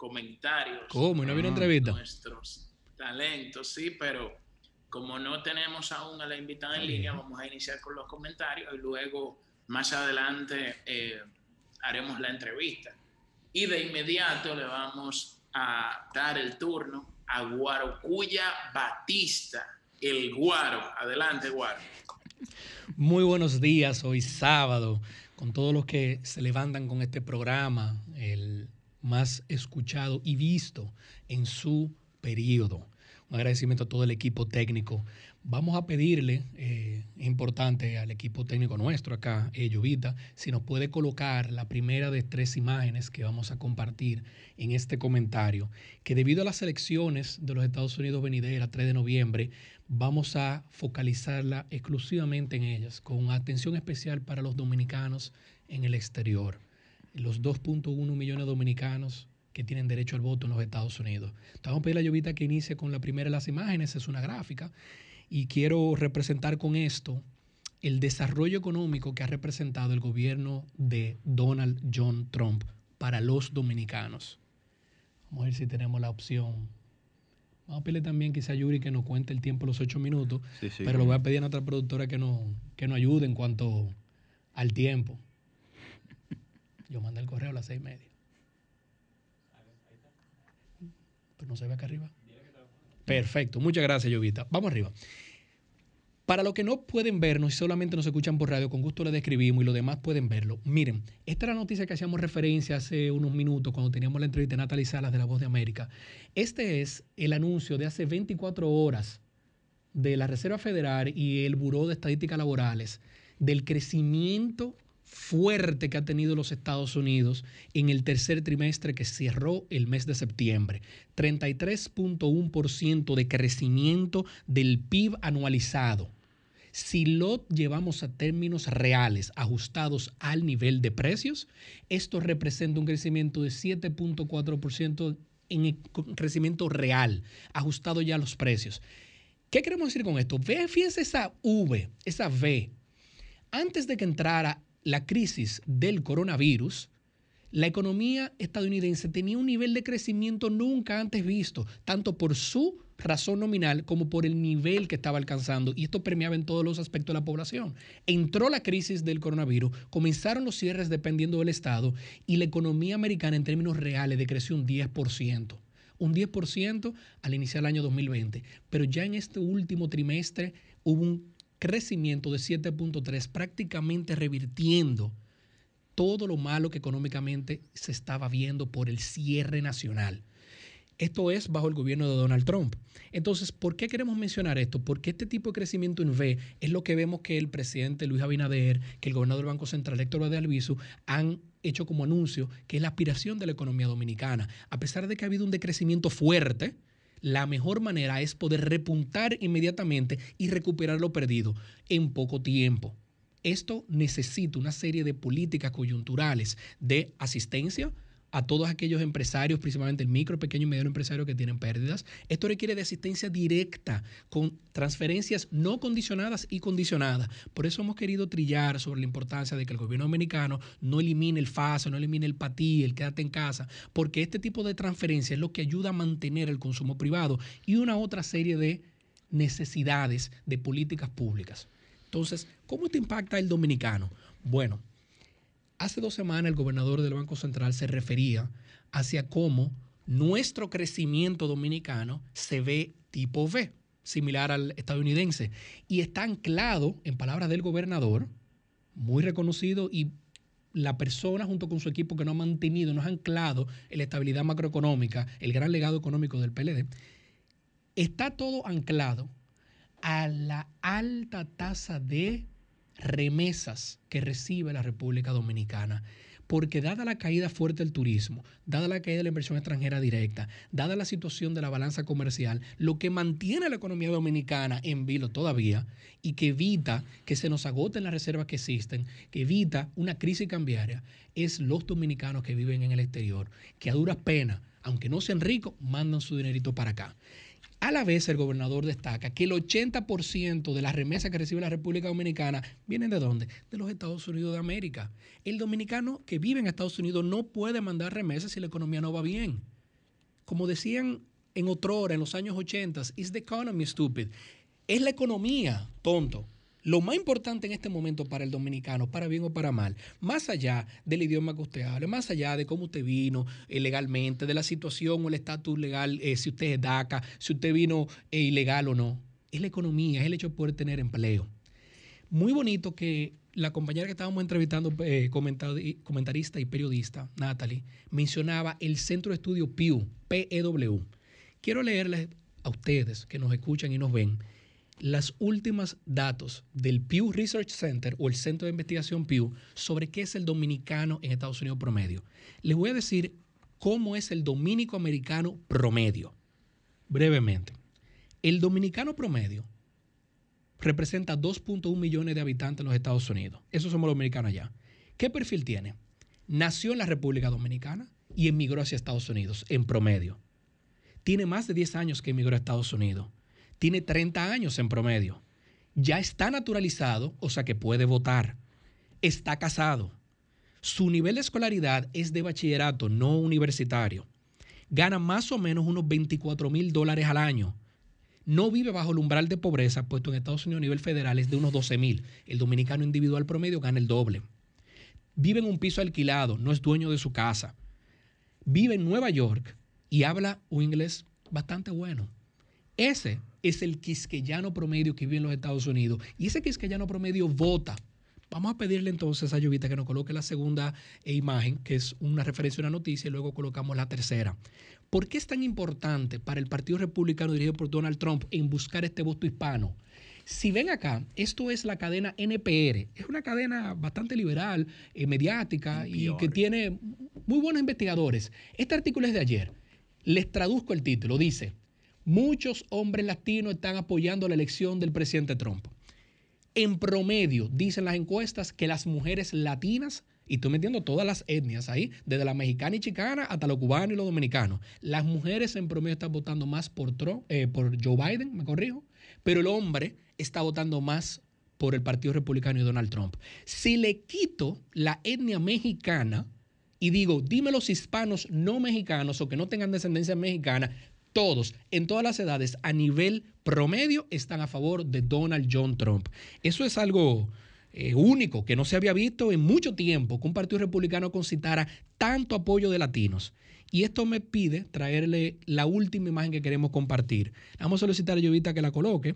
comentarios. ¿Cómo? ¿Y no viene entrevista? Nuestros talentos, sí, pero como no tenemos aún a la invitada en línea, vamos a iniciar con los comentarios y luego más adelante eh, haremos la entrevista. Y de inmediato le vamos a dar el turno a Guarocuya Batista, el Guaro. Adelante, Guaro. Muy buenos días, hoy sábado, con todos los que se levantan con este programa, el más escuchado y visto en su periodo. Un agradecimiento a todo el equipo técnico. Vamos a pedirle, eh, importante al equipo técnico nuestro acá, eh, Llovita, si nos puede colocar la primera de tres imágenes que vamos a compartir en este comentario, que debido a las elecciones de los Estados Unidos venideras, 3 de noviembre, vamos a focalizarla exclusivamente en ellas, con atención especial para los dominicanos en el exterior, los 2.1 millones de dominicanos que tienen derecho al voto en los Estados Unidos. Entonces vamos a pedirle a Llovita que inicie con la primera de las imágenes, es una gráfica, y quiero representar con esto el desarrollo económico que ha representado el gobierno de Donald John Trump para los dominicanos. Vamos a ver si tenemos la opción. Vamos a pedirle también quizá a Yuri que nos cuente el tiempo, los ocho minutos, Sí, sí, pero le voy a pedir a nuestra productora que nos, que nos ayude en cuanto al tiempo. Yo mandé el correo a las seis y media. Pero no se ve acá arriba. Perfecto, muchas gracias, Llovita. Vamos arriba. Para los que no pueden vernos y solamente nos escuchan por radio, con gusto les describimos y los demás pueden verlo. Miren, esta es la noticia que hacíamos referencia hace unos minutos cuando teníamos la entrevista de Natalie Salas de La Voz de América. Este es el anuncio de hace 24 horas de la Reserva Federal y el Buró de Estadísticas Laborales del crecimiento fuerte que ha tenido los Estados Unidos en el tercer trimestre que cerró el mes de septiembre. 33.1% de crecimiento del PIB anualizado. Si lo llevamos a términos reales, ajustados al nivel de precios, esto representa un crecimiento de 7.4% en el crecimiento real, ajustado ya a los precios. ¿Qué queremos decir con esto? Fíjense esa V, esa V. Antes de que entrara la crisis del coronavirus, la economía estadounidense tenía un nivel de crecimiento nunca antes visto, tanto por su razón nominal como por el nivel que estaba alcanzando. Y esto permeaba en todos los aspectos de la población. Entró la crisis del coronavirus, comenzaron los cierres dependiendo del estado y la economía americana en términos reales decreció un 10% un 10% al iniciar el año 2020, pero ya en este último trimestre hubo un crecimiento de 7.3, prácticamente revirtiendo todo lo malo que económicamente se estaba viendo por el cierre nacional. Esto es bajo el gobierno de Donald Trump. Entonces, ¿por qué queremos mencionar esto? Porque este tipo de crecimiento en V es lo que vemos que el presidente Luis Abinader, que el gobernador del Banco Central Héctor de Albizu han hecho como anuncio que es la aspiración de la economía dominicana. A pesar de que ha habido un decrecimiento fuerte, la mejor manera es poder repuntar inmediatamente y recuperar lo perdido en poco tiempo. Esto necesita una serie de políticas coyunturales de asistencia a todos aquellos empresarios, principalmente el micro, pequeño y mediano empresario que tienen pérdidas. Esto requiere de asistencia directa con transferencias no condicionadas y condicionadas. Por eso hemos querido trillar sobre la importancia de que el gobierno dominicano no elimine el FASA, no elimine el PATI, el quédate en casa, porque este tipo de transferencia es lo que ayuda a mantener el consumo privado y una otra serie de necesidades de políticas públicas. Entonces, ¿cómo esto impacta al dominicano? Bueno, hace dos semanas el gobernador del Banco Central se refería hacia cómo nuestro crecimiento dominicano se ve tipo V, similar al estadounidense, y está anclado, en palabras del gobernador, muy reconocido y la persona junto con su equipo que no ha mantenido, no ha anclado la estabilidad macroeconómica, el gran legado económico del PLD, está todo anclado a la alta tasa de remesas que recibe la República Dominicana. Porque dada la caída fuerte del turismo, dada la caída de la inversión extranjera directa, dada la situación de la balanza comercial, lo que mantiene a la economía dominicana en vilo todavía y que evita que se nos agoten las reservas que existen, que evita una crisis cambiaria, es los dominicanos que viven en el exterior, que a duras penas, aunque no sean ricos, mandan su dinerito para acá. A la vez, el gobernador destaca que el 80% de las remesas que recibe la República Dominicana vienen de dónde? De los Estados Unidos de América. El dominicano que vive en Estados Unidos no puede mandar remesas si la economía no va bien. Como decían en otrora, en los años 80, is the economy stupid. Es la economía, tonto. Lo más importante en este momento para el dominicano, para bien o para mal, más allá del idioma que usted hable, más allá de cómo usted vino eh, legalmente, de la situación o el estatus legal, eh, si usted es DACA, si usted vino eh, ilegal o no, es la economía, es el hecho de poder tener empleo. Muy bonito que la compañera que estábamos entrevistando, eh, comentarista y periodista, Natalie, mencionaba el Centro de Estudio Pew, PEW. Quiero leerles a ustedes que nos escuchan y nos ven las últimas datos del Pew Research Center o el Centro de Investigación Pew sobre qué es el dominicano en Estados Unidos promedio. Les voy a decir cómo es el dominico americano promedio, brevemente. El dominicano promedio representa 2.1 millones de habitantes en los Estados Unidos. Esos somos los dominicanos allá. ¿Qué perfil tiene? Nació en la República Dominicana y emigró hacia Estados Unidos en promedio. Tiene más de 10 años que emigró a Estados Unidos. Tiene 30 años en promedio. Ya está naturalizado, o sea que puede votar. Está casado. Su nivel de escolaridad es de bachillerato, no universitario. Gana más o menos unos 24 mil dólares al año. No vive bajo el umbral de pobreza, puesto en Estados Unidos a nivel federal es de unos 12 mil. El dominicano individual promedio gana el doble. Vive en un piso alquilado, no es dueño de su casa. Vive en Nueva York y habla un inglés bastante bueno. Ese es el quisqueyano promedio que vive en los Estados Unidos. Y ese quisqueyano promedio vota. Vamos a pedirle entonces a Llovita que nos coloque la segunda eh, imagen, que es una referencia a una noticia, y luego colocamos la tercera. ¿Por qué es tan importante para el Partido Republicano dirigido por Donald Trump en buscar este voto hispano? Si ven acá, esto es la cadena NPR. Es una cadena bastante liberal, eh, mediática y que tiene muy buenos investigadores. Este artículo es de ayer. Les traduzco el título. Dice, muchos hombres latinos están apoyando la elección del presidente Trump. En promedio, dicen las encuestas que las mujeres latinas, y estoy metiendo todas las etnias ahí, desde la mexicana y chicana hasta los cubanos y los dominicanos, las mujeres en promedio están votando más por, Trump, eh, por Joe Biden, me corrijo, pero el hombre está votando más por el Partido Republicano y Donald Trump. Si le quito la etnia mexicana y digo, dime los hispanos no mexicanos o que no tengan descendencia mexicana, todos, en todas las edades, a nivel promedio, están a favor de Donald John Trump. Eso es algo eh, único que no se había visto en mucho tiempo, que un partido republicano concitara tanto apoyo de latinos. Y esto me pide traerle la última imagen que queremos compartir. Vamos a solicitar a Llovita que la coloque.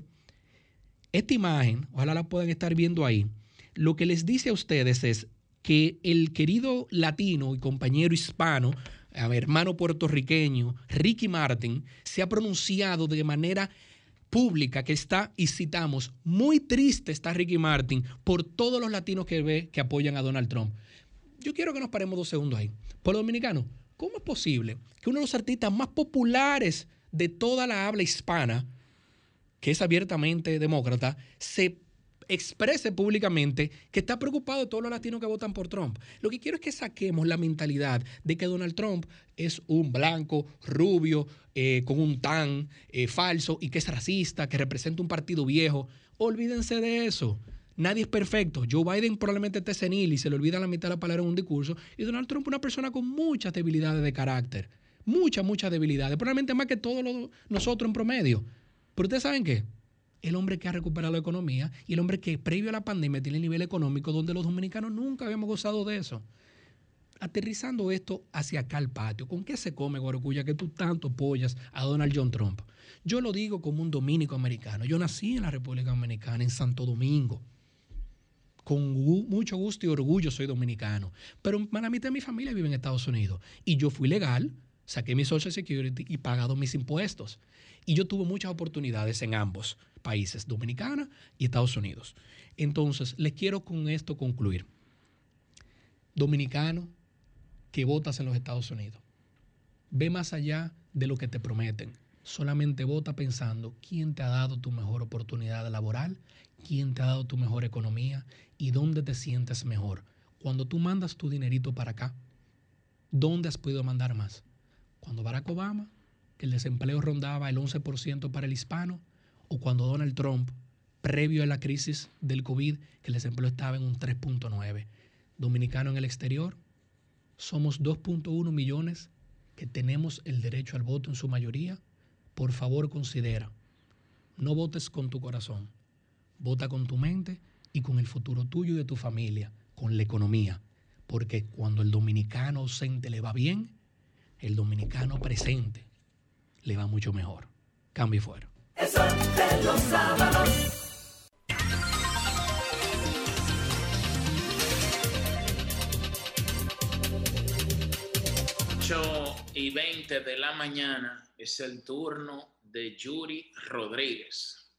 Esta imagen, ojalá la puedan estar viendo ahí, lo que les dice a ustedes es que el querido latino y compañero hispano, hermano puertorriqueño, Ricky Martin, se ha pronunciado de manera pública que está, y citamos, muy triste está Ricky Martin por todos los latinos que ve que apoyan a Donald Trump. Yo quiero que nos paremos dos segundos ahí. Por dominicano, ¿cómo es posible que uno de los artistas más populares de toda la habla hispana, que es abiertamente demócrata, se exprese públicamente que está preocupado de todos los latinos que votan por Trump. Lo que quiero es que saquemos la mentalidad de que Donald Trump es un blanco, rubio, eh, con un tan eh, falso y que es racista, que representa un partido viejo. Olvídense de eso. Nadie es perfecto. Joe Biden probablemente esté senil y se le olvida la mitad de la palabra en un discurso. Y Donald Trump una persona con muchas debilidades de carácter. Muchas, muchas debilidades. Probablemente más que todos nosotros en promedio. Pero ustedes saben qué? El hombre que ha recuperado la economía y el hombre que previo a la pandemia tiene el nivel económico donde los dominicanos nunca habíamos gozado de eso. Aterrizando esto hacia acá al patio, ¿con qué se come, Guarocuya, que tú tanto apoyas a Donald John Trump? Yo lo digo como un dominico americano. Yo nací en la República Dominicana, en Santo Domingo. Con mucho gusto y orgullo soy dominicano. Pero la mitad de mi familia vive en Estados Unidos. Y yo fui legal, saqué mi Social Security y pagado mis impuestos. Y yo tuve muchas oportunidades en ambos países, Dominicana y Estados Unidos. Entonces, les quiero con esto concluir. Dominicano que votas en los Estados Unidos, ve más allá de lo que te prometen. Solamente vota pensando quién te ha dado tu mejor oportunidad laboral, quién te ha dado tu mejor economía y dónde te sientes mejor. Cuando tú mandas tu dinerito para acá, ¿dónde has podido mandar más? Cuando Barack Obama, que el desempleo rondaba el 11% para el hispano, o cuando Donald Trump, previo a la crisis del COVID, que el desempleo estaba en un 3.9. Dominicano en el exterior, somos 2.1 millones que tenemos el derecho al voto en su mayoría. Por favor, considera, no votes con tu corazón, vota con tu mente y con el futuro tuyo y de tu familia, con la economía. Porque cuando el dominicano ausente le va bien, el dominicano presente le va mucho mejor. Cambio y fuera. El sol de los sábados. Ocho y 20 de la mañana es el turno de Yuri Rodríguez.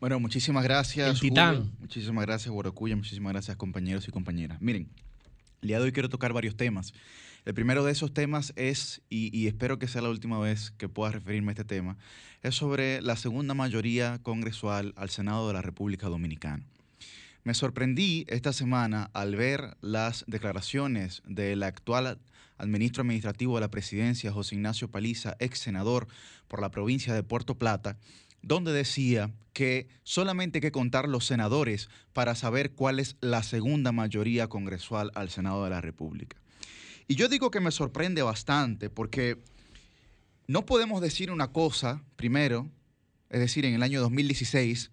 Bueno, muchísimas gracias. El titán. Julio. Muchísimas gracias, Guaracuya. Muchísimas gracias, compañeros y compañeras. Miren, el día de hoy quiero tocar varios temas. El primero de esos temas es, y, espero que sea la última vez que pueda referirme a este tema, es sobre la segunda mayoría congresual al Senado de la República Dominicana. Me sorprendí esta semana al ver las declaraciones del actual al ministro administrativo de la presidencia, José Ignacio Paliza, ex senador por la provincia de Puerto Plata, donde decía que solamente hay que contar los senadores para saber cuál es la segunda mayoría congresual al Senado de la República. Y yo digo que me sorprende bastante porque no podemos decir una cosa, primero, es decir, en el año 2016,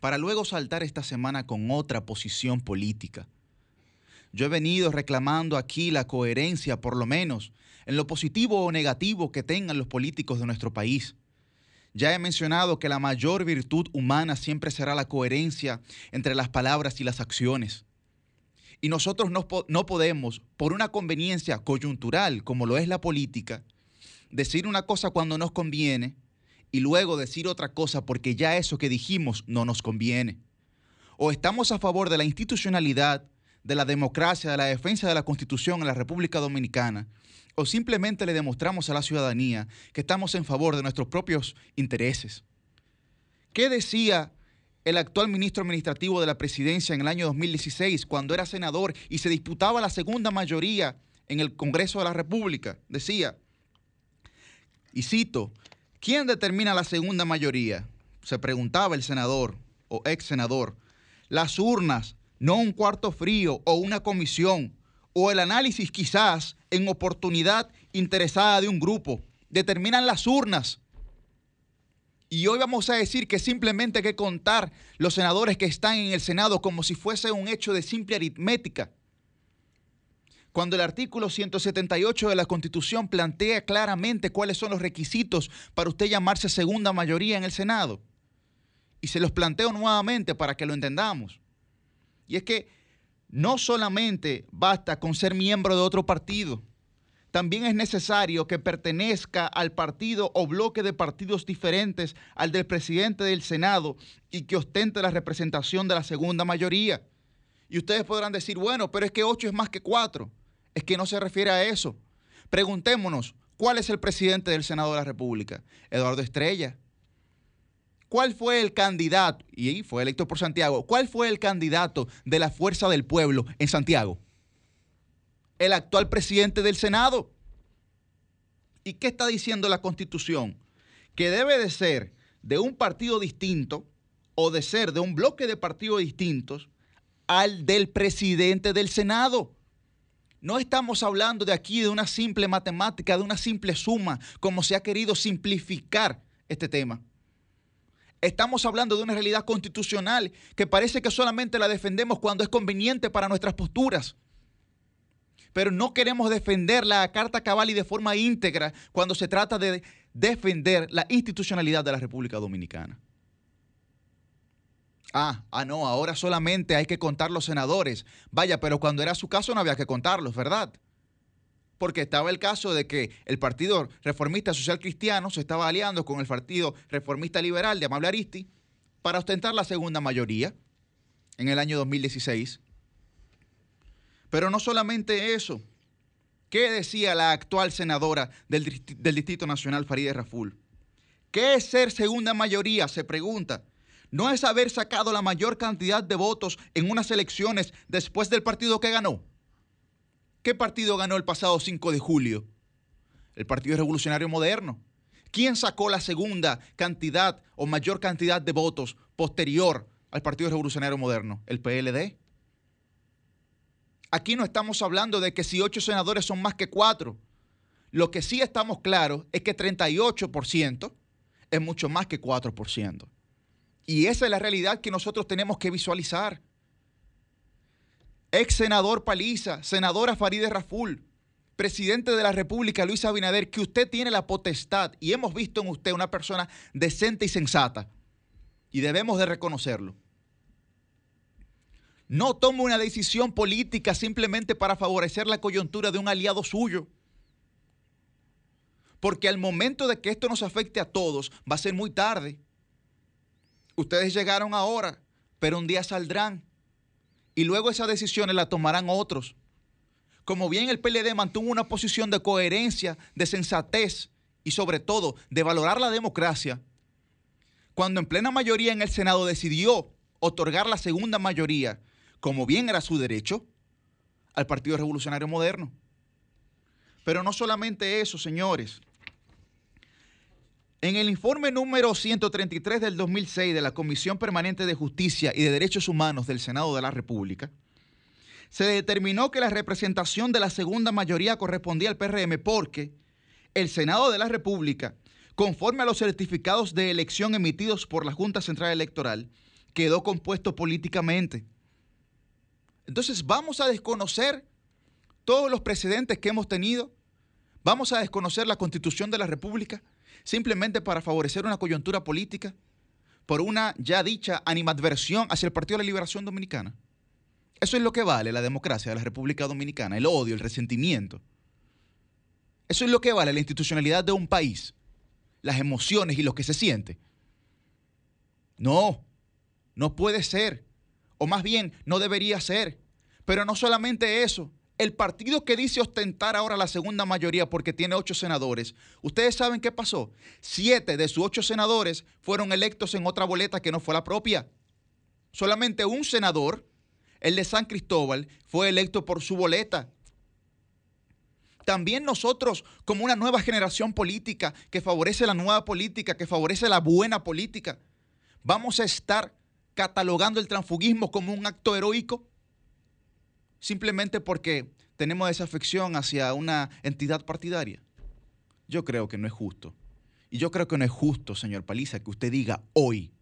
para luego saltar esta semana con otra posición política. Yo he venido reclamando aquí la coherencia, por lo menos, en lo positivo o negativo que tengan los políticos de nuestro país. Ya he mencionado que la mayor virtud humana siempre será la coherencia entre las palabras y las acciones. Y nosotros no, no podemos, por una conveniencia coyuntural como lo es la política, decir una cosa cuando nos conviene y luego decir otra cosa porque ya eso que dijimos no nos conviene. O estamos a favor de la institucionalidad, de la democracia, de la defensa de la Constitución en la República Dominicana, o simplemente le demostramos a la ciudadanía que estamos en favor de nuestros propios intereses. ¿Qué decía el actual ministro administrativo de la presidencia en el año 2016 cuando era senador y se disputaba la segunda mayoría en el Congreso de la República? Decía, y cito, ¿quién determina la segunda mayoría? Se preguntaba el senador o ex senador. Las urnas, no un cuarto frío o una comisión, o el análisis quizás en oportunidad interesada de un grupo. Determinan las urnas. Y hoy vamos a decir que simplemente hay que contar los senadores que están en el Senado como si fuese un hecho de simple aritmética. Cuando el artículo 178 de la Constitución plantea claramente cuáles son los requisitos para usted llamarse segunda mayoría en el Senado. Y se los planteo nuevamente para que lo entendamos. Y es que no solamente basta con ser miembro de otro partido, también es necesario que pertenezca al partido o bloque de partidos diferentes al del presidente del Senado y que ostente la representación de la segunda mayoría. Y ustedes podrán decir, bueno, pero es que ocho es más que cuatro. Es que no se refiere a eso. Preguntémonos, ¿cuál es el presidente del Senado de la República? Eduardo Estrella. ¿Cuál fue el candidato? Y fue electo por Santiago. ¿Cuál fue el candidato de la Fuerza del Pueblo en Santiago? El actual presidente del Senado. ¿Y qué está diciendo la Constitución? Que debe de ser de un partido distinto o de ser de un bloque de partidos distintos al del presidente del Senado. No estamos hablando de aquí de una simple matemática, de una simple suma, como se ha querido simplificar este tema. Estamos hablando de una realidad constitucional que parece que solamente la defendemos cuando es conveniente para nuestras posturas. Pero no queremos defender la carta cabal y de forma íntegra cuando se trata de defender la institucionalidad de la República Dominicana. Ah, ah, no, ahora solamente hay que contar los senadores. Vaya, pero cuando era su caso no había que contarlos, ¿verdad? Porque estaba el caso de que el Partido Reformista Social Cristiano se estaba aliando con el Partido Reformista Liberal de Amable Aristi para ostentar la segunda mayoría en el año 2016. Pero no solamente eso. ¿Qué decía la actual senadora del, dist- del Distrito Nacional, Farideh Raful? ¿Qué es ser segunda mayoría? Se pregunta. ¿No es haber sacado la mayor cantidad de votos en unas elecciones después del partido que ganó? ¿Qué partido ganó el pasado 5 de julio? El Partido Revolucionario Moderno. ¿Quién sacó la segunda cantidad o mayor cantidad de votos posterior al Partido Revolucionario Moderno? El PLD. Aquí no estamos hablando de que si ocho senadores son más que cuatro. Lo que sí estamos claros es que 38% es mucho más que 4%. Y esa es la realidad que nosotros tenemos que visualizar. Ex senador Paliza, senadora Farideh Raful, presidente de la República, Luis Abinader, que usted tiene la potestad y hemos visto en usted una persona decente y sensata y debemos de reconocerlo. No tome una decisión política simplemente para favorecer la coyuntura de un aliado suyo. Porque al momento de que esto nos afecte a todos, va a ser muy tarde. Ustedes llegaron ahora, pero un día saldrán. Y luego esas decisiones las tomarán otros. Como bien el PLD mantuvo una posición de coherencia, de sensatez y sobre todo de valorar la democracia, cuando en plena mayoría en el Senado decidió otorgar la segunda mayoría como bien era su derecho, al Partido Revolucionario Moderno. Pero no solamente eso, señores. En el informe número 133 del 2006 de la Comisión Permanente de Justicia y de Derechos Humanos del Senado de la República, se determinó que la representación de la segunda mayoría correspondía al PRM porque el Senado de la República, conforme a los certificados de elección emitidos por la Junta Central Electoral, quedó compuesto políticamente entonces vamos a desconocer todos los precedentes que hemos tenido. Vamos a desconocer la constitución de la República simplemente para favorecer una coyuntura política por una ya dicha animadversión hacia el Partido de la Liberación Dominicana. Eso es lo que vale la democracia de la República Dominicana, el odio, el resentimiento. Eso es lo que vale la institucionalidad de un país, las emociones y lo que se siente. No, no puede ser o más bien no debería ser. Pero no solamente eso, el partido que dice ostentar ahora la segunda mayoría porque tiene ocho senadores, ustedes saben qué pasó. Siete de sus ocho senadores fueron electos en otra boleta que no fue la propia. Solamente un senador, el de San Cristóbal, fue electo por su boleta. También nosotros, como una nueva generación política que favorece la nueva política, que favorece la buena política, vamos a estar catalogando el transfugismo como un acto heroico simplemente porque tenemos esa afección hacia una entidad partidaria. Yo creo que no es justo. Y yo creo que no es justo, señor Paliza, que usted diga hoy,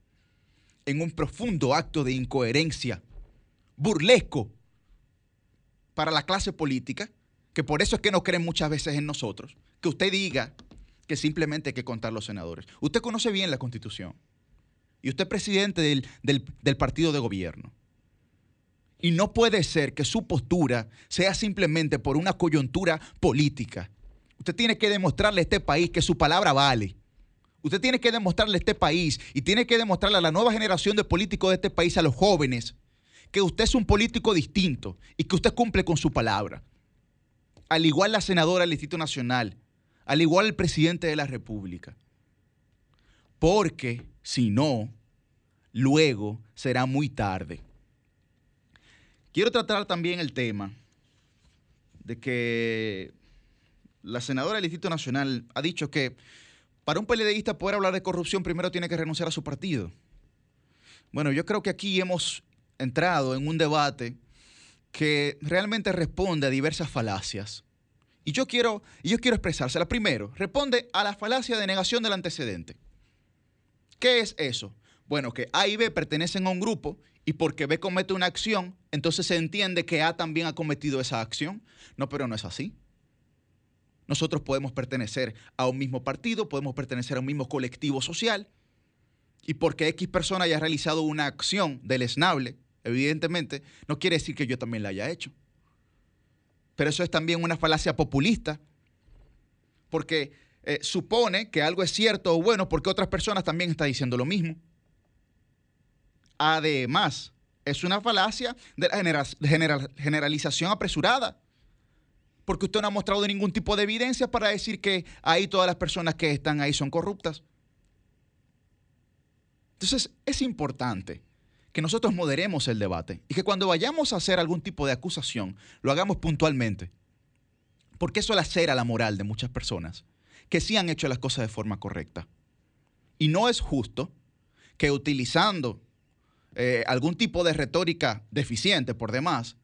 en un profundo acto de incoherencia, burlesco para la clase política, que por eso es que no creen muchas veces en nosotros, que usted diga que simplemente hay que contar los senadores. Usted conoce bien la constitución y usted es presidente del, partido de gobierno. Y no puede ser que su postura sea simplemente por una coyuntura política. Usted tiene que demostrarle a este país que su palabra vale. Usted tiene que demostrarle a este país y tiene que demostrarle a la nueva generación de políticos de este país, a los jóvenes, que usted es un político distinto y que usted cumple con su palabra. Al igual la senadora del Instituto Nacional, al igual el presidente de la República. Porque si no, luego será muy tarde. Quiero tratar también el tema de que la senadora del Instituto Nacional ha dicho que para un PLDista poder hablar de corrupción primero tiene que renunciar a su partido. Bueno, yo creo que aquí hemos entrado en un debate que realmente responde a diversas falacias. Y yo quiero, y yo quiero expresársela. Primero, responde a la falacia de negación del antecedente. ¿Qué es eso? Bueno, que A y B pertenecen a un grupo y porque B comete una acción, entonces se entiende que A también ha cometido esa acción. No, pero no es así. Nosotros podemos pertenecer a un mismo partido, podemos pertenecer a un mismo colectivo social, y porque X persona haya realizado una acción deleznable, evidentemente, no quiere decir que yo también la haya hecho. Pero eso es también una falacia populista, porque eh, supone que algo es cierto o bueno porque otras personas también están diciendo lo mismo. Además, es una falacia de la generalización apresurada, porque usted no ha mostrado ningún tipo de evidencia para decir que ahí todas las personas que están ahí son corruptas. Entonces, es importante que nosotros moderemos el debate y que cuando vayamos a hacer algún tipo de acusación, lo hagamos puntualmente, porque eso lacera la moral de muchas personas que sí han hecho las cosas de forma correcta. Y no es justo que utilizando eh, algún tipo de retórica deficiente por demás,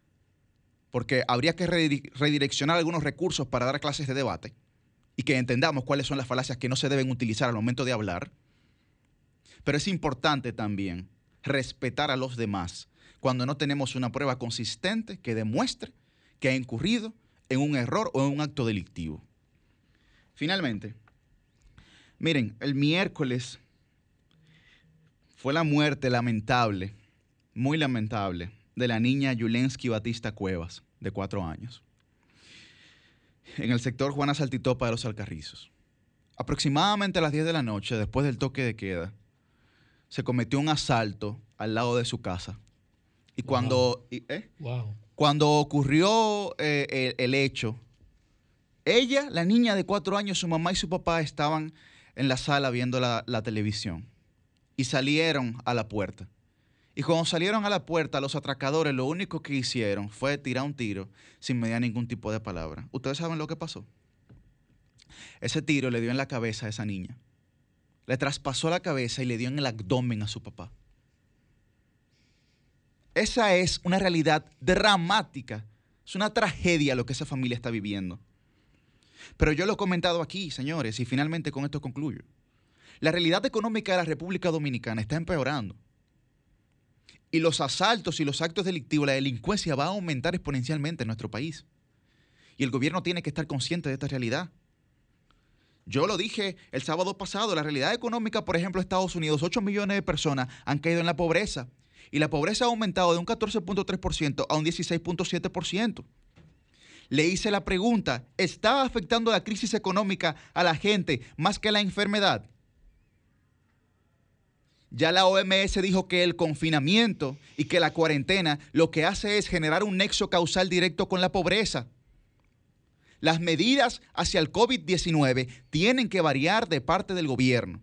porque habría que redireccionar algunos recursos para dar clases de debate y que entendamos cuáles son las falacias que no se deben utilizar al momento de hablar. Pero es importante también respetar a los demás cuando no tenemos una prueba consistente que demuestre que ha incurrido en un error o en un acto delictivo. Finalmente, miren, el miércoles fue la muerte lamentable, muy lamentable, de la niña Yulensky Batista Cuevas, de cuatro años, en el sector Juana Saltitopa de los Alcarrizos. Aproximadamente a las 10 de la noche, después del toque de queda, se cometió un asalto al lado de su casa. Y cuando, ¿eh? Wow. cuando ocurrió eh, el, el hecho, ella, la niña de cuatro años, su mamá y su papá estaban en la sala viendo la, televisión y salieron a la puerta. Y cuando salieron a la puerta, los atracadores lo único que hicieron fue tirar un tiro sin mediar ningún tipo de palabra. ¿Ustedes saben lo que pasó? Ese tiro le dio en la cabeza a esa niña. Le traspasó la cabeza y le dio en el abdomen a su papá. Esa es una realidad dramática. Es una tragedia lo que esa familia está viviendo. Pero yo lo he comentado aquí, señores, y finalmente con esto concluyo. La realidad económica de la República Dominicana está empeorando. Y los asaltos y los actos delictivos, la delincuencia va a aumentar exponencialmente en nuestro país. Y el gobierno tiene que estar consciente de esta realidad. Yo lo dije el sábado pasado, la realidad económica, por ejemplo, Estados Unidos, 8 millones de personas han caído en la pobreza. Y la pobreza ha aumentado de un 14.3% a un 16.7%. Le hice la pregunta, ¿está afectando la crisis económica a la gente más que la enfermedad? Ya la OMS dijo que el confinamiento y que la cuarentena lo que hace es generar un nexo causal directo con la pobreza. Las medidas hacia el COVID-19 tienen que variar de parte del gobierno.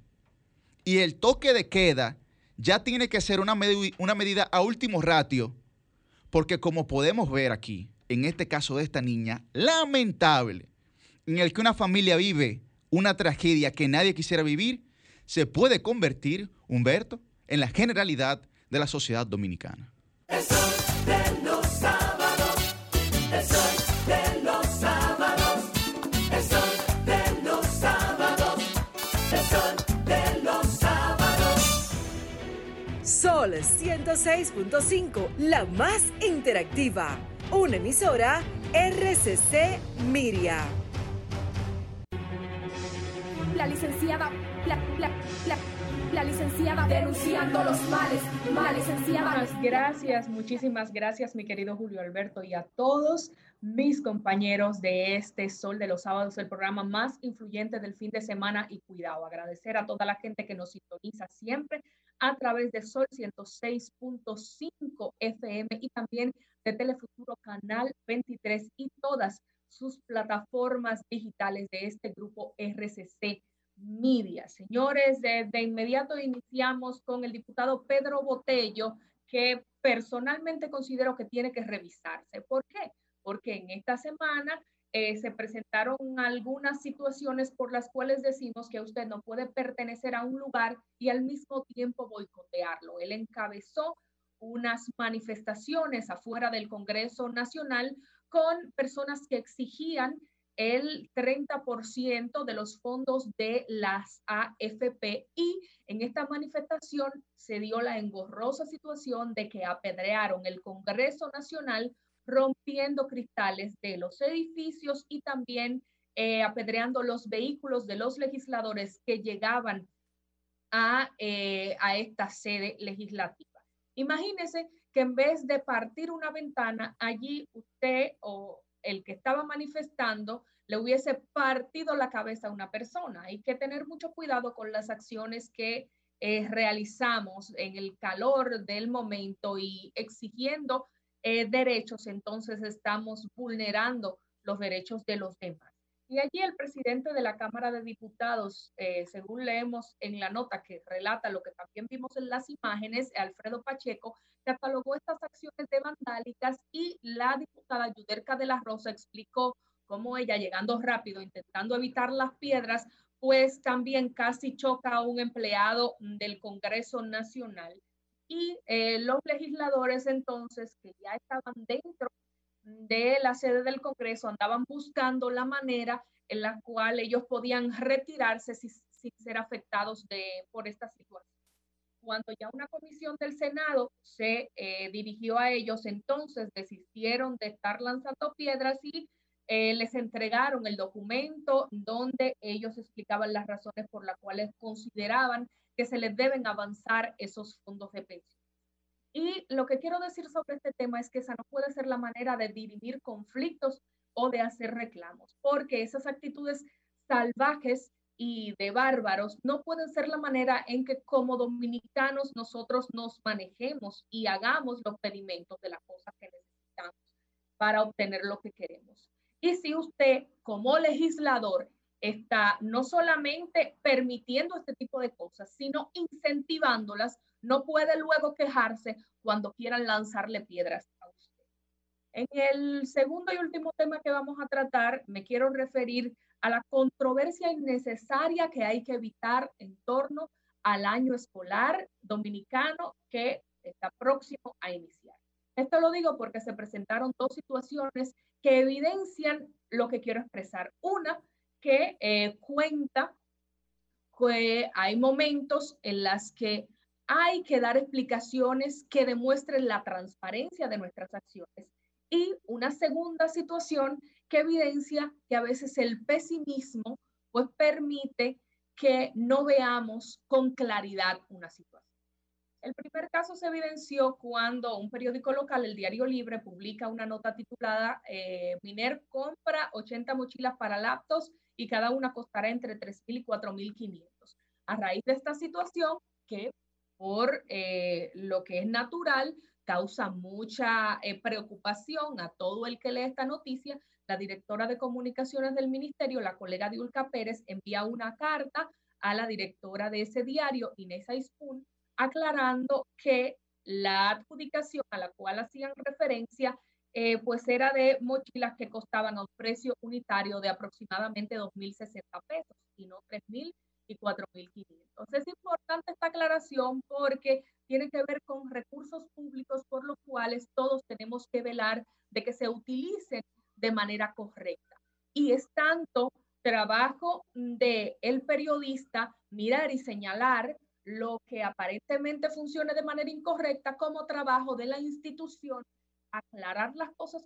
Y el toque de queda ya tiene que ser una, una medida a último ratio, porque como podemos ver aquí, en este caso de esta niña, lamentable, en el que una familia vive una tragedia que nadie quisiera vivir, se puede convertir, Humberto, en la generalidad de la sociedad dominicana. El sol de los sábados, el sol de los sábados, el sol de los sábados, el sol de los sábados. Sol 106.5, la más interactiva. Una emisora RCC Miria. La licenciada, la, la, la, la licenciada denunciando los males, la licenciada. Muchísimas gracias, muchísimas gracias, mi querido Julio Alberto, y a todos mis compañeros de este Sol de los Sábados, el programa más influyente del fin de semana. Y cuidado, agradecer a toda la gente que nos sintoniza siempre a través de Sol 106.5 FM y también de Telefuturo Canal 23 y todas sus plataformas digitales de este grupo RCC Media. Señores, de, inmediato iniciamos con el diputado Pedro Botello, que personalmente considero que tiene que revisarse. ¿Por qué? Porque en esta semana eh, se presentaron algunas situaciones por las cuales decimos que usted no puede pertenecer a un lugar y al mismo tiempo boicotearlo. Él encabezó unas manifestaciones afuera del Congreso Nacional con personas que exigían el 30% de los fondos de las AFP y en esta manifestación se dio la engorrosa situación de que apedrearon el Congreso Nacional rompiendo cristales de los edificios y también eh, apedreando los vehículos de los legisladores que llegaban a, eh, a esta sede legislativa. Imagínese que en vez de partir una ventana, allí usted o el que estaba manifestando le hubiese partido la cabeza a una persona. Hay que tener mucho cuidado con las acciones que eh, realizamos en el calor del momento y exigiendo eh, derechos, entonces estamos vulnerando los derechos de los demás. Y allí el presidente de la Cámara de Diputados, eh, según leemos en la nota que relata lo que también vimos en las imágenes, Alfredo Pacheco, catalogó estas acciones de vandálicas y la diputada Yuderca de la Rosa explicó cómo ella, llegando rápido, intentando evitar las piedras, pues también casi choca a un empleado del Congreso Nacional. Y eh, los legisladores entonces, que ya estaban dentro de la sede del Congreso andaban buscando la manera en la cual ellos podían retirarse sin, ser afectados de, por esta situación. Cuando ya una comisión del Senado se eh, dirigió a ellos, entonces desistieron de estar lanzando piedras y eh, les entregaron el documento donde ellos explicaban las razones por las cuales consideraban que se les deben avanzar esos fondos de pensión. Y lo que quiero decir sobre este tema es que esa no puede ser la manera de dirimir conflictos o de hacer reclamos, porque esas actitudes salvajes y de bárbaros no pueden ser la manera en que como dominicanos nosotros nos manejemos y hagamos los pedimentos de las cosas que necesitamos para obtener lo que queremos. Y si usted como legislador está no solamente permitiendo este tipo de cosas, sino incentivándolas, no puede luego quejarse cuando quieran lanzarle piedras a usted. En el segundo y último tema que vamos a tratar, me quiero referir a la controversia innecesaria que hay que evitar en torno al año escolar dominicano que está próximo a iniciar. Esto lo digo porque se presentaron dos situaciones que evidencian lo que quiero expresar. Una que eh, cuenta que hay momentos en las que hay que dar explicaciones que demuestren la transparencia de nuestras acciones. Y una segunda situación que evidencia que a veces el pesimismo pues permite que no veamos con claridad una situación. El primer caso se evidenció cuando un periódico local, el Diario Libre, publica una nota titulada eh, Miner compra 80 mochilas para laptops y cada una costará entre 3.000 y 4.500. A raíz de esta situación, que por eh, lo que es natural, causa mucha eh, preocupación a todo el que lee esta noticia, la directora de comunicaciones del ministerio, la colega Diulca Pérez, envía una carta a la directora de ese diario, Inés Aispun, aclarando que la adjudicación a la cual hacían referencia eh, pues era de mochilas que costaban a un precio unitario de aproximadamente 2.060 pesos y no 3.000 y 4.500. Entonces es importante esta aclaración porque tiene que ver con recursos públicos por los cuales todos tenemos que velar de que se utilicen de manera correcta. Y es tanto trabajo de el periodista mirar y señalar lo que aparentemente funcione de manera incorrecta como trabajo de la institución, aclarar las cosas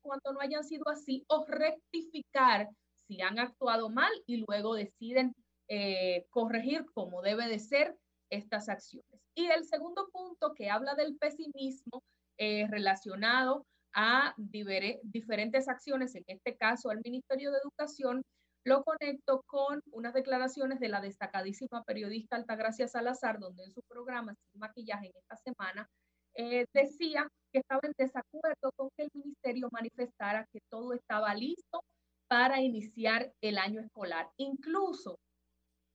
cuando no hayan sido así o rectificar si han actuado mal y luego deciden eh, corregir como debe de ser estas acciones. Y el segundo punto que habla del pesimismo eh, relacionado a diferentes acciones, en este caso al Ministerio de Educación, lo conecto con unas declaraciones de la destacadísima periodista Altagracia Salazar, donde en su programa Sin Maquillaje en esta semana eh, decía que estaba en desacuerdo con que el ministerio manifestara que todo estaba listo para iniciar el año escolar. Incluso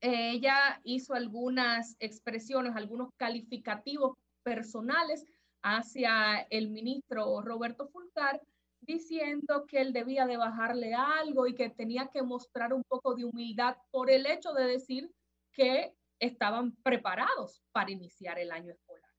ella hizo algunas expresiones, algunos calificativos personales hacia el ministro Roberto Fulcar, diciendo que él debía de bajarle algo y que tenía que mostrar un poco de humildad por el hecho de decir que estaban preparados para iniciar el año escolar.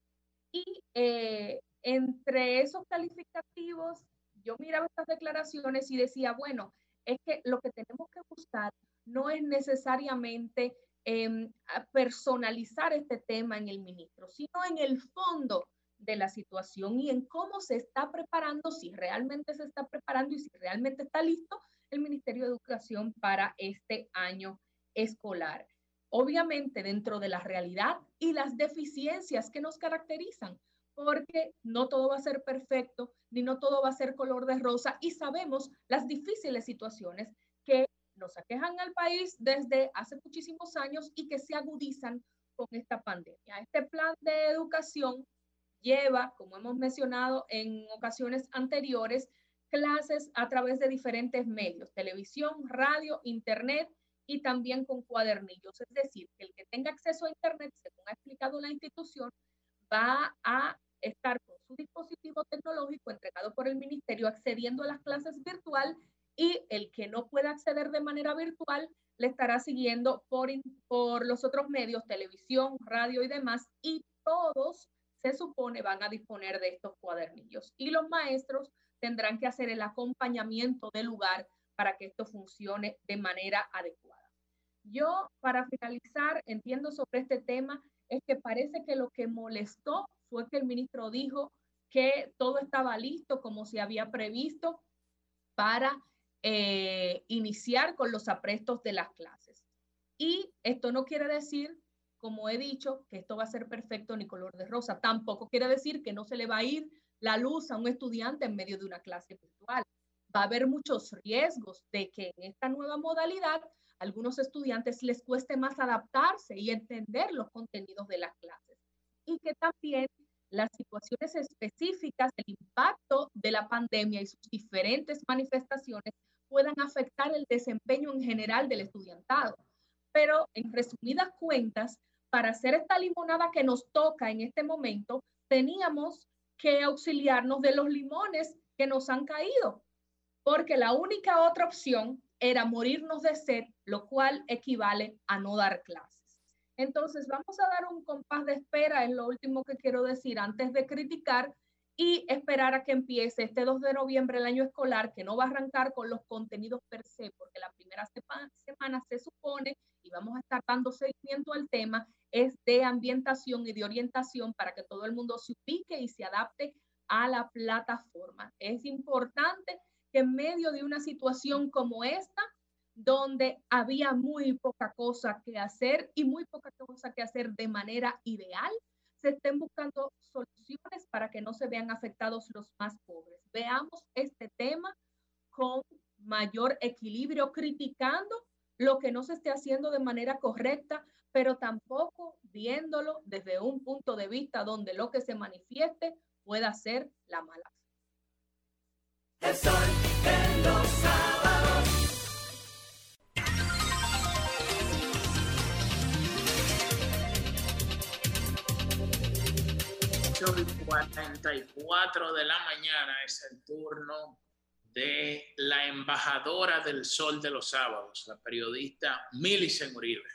Y eh, entre esos calificativos, yo miraba estas declaraciones y decía, bueno, es que lo que tenemos que buscar no es necesariamente em, personalizar este tema en el ministro, sino en el fondo de la situación y en cómo se está preparando, si realmente se está preparando y si realmente está listo el Ministerio de Educación para este año escolar. Obviamente dentro de la realidad y las deficiencias que nos caracterizan, porque no todo va a ser perfecto, ni no todo va a ser color de rosa, y sabemos las difíciles situaciones nos aquejan al país desde hace muchísimos años y que se agudizan con esta pandemia. Este plan de educación lleva, como hemos mencionado en ocasiones anteriores, clases a través de diferentes medios, televisión, radio, internet y también con cuadernillos. Es decir, que el que tenga acceso a internet, según ha explicado la institución, va a estar con su dispositivo tecnológico entregado por el ministerio accediendo a las clases virtual y el que no pueda acceder de manera virtual le estará siguiendo por, por los otros medios, televisión, radio y demás, y todos se supone van a disponer de estos cuadernillos. Y los maestros tendrán que hacer el acompañamiento del lugar para que esto funcione de manera adecuada. Yo, para finalizar, entiendo sobre este tema, es que parece que lo que molestó fue que el ministro dijo que todo estaba listo como se había previsto para eh, iniciar con los aprestos de las clases. Y esto no quiere decir, como he dicho, que esto va a ser perfecto ni color de rosa. Tampoco quiere decir que no se le va a ir la luz a un estudiante en medio de una clase virtual. Va a haber muchos riesgos de que en esta nueva modalidad algunos estudiantes les cueste más adaptarse y entender los contenidos de las clases. Y que también las situaciones específicas, el impacto de la pandemia y sus diferentes manifestaciones puedan afectar el desempeño en general del estudiantado. Pero en resumidas cuentas, para hacer esta limonada que nos toca en este momento, teníamos que auxiliarnos de los limones que nos han caído, porque la única otra opción era morirnos de sed, lo cual equivale a no dar clases. Entonces, vamos a dar un compás de espera, es lo último que quiero decir antes de criticar y esperar a que empiece este 2 de noviembre el año escolar, que no va a arrancar con los contenidos per se, porque la primera semana se supone, y vamos a estar dando seguimiento al tema, es de ambientación y de orientación para que todo el mundo se ubique y se adapte a la plataforma. Es importante que en medio de una situación como esta, donde había muy poca cosa que hacer y muy poca cosa que hacer de manera ideal, se estén buscando soluciones para que no se vean afectados los más pobres. Veamos este tema con mayor equilibrio, criticando lo que no se esté haciendo de manera correcta, pero tampoco viéndolo desde un punto de vista donde lo que se manifieste pueda ser la mala. 8 44 de la mañana es el turno de la embajadora del Sol de los Sábados, la periodista Milicen Uribe.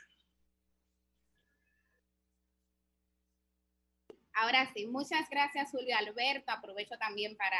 Ahora sí, muchas gracias Julio Alberto. Aprovecho también para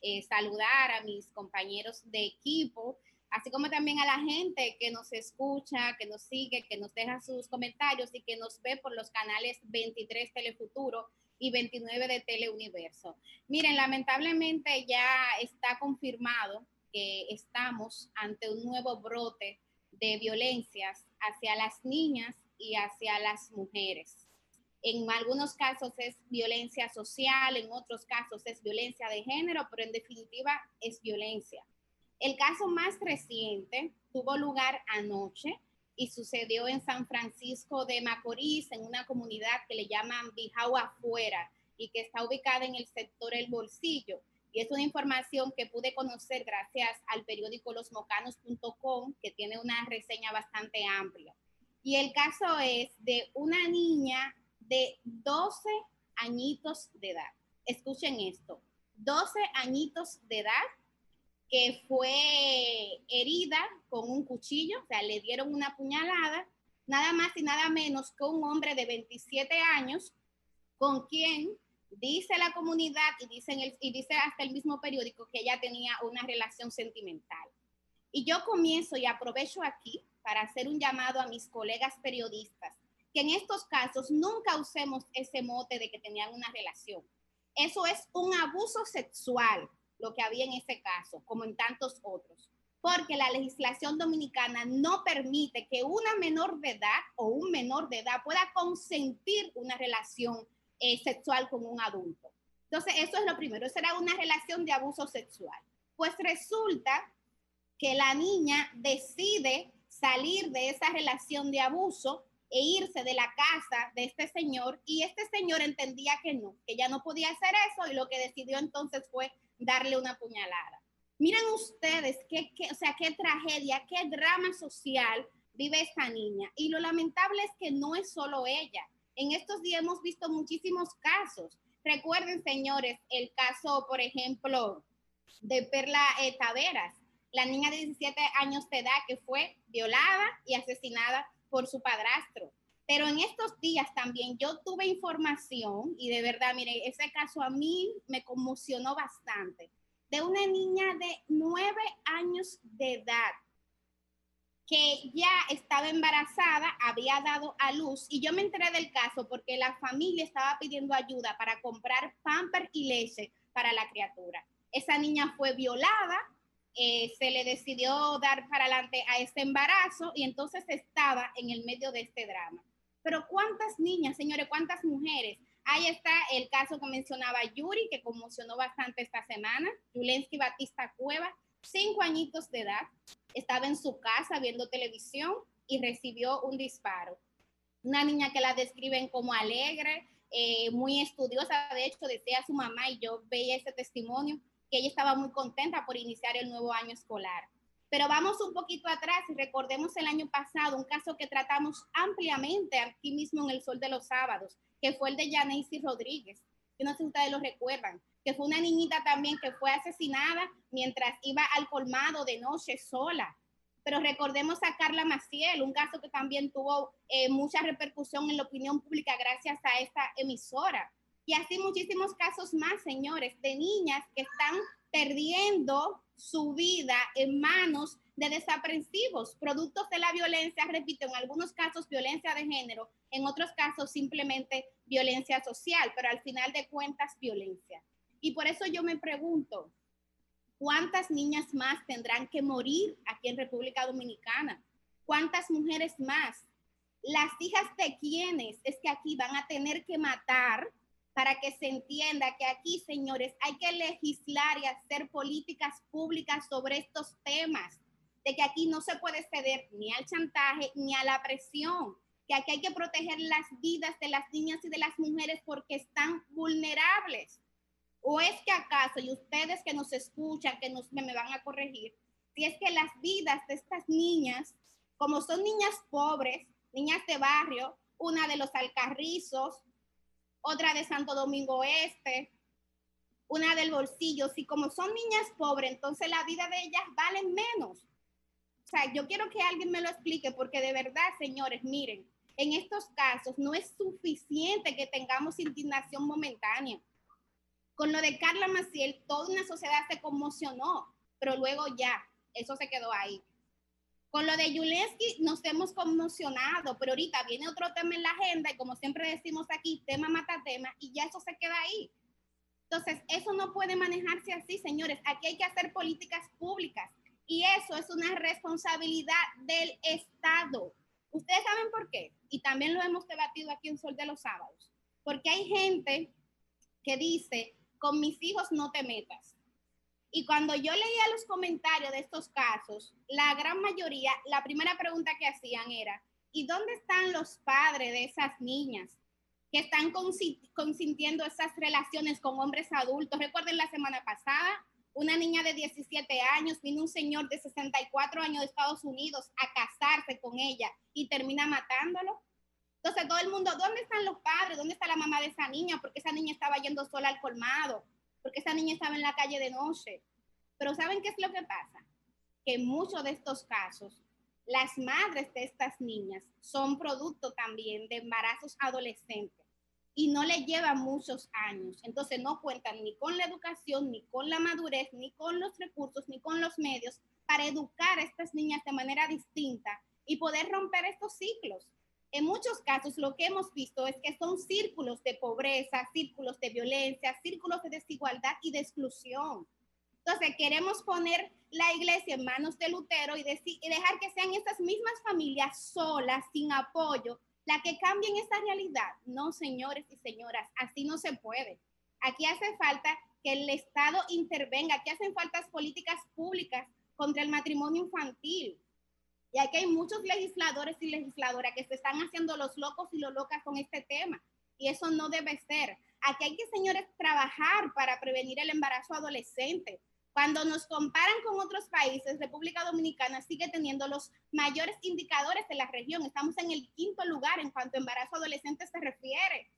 eh, saludar a mis compañeros de equipo, así como también a la gente que nos escucha, que nos sigue, que nos deja sus comentarios y que nos ve por los canales 23 Telefuturo y 29 de Teleuniverso. Miren, lamentablemente ya está confirmado que estamos ante un nuevo brote de violencias hacia las niñas y hacia las mujeres. En algunos casos es violencia social, en otros casos es violencia de género, pero en definitiva es violencia. El caso más reciente tuvo lugar anoche y sucedió en San Francisco de Macorís, en una comunidad que le llaman Bijau Afuera y que está ubicada en el sector El Bolsillo. Y es una información que pude conocer gracias al periódico losmocanos.com, que tiene una reseña bastante amplia. Y el caso es de una niña de 12 añitos de edad. Escuchen esto, 12 añitos de edad que fue herida con un cuchillo, o sea, le dieron una puñalada, nada más y nada menos que un hombre de 27 años con quien dice la comunidad y, dicen el, y dice hasta el mismo periódico que ella tenía una relación sentimental. Y yo comienzo y aprovecho aquí para hacer un llamado a mis colegas periodistas, que en estos casos nunca usemos ese mote de que tenían una relación. Eso es un abuso sexual lo que había en ese caso, como en tantos otros, porque la legislación dominicana no permite que una menor de edad o un menor de edad pueda consentir una relación eh, sexual con un adulto. Entonces, eso es lo primero, esa era una relación de abuso sexual. Pues resulta que la niña decide salir de esa relación de abuso e irse de la casa de este señor y este señor entendía que no, que ya no podía hacer eso y lo que decidió entonces fue darle una puñalada. Miren ustedes qué, o sea, qué tragedia, qué drama social vive esta niña. Y lo lamentable es que no es solo ella. En estos días hemos visto muchísimos casos. Recuerden, señores, el caso, por ejemplo, de Perla eh, Taveras, la niña de 17 años de edad que fue violada y asesinada por su padrastro. Pero en estos días también yo tuve información y de verdad, mire, ese caso a mí me conmocionó bastante, de una niña de nueve años de edad que ya estaba embarazada, había dado a luz y yo me enteré del caso porque la familia estaba pidiendo ayuda para comprar pamper y leche para la criatura. Esa niña fue violada, eh, se le decidió dar para adelante a este embarazo y entonces estaba en el medio de este drama. Pero ¿cuántas niñas, señores, cuántas mujeres? Ahí está el caso que mencionaba Yuri, que conmocionó bastante esta semana. Yulensky Batista Cueva, cinco añitos de edad, estaba en su casa viendo televisión y recibió un disparo. Una niña que la describen como alegre, eh, muy estudiosa, de hecho, decía su mamá y yo veía ese testimonio, que ella estaba muy contenta por iniciar el nuevo año escolar. Pero vamos un poquito atrás y recordemos el año pasado un caso que tratamos ampliamente aquí mismo en el Sol de los Sábados, que fue el de Janacy Rodríguez. Yo no sé si ustedes lo recuerdan, que fue una niñita también que fue asesinada mientras iba al colmado de noche sola. Pero recordemos a Carla Maciel, un caso que también tuvo eh, mucha repercusión en la opinión pública gracias a esta emisora. Y así muchísimos casos más, señores, de niñas que están perdiendo su vida en manos de desaprensivos, productos de la violencia, repito, en algunos casos violencia de género, en otros casos simplemente violencia social, pero al final de cuentas violencia. Y por eso yo me pregunto, ¿cuántas niñas más tendrán que morir aquí en República Dominicana? ¿Cuántas mujeres más? Las hijas de quienes es que aquí van a tener que matar para que se entienda que aquí, señores, hay que legislar y hacer políticas públicas sobre estos temas, de que aquí no se puede ceder ni al chantaje ni a la presión, que aquí hay que proteger las vidas de las niñas y de las mujeres porque están vulnerables. ¿O es que acaso, y ustedes que nos escuchan, que nos, me van a corregir, si es que las vidas de estas niñas, como son niñas pobres, niñas de barrio, una de los alcarrizos, otra de Santo Domingo Este, una del bolsillo. Si como son niñas pobres, entonces la vida de ellas vale menos. O sea, yo quiero que alguien me lo explique porque de verdad, señores, miren, en estos casos no es suficiente que tengamos indignación momentánea. Con lo de Carla Maciel, toda una sociedad se conmocionó, pero luego ya, eso se quedó ahí. Con lo de Yulensky nos hemos conmocionado, pero ahorita viene otro tema en la agenda y como siempre decimos aquí, tema mata tema y ya eso se queda ahí. Entonces, eso no puede manejarse así, señores. Aquí hay que hacer políticas públicas y eso es una responsabilidad del Estado. Ustedes saben por qué y también lo hemos debatido aquí en Sol de los Sábados. Porque hay gente que dice, con mis hijos no te metas. Y cuando yo leía los comentarios de estos casos, la gran mayoría, la primera pregunta que hacían era, ¿y dónde están los padres de esas niñas que están consintiendo esas relaciones con hombres adultos? Recuerden la semana pasada, una niña de 17 años, vino un señor de 64 años de Estados Unidos a casarse con ella y termina matándolo. Entonces todo el mundo, ¿dónde están los padres? ¿Dónde está la mamá de esa niña? Porque esa niña estaba yendo sola al colmado porque esa niña estaba en la calle de noche. Pero ¿saben qué es lo que pasa? Que en muchos de estos casos, las madres de estas niñas son producto también de embarazos adolescentes y no le llevan muchos años. Entonces no cuentan ni con la educación, ni con la madurez, ni con los recursos, ni con los medios para educar a estas niñas de manera distinta y poder romper estos ciclos. En muchos casos lo que hemos visto es que son círculos de pobreza, círculos de violencia, círculos de desigualdad y de exclusión. Entonces queremos poner la iglesia en manos de Lutero y, dejar que sean estas mismas familias solas, sin apoyo, la que cambien esta realidad. No, señores y señoras, así no se puede. Aquí hace falta que el Estado intervenga, aquí hacen faltas políticas públicas contra el matrimonio infantil, y aquí hay muchos legisladores y legisladoras que se están haciendo los locos y los locas con este tema. Y eso no debe ser. Aquí hay que, señores, trabajar para prevenir el embarazo adolescente. Cuando nos comparan con otros países, República Dominicana sigue teniendo los mayores indicadores de la región. Estamos en el quinto lugar en cuanto a embarazo adolescente se refiere.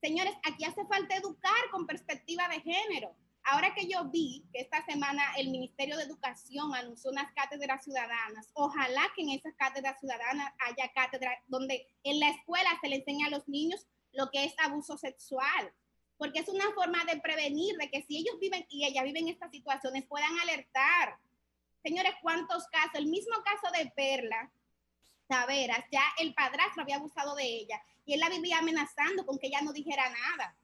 Señores, aquí hace falta educar con perspectiva de género. Ahora que yo vi que esta semana el Ministerio de Educación anunció unas cátedras ciudadanas, ojalá que en esas cátedras ciudadanas haya cátedras donde en la escuela se le enseña a los niños lo que es abuso sexual, porque es una forma de prevenir de que si ellos viven y ellas viven estas situaciones puedan alertar. Señores, ¿cuántos casos? El mismo caso de Perla Taveras, ya el padrastro había abusado de ella y él la vivía amenazando con que ella no dijera nada.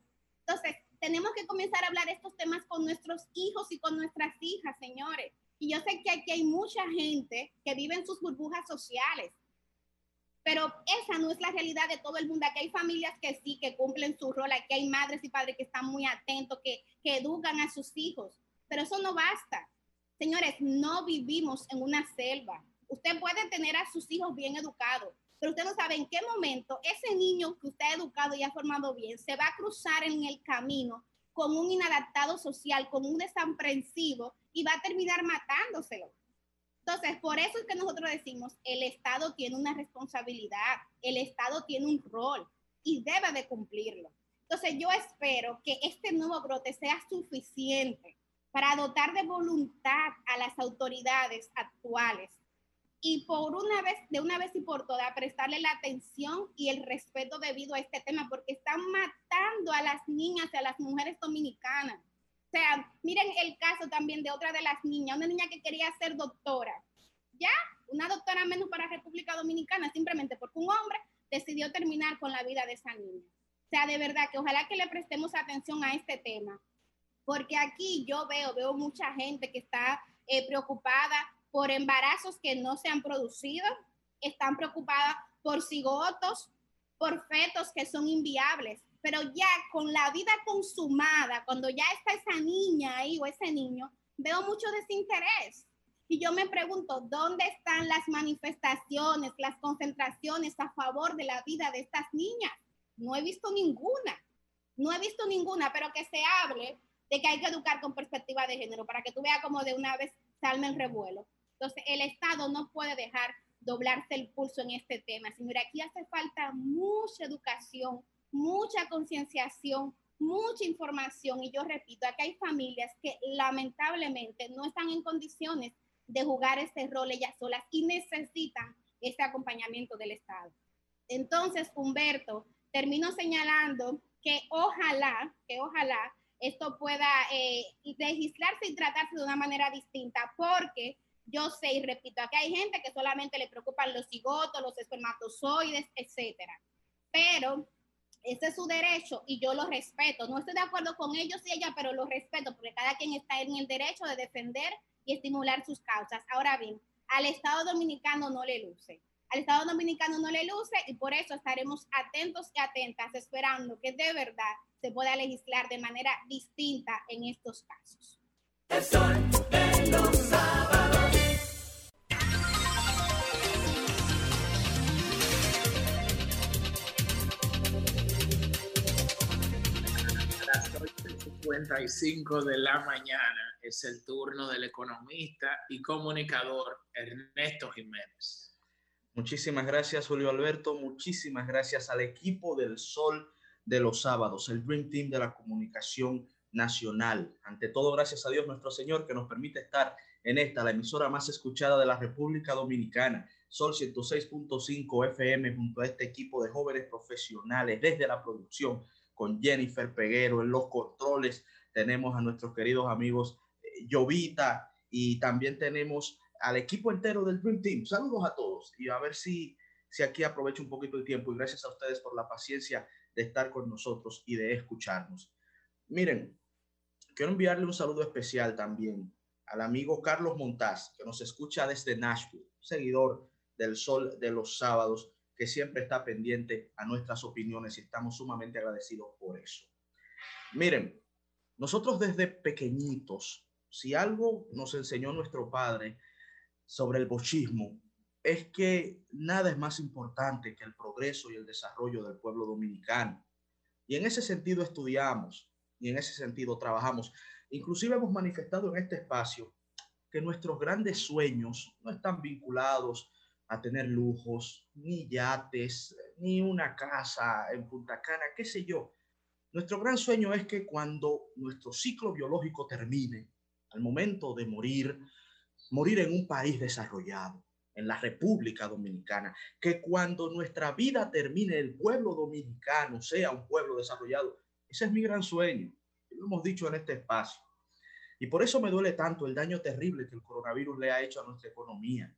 Entonces, tenemos que comenzar a hablar estos temas con nuestros hijos y con nuestras hijas, señores. Y yo sé que aquí hay mucha gente que vive en sus burbujas sociales, pero esa no es la realidad de todo el mundo. Aquí hay familias que sí, que cumplen su rol, aquí hay madres y padres que están muy atentos, que, que educan a sus hijos, pero eso no basta. Señores, no vivimos en una selva. Usted puede tener a sus hijos bien educados, pero usted no sabe en qué momento ese niño que usted ha educado y ha formado bien se va a cruzar en el camino con un inadaptado social, con un desaprensivo y va a terminar matándoselo. Entonces, por eso es que nosotros decimos, el Estado tiene una responsabilidad, el Estado tiene un rol y debe de cumplirlo. Entonces, yo espero que este nuevo brote sea suficiente para dotar de voluntad a las autoridades actuales y por una vez, de una vez y por todas, prestarle la atención y el respeto debido a este tema, porque están matando a las niñas y a las mujeres dominicanas. O sea, miren el caso también de otra de las niñas, una niña que quería ser doctora. Ya, una doctora menos para República Dominicana, simplemente porque un hombre decidió terminar con la vida de esa niña. O sea, de verdad que ojalá que le prestemos atención a este tema, porque aquí yo veo, veo mucha gente que está eh, preocupada por embarazos que no se han producido, están preocupadas por cigotos, por fetos que son inviables, pero ya con la vida consumada, cuando ya está esa niña ahí o ese niño, veo mucho desinterés. Y yo me pregunto, ¿dónde están las manifestaciones, las concentraciones a favor de la vida de estas niñas? No he visto ninguna, no he visto ninguna, pero que se hable de que hay que educar con perspectiva de género, para que tú veas como de una vez salme el revuelo. Entonces, el Estado no puede dejar doblarse el pulso en este tema. Señora, aquí hace falta mucha educación, mucha concienciación, mucha información. Y yo repito, aquí hay familias que lamentablemente no están en condiciones de jugar ese rol ellas solas y necesitan ese acompañamiento del Estado. Entonces, Humberto, termino señalando que ojalá, que ojalá esto pueda eh, legislarse y tratarse de una manera distinta, porque yo sé y repito, aquí hay gente que solamente le preocupan los cigotos, los espermatozoides, etcétera. Pero ese es su derecho y yo lo respeto. No estoy de acuerdo con ellos y ella, pero lo respeto porque cada quien está en el derecho de defender y estimular sus causas. Ahora bien, al Estado Dominicano no le luce. Al Estado Dominicano no le luce y por eso estaremos atentos y atentas esperando que de verdad se pueda legislar de manera distinta en estos casos. 8.55 de la mañana es el turno del economista y comunicador Ernesto Jiménez. Muchísimas gracias, Julio Alberto. Muchísimas gracias al equipo del Sol de los Sábados, el Dream Team de la comunicación nacional. Ante todo, gracias a Dios nuestro Señor que nos permite estar en esta, la emisora más escuchada de la República Dominicana, Sol 106.5 FM, junto a este equipo de jóvenes profesionales desde la producción, con Jennifer Peguero en los controles. Tenemos a nuestros queridos amigos eh, Jovita y también tenemos al equipo entero del Dream Team. Saludos a todos y a ver si, si aquí aprovecho un poquito el tiempo y gracias a ustedes por la paciencia de estar con nosotros y de escucharnos. Miren, quiero enviarle un saludo especial también al amigo Carlos Montaz, que nos escucha desde Nashville, seguidor del Sol de los Sábados, que siempre está pendiente a nuestras opiniones y estamos sumamente agradecidos por eso. Miren, nosotros desde pequeñitos, si algo nos enseñó nuestro padre sobre el bochismo, es que nada es más importante que el progreso y el desarrollo del pueblo dominicano. Y en ese sentido estudiamos y en ese sentido trabajamos. Inclusive hemos manifestado en este espacio que nuestros grandes sueños no están vinculados a tener lujos, ni yates, ni una casa en Punta Cana, qué sé yo. Nuestro gran sueño es que cuando nuestro ciclo biológico termine, al momento de morir, morir en un país desarrollado, en la República Dominicana, que cuando nuestra vida termine, el pueblo dominicano sea un pueblo desarrollado. Ese es mi gran sueño. Lo hemos dicho en este espacio. Y por eso me duele tanto el daño terrible que el coronavirus le ha hecho a nuestra economía.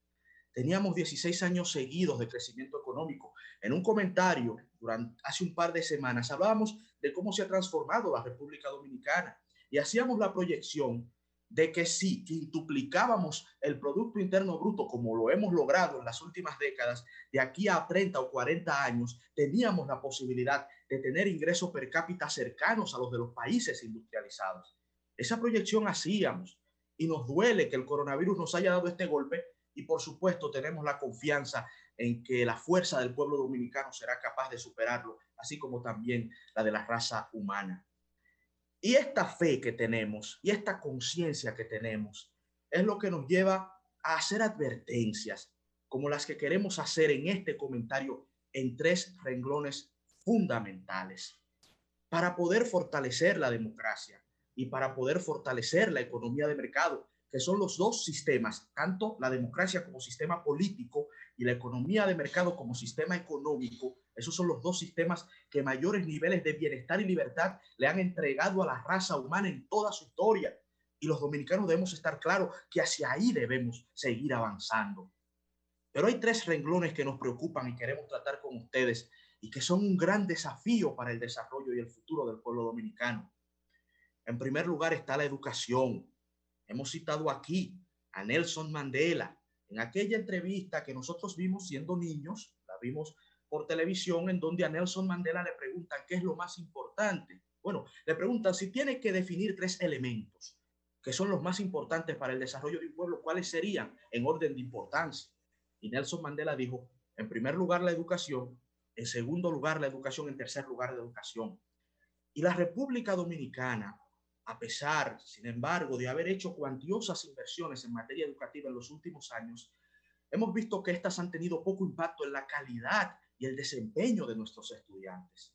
Teníamos 16 años seguidos de crecimiento económico. En un comentario durante hace un par de semanas hablábamos de cómo se ha transformado la República Dominicana y hacíamos la proyección de que si quintuplicábamos el Producto Interno Bruto como lo hemos logrado en las últimas décadas, de aquí a 30 o 40 años, teníamos la posibilidad de tener ingresos per cápita cercanos a los de los países industrializados. Esa proyección hacíamos y nos duele que el coronavirus nos haya dado este golpe y por supuesto tenemos la confianza en que la fuerza del pueblo dominicano será capaz de superarlo, así como también la de la raza humana. Y esta fe que tenemos y esta conciencia que tenemos es lo que nos lleva a hacer advertencias como las que queremos hacer en este comentario en tres renglones fundamentales para poder fortalecer la democracia y para poder fortalecer la economía de mercado, que son los dos sistemas, tanto la democracia como sistema político y la economía de mercado como sistema económico, esos son los dos sistemas que mayores niveles de bienestar y libertad le han entregado a la raza humana en toda su historia. Y los dominicanos debemos estar claros que hacia ahí debemos seguir avanzando. Pero hay tres renglones que nos preocupan y queremos tratar con ustedes y que son un gran desafío para el desarrollo y el futuro del pueblo dominicano. En primer lugar está la educación. Hemos citado aquí a Nelson Mandela en aquella entrevista que nosotros vimos siendo niños, la vimos por televisión en donde a Nelson Mandela le preguntan qué es lo más importante. Bueno, le preguntan si tiene que definir tres elementos que son los más importantes para el desarrollo de un pueblo, ¿cuáles serían en orden de importancia? Y Nelson Mandela dijo, en primer lugar la educación, en segundo lugar la educación, en tercer lugar la educación. Y la República Dominicana, a pesar, sin embargo, de haber hecho cuantiosas inversiones en materia educativa en los últimos años, hemos visto que estas han tenido poco impacto en la calidad y el desempeño de nuestros estudiantes.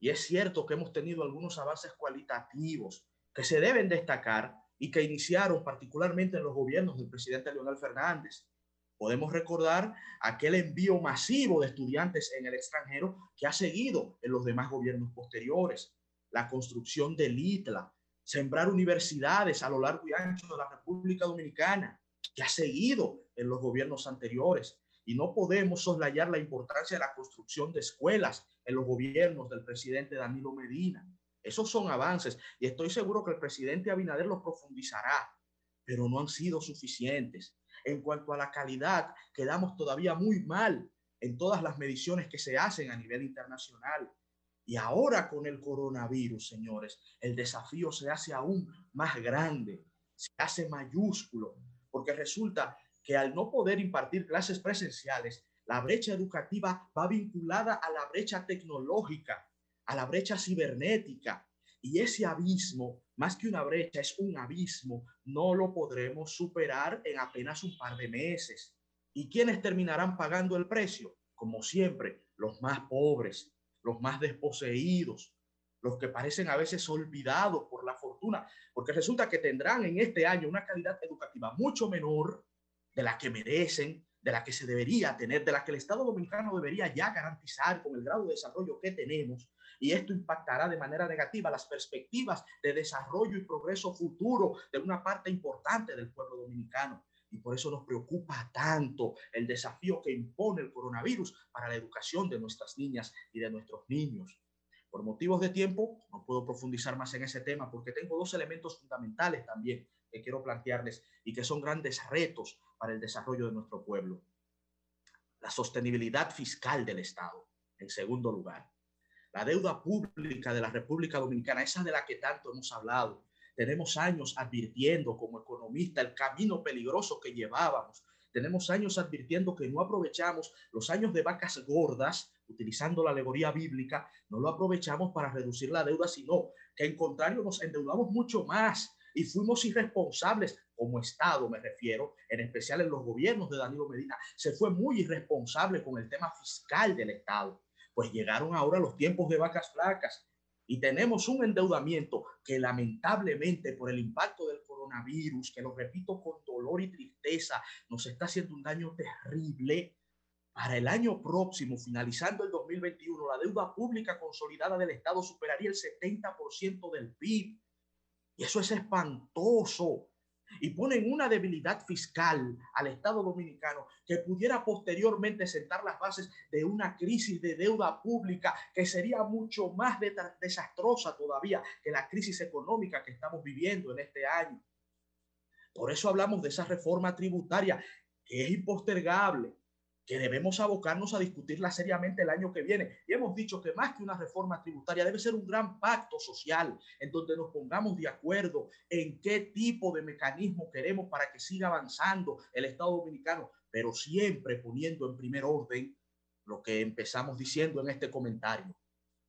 Y es cierto que hemos tenido algunos avances cualitativos que se deben destacar y que iniciaron particularmente en los gobiernos del presidente Leonel Fernández. Podemos recordar aquel envío masivo de estudiantes en el extranjero que ha seguido en los demás gobiernos posteriores, la construcción del ITLA, sembrar universidades a lo largo y ancho de la República Dominicana, que ha seguido en los gobiernos anteriores. Y no podemos soslayar la importancia de la construcción de escuelas en los gobiernos del presidente Danilo Medina. Esos son avances y estoy seguro que el presidente Abinader los profundizará, pero no han sido suficientes. En cuanto a la calidad, quedamos todavía muy mal en todas las mediciones que se hacen a nivel internacional. Y ahora con el coronavirus, señores, el desafío se hace aún más grande, se hace mayúsculo, porque resulta que al no poder impartir clases presenciales, la brecha educativa va vinculada a la brecha tecnológica a la brecha cibernética. Y ese abismo, más que una brecha, es un abismo, no lo podremos superar en apenas un par de meses. ¿Y quiénes terminarán pagando el precio? Como siempre, los más pobres, los más desposeídos, los que parecen a veces olvidados por la fortuna, porque resulta que tendrán en este año una calidad educativa mucho menor de la que merecen, de la que se debería tener, de la que el Estado dominicano debería ya garantizar con el grado de desarrollo que tenemos, y esto impactará de manera negativa las perspectivas de desarrollo y progreso futuro de una parte importante del pueblo dominicano. Y por eso nos preocupa tanto el desafío que impone el coronavirus para la educación de nuestras niñas y de nuestros niños. Por motivos de tiempo, no puedo profundizar más en ese tema porque tengo dos elementos fundamentales también que quiero plantearles y que son grandes retos para el desarrollo de nuestro pueblo. La sostenibilidad fiscal del Estado, en segundo lugar. La deuda pública de la República Dominicana, esa de la que tanto hemos hablado. Tenemos años advirtiendo como economista el camino peligroso que llevábamos. Tenemos años advirtiendo que no aprovechamos los años de vacas gordas, utilizando la alegoría bíblica, no lo aprovechamos para reducir la deuda, sino que en contrario nos endeudamos mucho más y fuimos irresponsables como Estado, me refiero, en especial en los gobiernos de Danilo Medina. Se fue muy irresponsable con el tema fiscal del Estado pues llegaron ahora los tiempos de vacas flacas y tenemos un endeudamiento que lamentablemente por el impacto del coronavirus, que lo repito con dolor y tristeza, nos está haciendo un daño terrible. Para el año próximo, finalizando el 2021, la deuda pública consolidada del Estado superaría el 70% del PIB. Y eso es espantoso y ponen una debilidad fiscal al Estado dominicano que pudiera posteriormente sentar las bases de una crisis de deuda pública que sería mucho más desastrosa todavía que la crisis económica que estamos viviendo en este año. Por eso hablamos de esa reforma tributaria que es impostergable, que debemos abocarnos a discutirla seriamente el año que viene. Y hemos dicho que más que una reforma tributaria debe ser un gran pacto social en donde nos pongamos de acuerdo en qué tipo de mecanismo queremos para que siga avanzando el Estado dominicano, pero siempre poniendo en primer orden lo que empezamos diciendo en este comentario,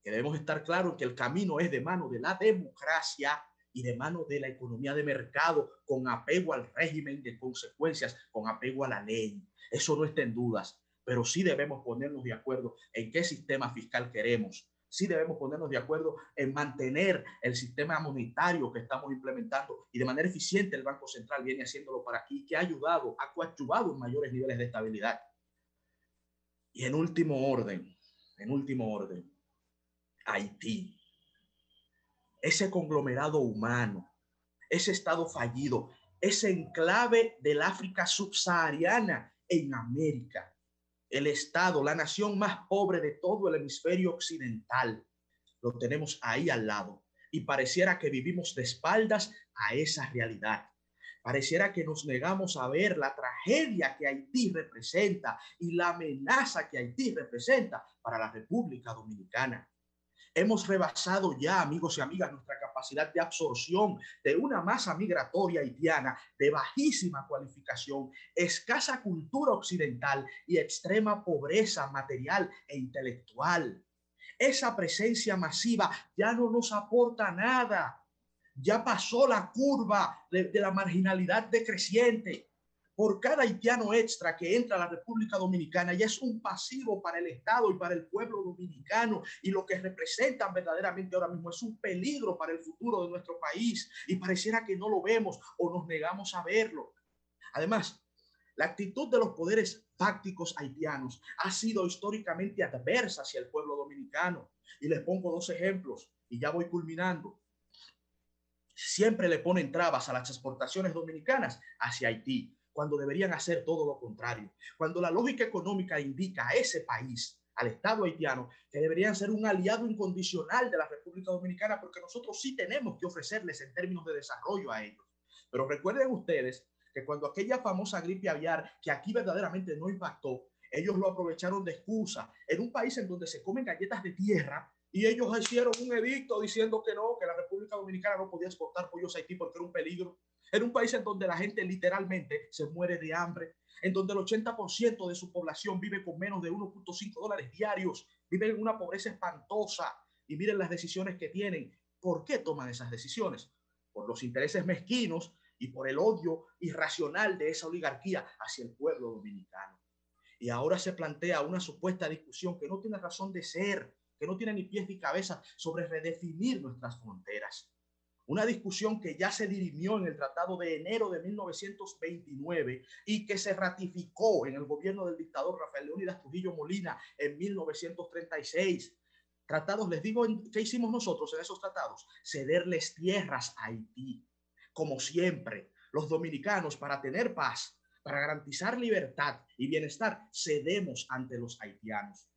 que debemos estar claros que el camino es de mano de la democracia y de mano de la economía de mercado con apego al régimen de consecuencias, con apego a la ley. Eso no está en dudas, pero sí debemos ponernos de acuerdo en qué sistema fiscal queremos. Sí debemos ponernos de acuerdo en mantener el sistema monetario que estamos implementando y de manera eficiente el Banco Central viene haciéndolo para aquí, que ha ayudado, ha coadyuvado en mayores niveles de estabilidad. Y en último orden, en último orden, Haití. Ese conglomerado humano, ese estado fallido, ese enclave del África subsahariana en América, el estado, la nación más pobre de todo el hemisferio occidental, lo tenemos ahí al lado y pareciera que vivimos de espaldas a esa realidad. Pareciera que nos negamos a ver la tragedia que Haití representa y la amenaza que Haití representa para la República Dominicana. Hemos rebasado ya, amigos y amigas, nuestra capacidad de absorción de una masa migratoria haitiana de bajísima cualificación, escasa cultura occidental y extrema pobreza material e intelectual. Esa presencia masiva ya no nos aporta nada. Ya pasó la curva de, la marginalidad decreciente por cada haitiano extra que entra a la República Dominicana ya es un pasivo para el Estado y para el pueblo dominicano y lo que representan verdaderamente ahora mismo es un peligro para el futuro de nuestro país y pareciera que no lo vemos o nos negamos a verlo. Además, la actitud de los poderes fácticos haitianos ha sido históricamente adversa hacia el pueblo dominicano y les pongo dos ejemplos y ya voy culminando. Siempre le ponen trabas a las exportaciones dominicanas hacia Haití cuando deberían hacer todo lo contrario. Cuando la lógica económica indica a ese país, al Estado haitiano, que deberían ser un aliado incondicional de la República Dominicana, porque nosotros sí tenemos que ofrecerles en términos de desarrollo a ellos. Pero recuerden ustedes que cuando aquella famosa gripe aviar, que aquí verdaderamente no impactó, ellos lo aprovecharon de excusa en un país en donde se comen galletas de tierra y ellos hicieron un edicto diciendo que no, que la República Dominicana no podía exportar pollos a Haití porque era un peligro. En un país en donde la gente literalmente se muere de hambre, en donde el 80% de su población vive con menos de 1.5 dólares diarios, vive en una pobreza espantosa y miren las decisiones que tienen. ¿Por qué toman esas decisiones? Por los intereses mezquinos y por el odio irracional de esa oligarquía hacia el pueblo dominicano. Y ahora se plantea una supuesta discusión que no tiene razón de ser, que no tiene ni pies ni cabeza sobre redefinir nuestras fronteras una discusión que ya se dirimió en el Tratado de enero de 1929 y que se ratificó en el gobierno del dictador Rafael Leónidas Trujillo Molina en 1936. Tratados, les digo, ¿qué hicimos nosotros en esos tratados? Cederles tierras a Haití. Como siempre, los dominicanos, para tener paz, para garantizar libertad y bienestar, cedemos ante los haitianos.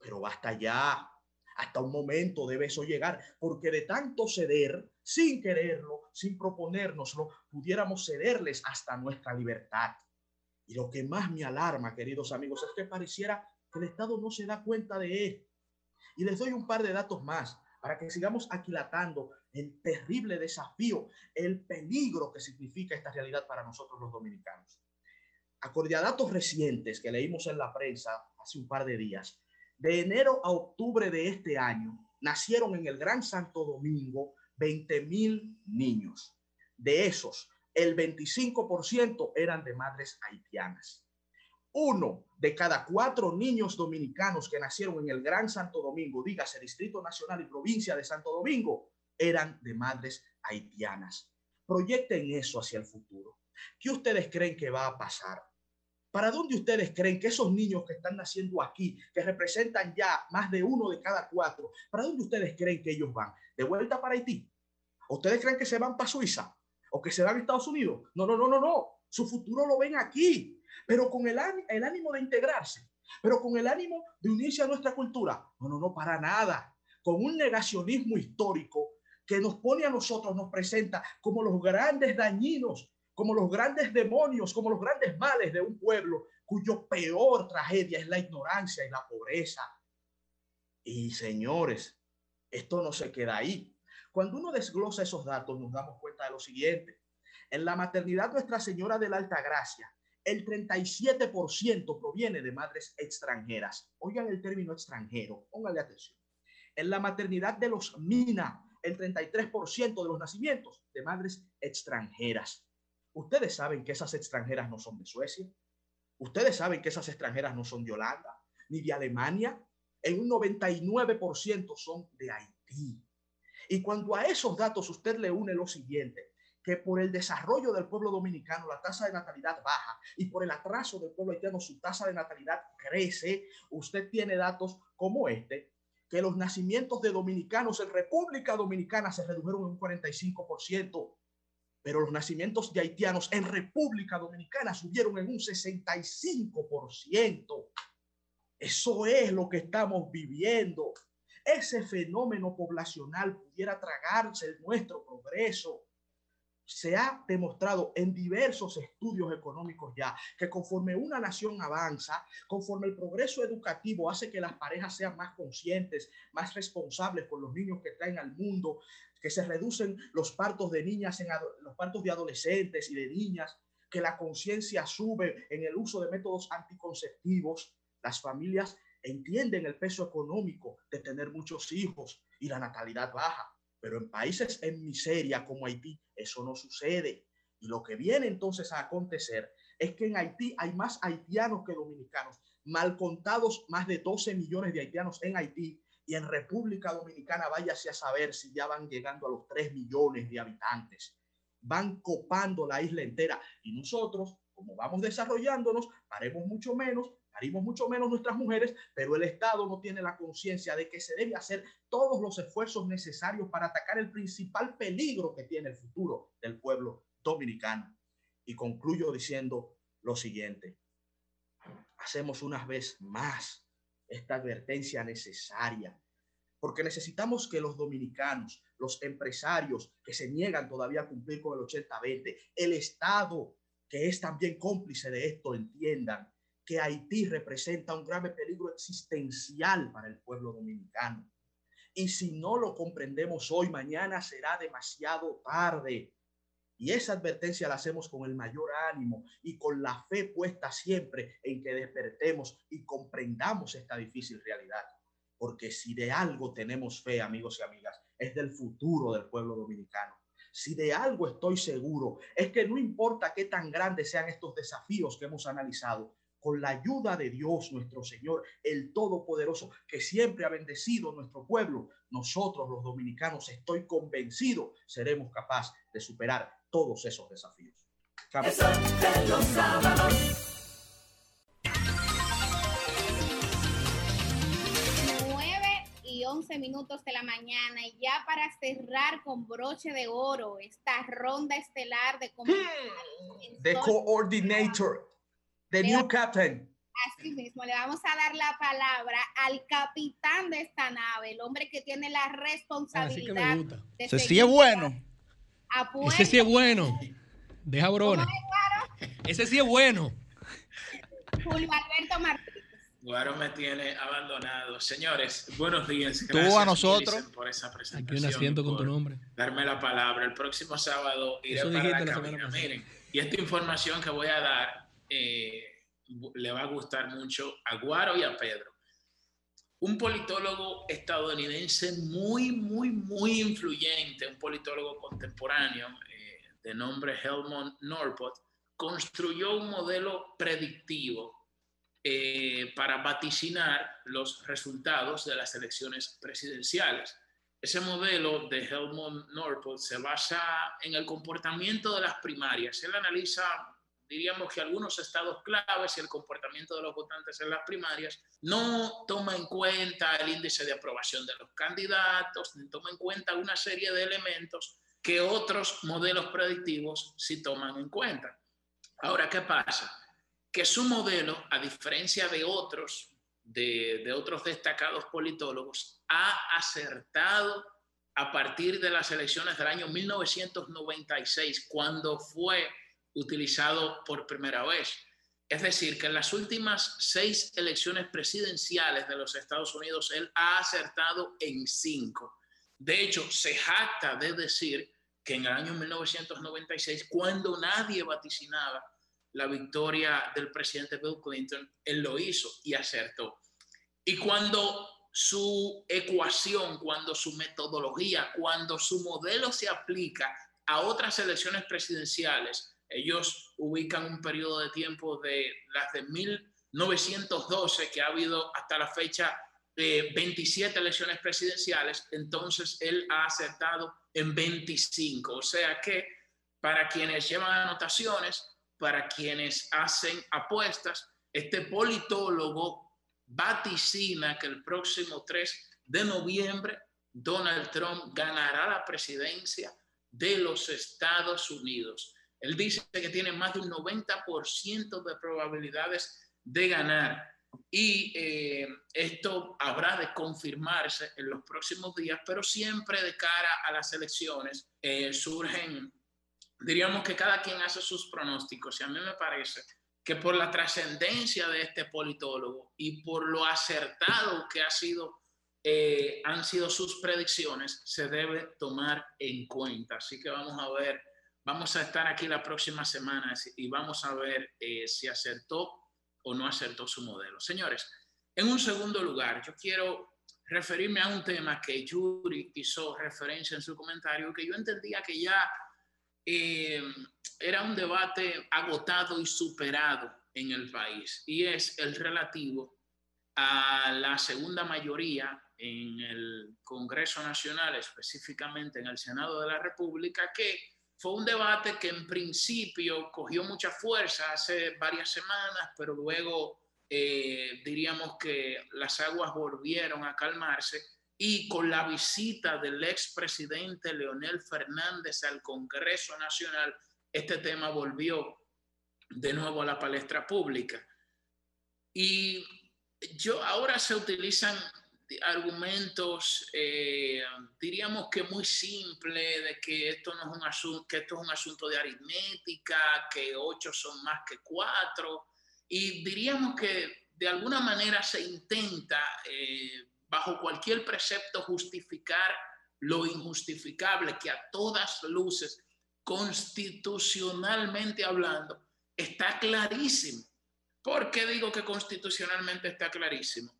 Pero basta ya, hasta un momento debe eso llegar, porque de tanto ceder, sin quererlo, sin proponérnoslo, pudiéramos cederles hasta nuestra libertad. Y lo que más me alarma, queridos amigos, es que pareciera que el Estado no se da cuenta de esto. Y les doy un par de datos más para que sigamos aquilatando el terrible desafío, el peligro que significa esta realidad para nosotros los dominicanos. Acorde a datos recientes que leímos en la prensa hace un par de días, de enero a octubre de este año, nacieron en el Gran Santo Domingo 20 mil niños. De esos, el 25% eran de madres haitianas. Uno de cada cuatro niños dominicanos que nacieron en el Gran Santo Domingo, dígase Distrito Nacional y Provincia de Santo Domingo, eran de madres haitianas. Proyecten eso hacia el futuro. ¿Qué ustedes creen que va a pasar? ¿Para dónde ustedes creen que esos niños que están naciendo aquí, que representan ya más de uno de cada cuatro, ¿para dónde ustedes creen que ellos van? ¿De vuelta para Haití? ¿Ustedes creen que se van para Suiza? ¿O que se van a Estados Unidos? No, no, no, no, no. Su futuro lo ven aquí, pero con el, el ánimo de integrarse, pero con el ánimo de unirse a nuestra cultura. No, no, no, para nada. Con un negacionismo histórico que nos pone a nosotros, nos presenta como los grandes dañinos como los grandes demonios, como los grandes males de un pueblo cuyo peor tragedia es la ignorancia y la pobreza. Y señores, esto no se queda ahí. Cuando uno desglosa esos datos, nos damos cuenta de lo siguiente. En la maternidad Nuestra Señora de la Alta Gracia, el 37% proviene de madres extranjeras. Oigan el término extranjero, pónganle atención. En la maternidad de los Mina, el 33% de los nacimientos de madres extranjeras. Ustedes saben que esas extranjeras no son de Suecia. Ustedes saben que esas extranjeras no son de Holanda ni de Alemania. En un 99% son de Haití. Y cuando a esos datos usted le une lo siguiente, que por el desarrollo del pueblo dominicano la tasa de natalidad baja y por el atraso del pueblo haitiano su tasa de natalidad crece, usted tiene datos como este, que los nacimientos de dominicanos en República Dominicana se redujeron en un 45%, pero los nacimientos de haitianos en República Dominicana subieron en un 65%. Eso es lo que estamos viviendo. Ese fenómeno poblacional pudiera tragarse nuestro progreso se ha demostrado en diversos estudios económicos ya que conforme una nación avanza, conforme el progreso educativo hace que las parejas sean más conscientes, más responsables con los niños que traen al mundo, que se reducen los partos de niñas en los partos de adolescentes y de niñas, que la conciencia sube en el uso de métodos anticonceptivos, las familias entienden el peso económico de tener muchos hijos y la natalidad baja. Pero en países en miseria como Haití, eso no sucede. Y lo que viene entonces a acontecer es que en Haití hay más haitianos que dominicanos, mal contados más de 12 millones de haitianos en Haití y en República Dominicana váyase a saber si ya van llegando a los 3 millones de habitantes. Van copando la isla entera y nosotros, como vamos desarrollándonos, haremos mucho menos, harimos mucho menos nuestras mujeres, pero el Estado no tiene la conciencia de que se debe hacer todos los esfuerzos necesarios para atacar el principal peligro que tiene el futuro del pueblo dominicano. Y concluyo diciendo lo siguiente. Hacemos una vez más esta advertencia necesaria, porque necesitamos que los dominicanos, los empresarios que se niegan todavía a cumplir con el 80-20, el Estado que es también cómplice de esto, entiendan que Haití representa un grave peligro existencial para el pueblo dominicano. Y si no lo comprendemos hoy, mañana será demasiado tarde. Y esa advertencia la hacemos con el mayor ánimo y con la fe puesta siempre en que despertemos y comprendamos esta difícil realidad. Porque si de algo tenemos fe, amigos y amigas, es del futuro del pueblo dominicano. Si de algo estoy seguro, es que no importa qué tan grandes sean estos desafíos que hemos analizado, con la ayuda de Dios nuestro Señor, el Todopoderoso, que siempre ha bendecido nuestro pueblo, nosotros los dominicanos, estoy convencido, seremos capaces de superar todos esos desafíos. Eso de los sábados. 9 y 11 minutos de la mañana y ya para cerrar con broche de oro esta ronda estelar de The Sol- coordinator, the new captain. Así mismo, le vamos a dar la palabra al capitán de esta nave, el hombre que tiene la Así que me responsabilidad gusta. de Ese sí es bueno. Ese sí es bueno. Deja brona. Ese sí es bueno. Julio Alberto Martínez. Guaro me tiene abandonado. Señores, buenos días. Tú a Gracias, nosotros. Por esa Aquí presentación. un asiento con tu nombre. Darme la palabra. El próximo sábado iré Eso para dijiste la la semana cabina. Miren, y esta información que voy a dar eh, le va a gustar mucho a Guaro y a Pedro. Un politólogo estadounidense muy, muy, muy influyente, un politólogo contemporáneo eh, de nombre Helmut Norpot, construyó un modelo predictivo eh, para vaticinar los resultados de las elecciones presidenciales. Ese modelo de Helmut Norpot se basa en el comportamiento de las primarias. Él analiza, diríamos que algunos estados claves y el comportamiento de los votantes en las primarias. No toma en cuenta el índice de aprobación de los candidatos, ni toma en cuenta una serie de elementos que otros modelos predictivos sí toman en cuenta. Ahora, ¿qué pasa? Que su modelo, a diferencia de otros, de, de otros destacados politólogos, ha acertado a partir de las elecciones del año 1996, cuando fue utilizado por primera vez. Es decir, que en las últimas seis elecciones presidenciales de los Estados Unidos, él ha acertado en cinco. De hecho, se jacta de decir que en el año 1996, cuando nadie vaticinaba la victoria del presidente Bill Clinton, él lo hizo y acertó. Y cuando su ecuación, cuando su metodología, cuando su modelo se aplica a otras elecciones presidenciales, ellos ubican un periodo de tiempo de las de 1912, que ha habido hasta la fecha eh, 27 elecciones presidenciales, entonces él ha acertado en 25. O sea que para quienes llevan anotaciones, para quienes hacen apuestas, este politólogo vaticina que el próximo 3 de noviembre Donald Trump ganará la presidencia de los Estados Unidos. Él dice que tiene más de un 90% de probabilidades de ganar y eh, esto habrá de confirmarse en los próximos días, pero siempre de cara a las elecciones eh, surgen, diríamos que cada quien hace sus pronósticos y a mí me parece que por la trascendencia de este politólogo y por lo acertado que eh, han sido sus predicciones, se debe tomar en cuenta. Así que vamos a ver Vamos a estar aquí la próxima semana y vamos a ver eh, si acertó o no acertó su modelo. Señores, en un segundo lugar, yo quiero referirme a un tema que Yuri hizo referencia en su comentario, que yo entendía que ya eh, era un debate agotado y superado en el país, y es el relativo a la segunda mayoría en el Congreso Nacional, específicamente en el Senado de la República, que fue un debate que en principio cogió mucha fuerza hace varias semanas, pero luego eh, diríamos que las aguas volvieron a calmarse y con la visita del expresidente Leonel Fernández al Congreso Nacional, este tema volvió de nuevo a la palestra pública. Y yo ahora se utilizan argumentos, eh, diríamos que muy simple, de que esto, no es un asunto, que esto es un asunto de aritmética, que ocho son más que cuatro, y diríamos que de alguna manera se intenta, eh, bajo cualquier precepto, justificar lo injustificable, que a todas luces, constitucionalmente hablando, está clarísimo. ¿Por qué digo que constitucionalmente está clarísimo?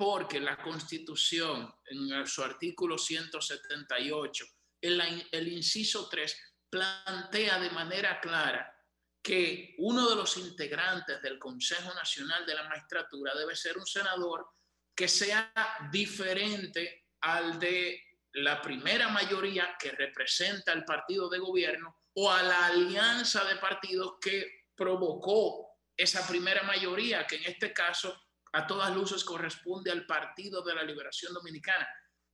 Porque la Constitución, en su artículo 178, el, el inciso 3, plantea de manera clara que uno de los integrantes del Consejo Nacional de la Magistratura debe ser un senador que sea diferente al de la primera mayoría que representa el partido de gobierno o a la alianza de partidos que provocó esa primera mayoría, que en este caso a todas luces corresponde al Partido de la Liberación Dominicana.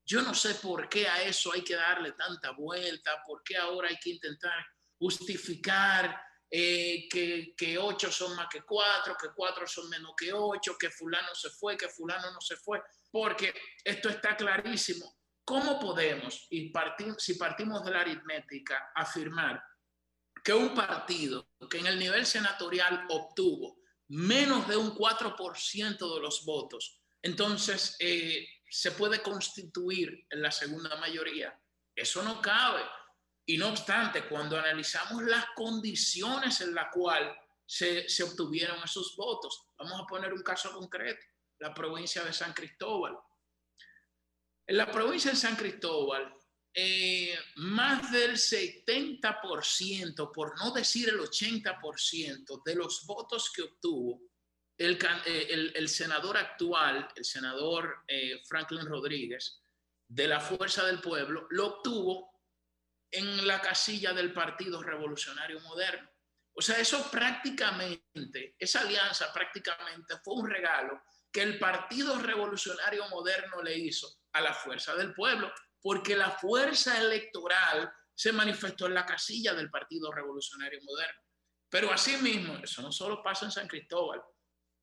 Yo no sé por qué a eso hay que darle tanta vuelta, por qué ahora hay que intentar justificar eh, que, que, ocho son más que cuatro, que cuatro son menos que ocho, que fulano se fue, que fulano no se fue, porque esto está clarísimo. ¿Cómo podemos, si partimos de la aritmética, afirmar que un partido que en el nivel senatorial obtuvo menos de un 4% de los votos, entonces eh, se puede constituir en la segunda mayoría. Eso no cabe. Y no obstante, cuando analizamos las condiciones en las cuales se, se obtuvieron esos votos, vamos a poner un caso concreto, la provincia de San Cristóbal. En la provincia de San Cristóbal, eh, más del 70%, por no decir el 80% de los votos que obtuvo el, eh, senador actual, el senador eh, Franklin Rodríguez, de la Fuerza del Pueblo, lo obtuvo en la casilla del Partido Revolucionario Moderno. O sea, eso prácticamente, esa alianza prácticamente fue un regalo que el Partido Revolucionario Moderno le hizo a la Fuerza del Pueblo porque la fuerza electoral se manifestó en la casilla del Partido Revolucionario Moderno. Pero asimismo, eso no solo pasa en San Cristóbal,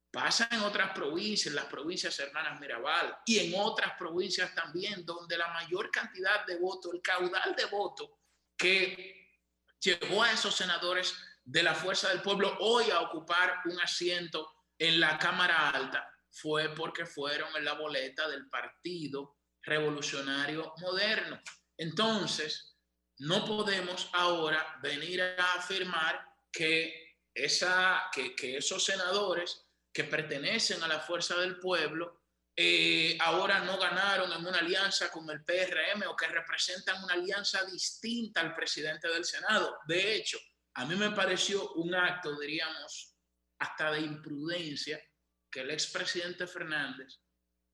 pasa en otras provincias, las provincias hermanas Mirabal y en otras provincias también, donde la mayor cantidad de votos, el caudal de votos que llevó a esos senadores de la Fuerza del Pueblo hoy a ocupar un asiento en la Cámara Alta fue porque fueron en la boleta del Partido Revolucionario Moderno. Entonces, no podemos ahora venir a afirmar que, esa, que, esos senadores que pertenecen a la Fuerza del Pueblo eh, ahora no ganaron en una alianza con el PRM o que representan una alianza distinta al presidente del Senado. De hecho, a mí me pareció un acto, diríamos, hasta de imprudencia, que el expresidente Fernández,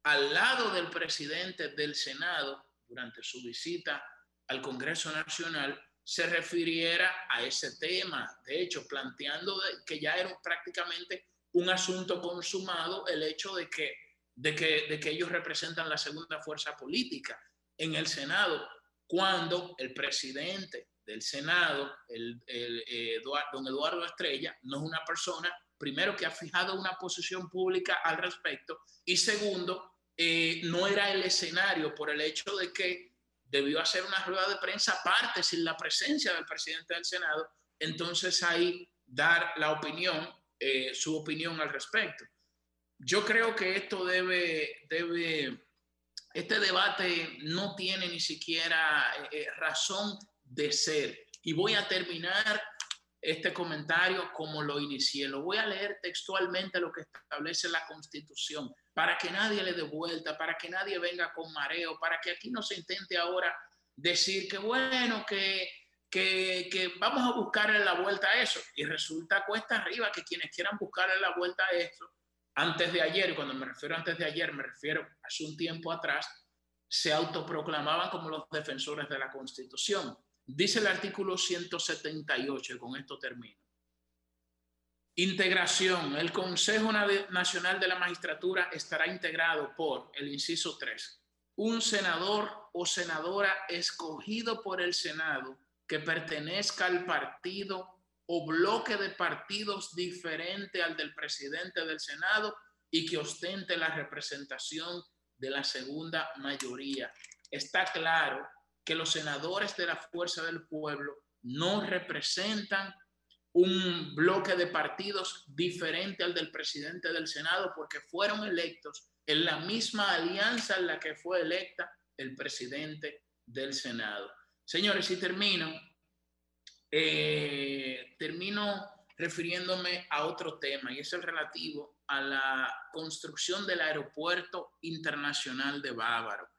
al lado del presidente del Senado, durante su visita al Congreso Nacional, se refiriera a ese tema. De hecho, planteando que ya era prácticamente un asunto consumado el hecho de que de que, de que ellos representan la segunda fuerza política en el Senado, cuando el presidente del Senado, el, el eh, don Eduardo Estrella, no es una persona, primero, que ha fijado una posición pública al respecto, y segundo, eh, no era el escenario por el hecho de que debió hacer una rueda de prensa aparte, sin la presencia del presidente del Senado, entonces ahí dar la opinión, eh, su opinión al respecto yo creo que esto debe, debe, este debate no tiene ni siquiera eh, eh, razón de ser. Y voy a terminar este comentario como lo inicié. Lo voy a leer textualmente lo que establece la Constitución, para que nadie le dé vuelta, para que nadie venga con mareo, para que aquí no se intente ahora decir que bueno, que, que, que vamos a buscarle la vuelta a eso. Y resulta cuesta arriba que quienes quieran buscarle la vuelta a eso antes de ayer, y cuando me refiero antes de ayer, me refiero hace un tiempo atrás, se autoproclamaban como los defensores de la Constitución. Dice el artículo 178, y con esto termino. Integración. El Consejo Nacional de la Magistratura estará integrado por el inciso 3. Un senador o senadora escogido por el Senado que pertenezca al partido o bloque de partidos diferente al del presidente del Senado y que ostente la representación de la segunda mayoría. Está claro que los senadores de la Fuerza del Pueblo no representan un bloque de partidos diferente al del presidente del Senado porque fueron electos en la misma alianza en la que fue electa el presidente del Senado. Señores, y termino eh, termino refiriéndome a otro tema y es el relativo a la construcción del aeropuerto internacional de Bávaro.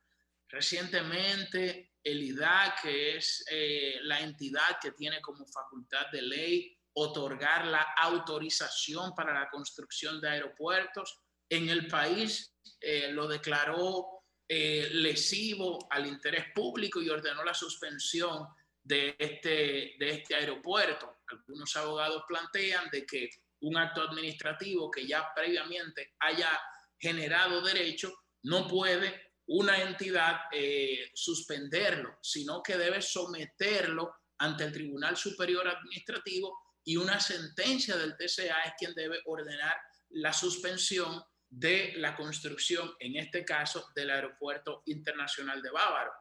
Recientemente, el IDA, que es eh, la entidad que tiene como facultad de ley otorgar la autorización para la construcción de aeropuertos, en el país eh, lo declaró lesivo al interés público y ordenó la suspensión de este, de este aeropuerto. Algunos abogados plantean de que un acto administrativo que ya previamente haya generado derecho no puede una entidad eh, suspenderlo, sino que debe someterlo ante el Tribunal Superior Administrativo y una sentencia del TCA es quien debe ordenar la suspensión de la construcción, en este caso, del Aeropuerto Internacional de Bávaro.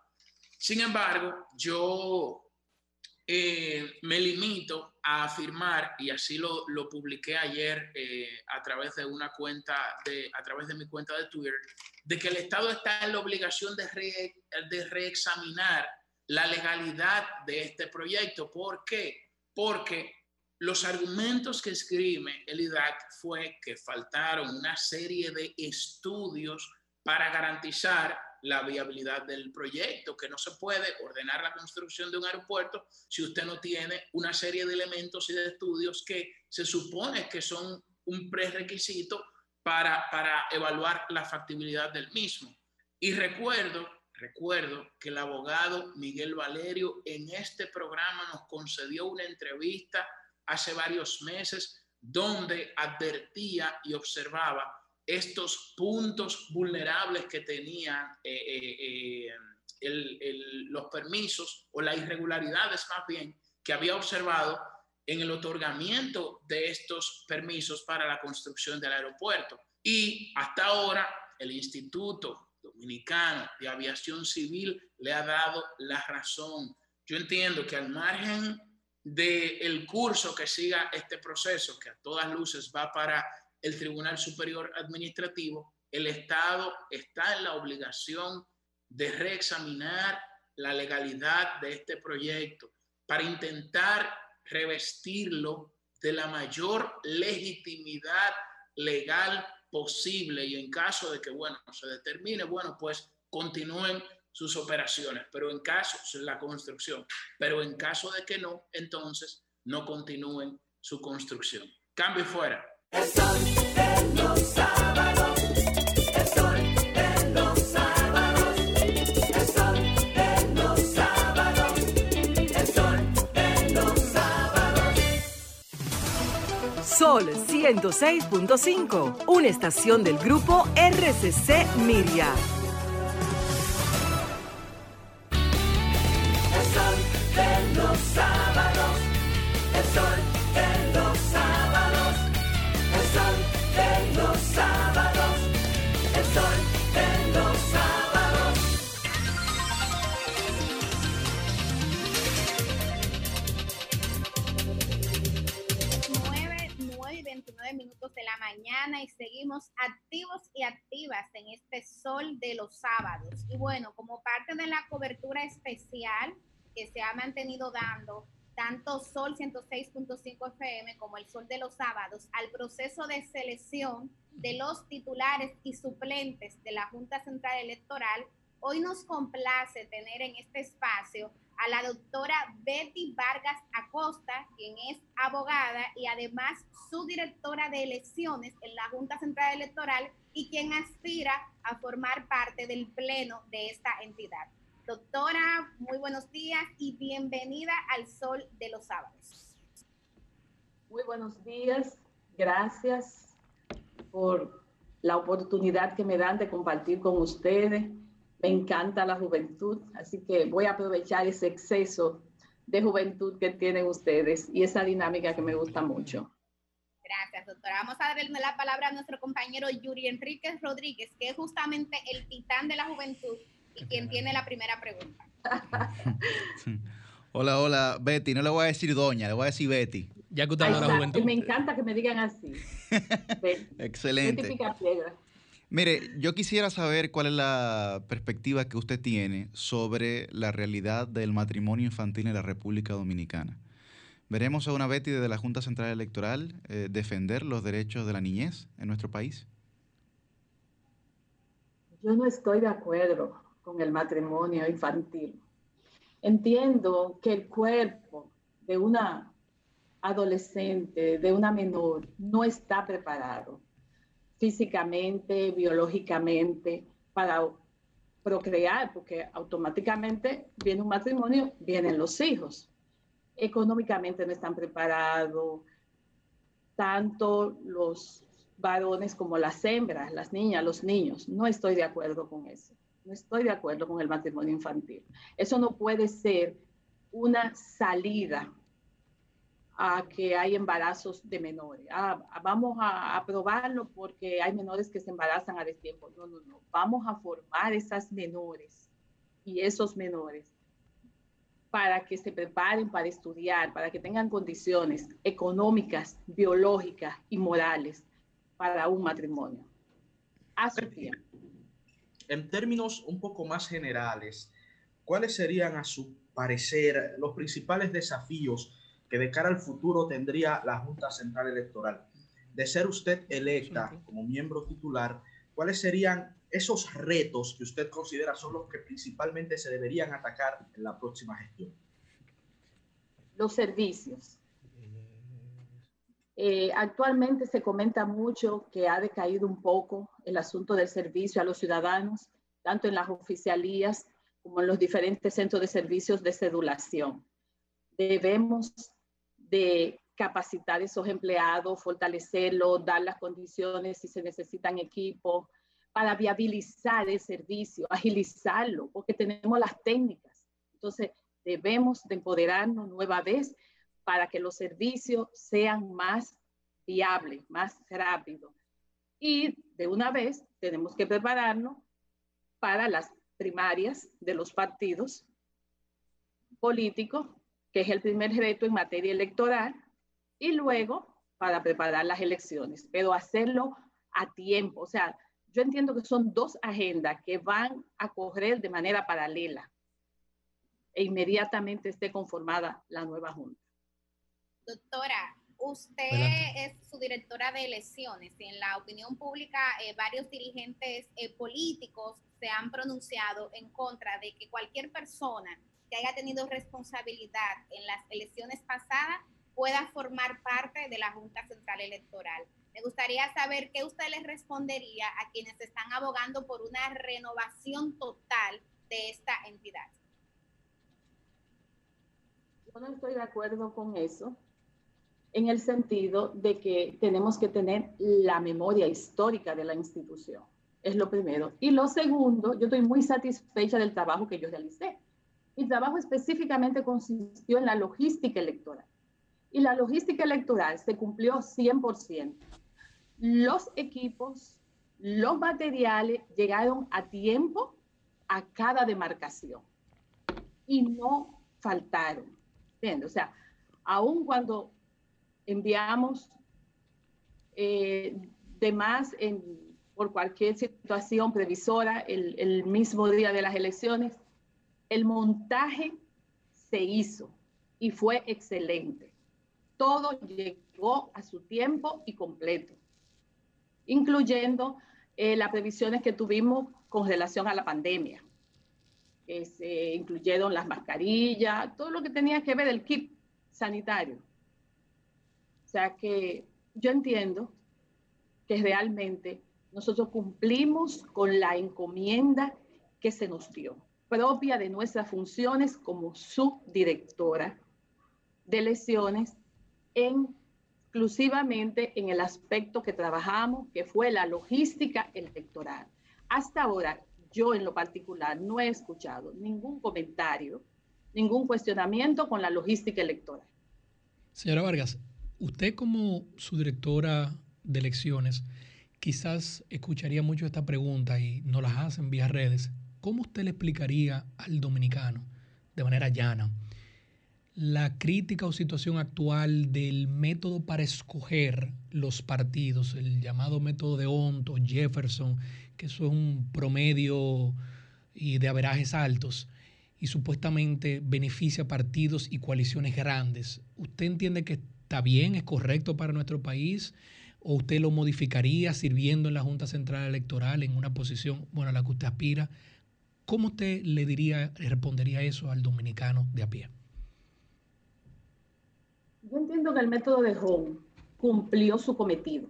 Sin embargo, yo eh, me limito a afirmar, y así lo, lo publiqué ayer eh, a través de una cuenta, de, a través de mi cuenta de Twitter, de que el Estado está en la obligación de, de reexaminar la legalidad de este proyecto. ¿Por qué? Porque los argumentos que escribe el IDAC fue que faltaron una serie de estudios para garantizar la viabilidad del proyecto, que no se puede ordenar la construcción de un aeropuerto si usted no tiene una serie de elementos y de estudios que se supone que son un prerequisito para, para evaluar la factibilidad del mismo. Y recuerdo, recuerdo que el abogado Miguel Valerio en este programa nos concedió una entrevista hace varios meses donde advertía y observaba estos puntos vulnerables que tenían eh, eh, eh, los permisos o las irregularidades más bien que había observado en el otorgamiento de estos permisos para la construcción del aeropuerto. Y hasta ahora el Instituto Dominicano de Aviación Civil le ha dado la razón. Yo entiendo que al margen del curso que siga este proceso, que a todas luces va para el Tribunal Superior Administrativo, el Estado está en la obligación de reexaminar la legalidad de este proyecto para intentar revestirlo de la mayor legitimidad legal posible y en caso de que, bueno, se determine, bueno, pues continúen sus operaciones, pero en caso, la construcción, pero en caso de que no, entonces no continúen su construcción. Cambio fuera. El sol de los sábados. El sol de los sábados. El sol de los sábados. El sol de los sábados. Sol 106.5, una estación del grupo RCC Miria. De la mañana y seguimos activos y activas en este sol de los sábados. Y bueno, como parte de la cobertura especial que se ha mantenido dando tanto Sol 106.5 FM como el Sol de los sábados al proceso de selección de los titulares y suplentes de la Junta Central Electoral, hoy nos complace tener en este espacio a la doctora Betty Vargas Acosta, quien es abogada y además su directora de elecciones en la Junta Central Electoral y quien aspira a formar parte del pleno de esta entidad. Doctora, muy buenos días y bienvenida al Sol de los Sábados. Muy buenos días, gracias por la oportunidad que me dan de compartir con ustedes. Me encanta la juventud, así que voy a aprovechar ese exceso de juventud que tienen ustedes y esa dinámica que me gusta mucho. Gracias, doctora. Vamos a darle la palabra a nuestro compañero Yuri Enríquez Rodríguez, que es justamente el titán de la juventud y quien tiene la primera pregunta. Hola, hola, Betty. No le voy a decir doña, le voy a decir Betty. Ya que usted de la juventud. y me encanta que me digan así. Excelente. Betty Picapiedra. Mire, yo quisiera saber cuál es la perspectiva que usted tiene sobre la realidad del matrimonio infantil en la República Dominicana. ¿Veremos a una Betty desde la Junta Central Electoral eh, defender los derechos de la niñez en nuestro país? Yo no estoy de acuerdo con el matrimonio infantil. Entiendo que el cuerpo de una adolescente, de una menor, no está preparado físicamente, biológicamente, para procrear, porque automáticamente viene un matrimonio, vienen los hijos. Económicamente no están preparados, tanto los varones como las hembras, las niñas, los niños. No estoy de acuerdo con eso. No estoy de acuerdo con el matrimonio infantil. Eso no puede ser una salida a que hay embarazos de menores. Ah, vamos a aprobarlo porque hay menores que se embarazan a destiempo. No, no, no. Vamos a formar esas menores y esos menores para que se preparen para estudiar, para que tengan condiciones económicas, biológicas y morales para un matrimonio. A su tiempo. En términos un poco más generales, ¿cuáles serían a su parecer los principales desafíos que de cara al futuro tendría la Junta Central Electoral? De ser usted electa como miembro titular, ¿cuáles serían esos retos que usted considera son los que principalmente se deberían atacar en la próxima gestión? Los servicios. Eh, actualmente se comenta mucho que ha decaído un poco el asunto del servicio a los ciudadanos, tanto en las oficialías como en los diferentes centros de servicios de cedulación. Debemos de capacitar esos empleados, fortalecerlos, dar las condiciones si se necesitan equipos para viabilizar el servicio, agilizarlo, porque tenemos las técnicas. Entonces, debemos de empoderarnos nueva vez para que los servicios sean más viables, más rápidos. Y de una vez tenemos que prepararnos para las primarias de los partidos políticos que es el primer reto en materia electoral, y luego para preparar las elecciones, pero hacerlo a tiempo. O sea, yo entiendo que son dos agendas que van a correr de manera paralela e inmediatamente esté conformada la nueva Junta. Doctora, usted Adelante. es su directora de elecciones y en la opinión pública eh, varios dirigentes eh, políticos se han pronunciado en contra de que cualquier persona que haya tenido responsabilidad en las elecciones pasadas pueda formar parte de la Junta Central Electoral. Me gustaría saber qué usted les respondería a quienes están abogando por una renovación total de esta entidad. Yo no estoy de acuerdo con eso, en el sentido de que tenemos que tener la memoria histórica de la institución. Es lo primero. Y lo segundo, yo estoy muy satisfecha del trabajo que yo realicé. Mi trabajo específicamente consistió en la logística electoral. Y la logística electoral se cumplió 100%. Los equipos, los materiales llegaron a tiempo a cada demarcación y no faltaron. ¿Entiendes? O sea, aun cuando enviamos eh, de más en, por cualquier situación previsora el, el mismo día de las elecciones, el montaje se hizo y fue excelente. Todo llegó a su tiempo y completo, incluyendo eh, las previsiones que tuvimos con relación a la pandemia. Que se incluyeron las mascarillas, todo lo que tenía que ver el kit sanitario. O sea que yo entiendo que realmente nosotros cumplimos con la encomienda que se nos dio, propia de nuestras funciones como subdirectora de elecciones, en, exclusivamente en el aspecto que trabajamos, que fue la logística electoral. Hasta ahora, yo en lo particular no he escuchado ningún comentario, ningún cuestionamiento con la logística electoral. Señora Vargas, usted como su directora de elecciones, quizás escucharía mucho esta pregunta y nos las hacen vía redes. ¿Cómo usted le explicaría al dominicano, de manera llana, la crítica o situación actual del método para escoger los partidos, el llamado método de Onto, Jefferson, que eso es un promedio y de averajes altos y supuestamente beneficia partidos y coaliciones grandes. ¿Usted entiende que está bien, es correcto para nuestro país? ¿O usted lo modificaría sirviendo en la Junta Central Electoral en una posición, bueno, a la que usted aspira? ¿Cómo usted le diría, respondería eso al dominicano de a pie? Yo entiendo que el método de Home cumplió su cometido.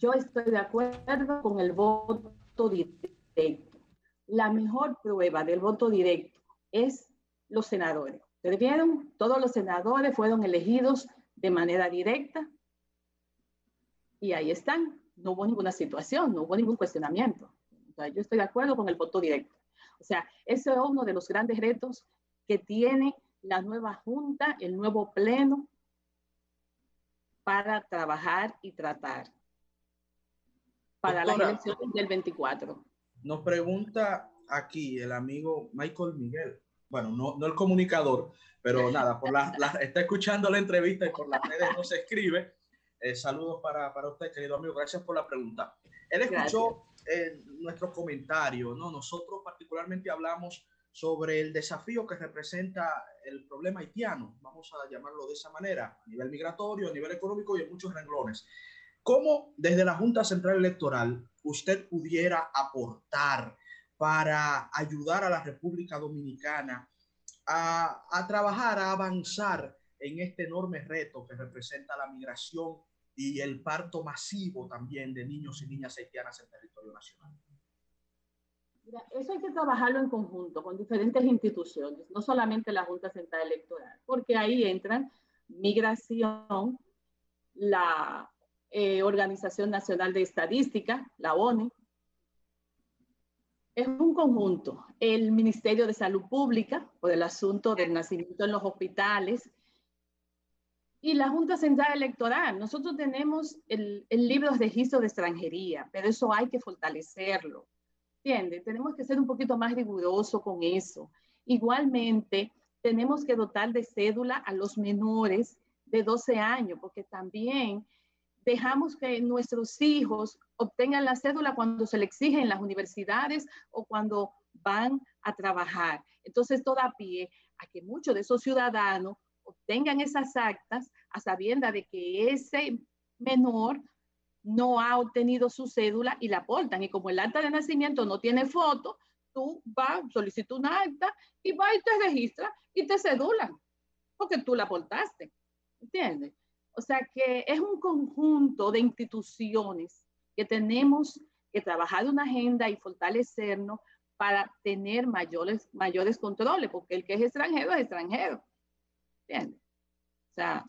Yo estoy de acuerdo con el voto directo. La mejor prueba del voto directo es los senadores. ¿Ustedes vieron? Todos los senadores fueron elegidos de manera directa y ahí están. No hubo ninguna situación, no hubo ningún cuestionamiento. O sea, yo estoy de acuerdo con el voto directo. O sea, ese es uno de los grandes retos que tiene la nueva Junta, el nuevo Pleno, para trabajar y tratar para Doctora. las elecciones del 24. Nos pregunta aquí el amigo Michael Miguel. Bueno, no, no el comunicador, pero nada, por la, la- está escuchando la entrevista y por las redes no se escribe. Eh, saludos para, para usted, querido amigo. Gracias por la pregunta. Él escuchó eh, nuestro comentario, ¿no? Nosotros particularmente hablamos sobre el desafío que representa el problema haitiano, vamos a llamarlo de esa manera, a nivel migratorio, a nivel económico y en muchos renglones. ¿Cómo desde la Junta Central Electoral usted pudiera aportar para ayudar a la República Dominicana a, a trabajar, a avanzar en este enorme reto que representa la migración y el parto masivo también de niños y niñas haitianas en territorio nacional? Mira, eso hay que trabajarlo en conjunto con diferentes instituciones, no solamente la Junta Central Electoral, porque ahí entran migración, la eh, Organización Nacional de Estadística, la ONE. Es un conjunto. El Ministerio de Salud Pública, por el asunto del nacimiento en los hospitales, y la Junta Central Electoral. Nosotros tenemos el, el libro de registro de extranjería, pero eso hay que fortalecerlo. ¿Entiendes? Tenemos que ser un poquito más riguroso con eso. Igualmente, tenemos que dotar de cédula a los menores de 12 años, porque también dejamos que nuestros hijos obtengan la cédula cuando se le exige en las universidades o cuando van a trabajar. Entonces, pie a que muchos de esos ciudadanos obtengan esas actas a sabienda de que ese menor no ha obtenido su cédula y la aportan. Y como el acta de nacimiento no tiene foto, tú vas, solicitas una acta y vas y te registras y te cedulan, porque tú la aportaste. ¿Entiendes? O sea que es un conjunto de instituciones que tenemos que trabajar una agenda y fortalecernos para tener mayores, mayores controles, porque el que es extranjero es extranjero. ¿Entiendes? O sea,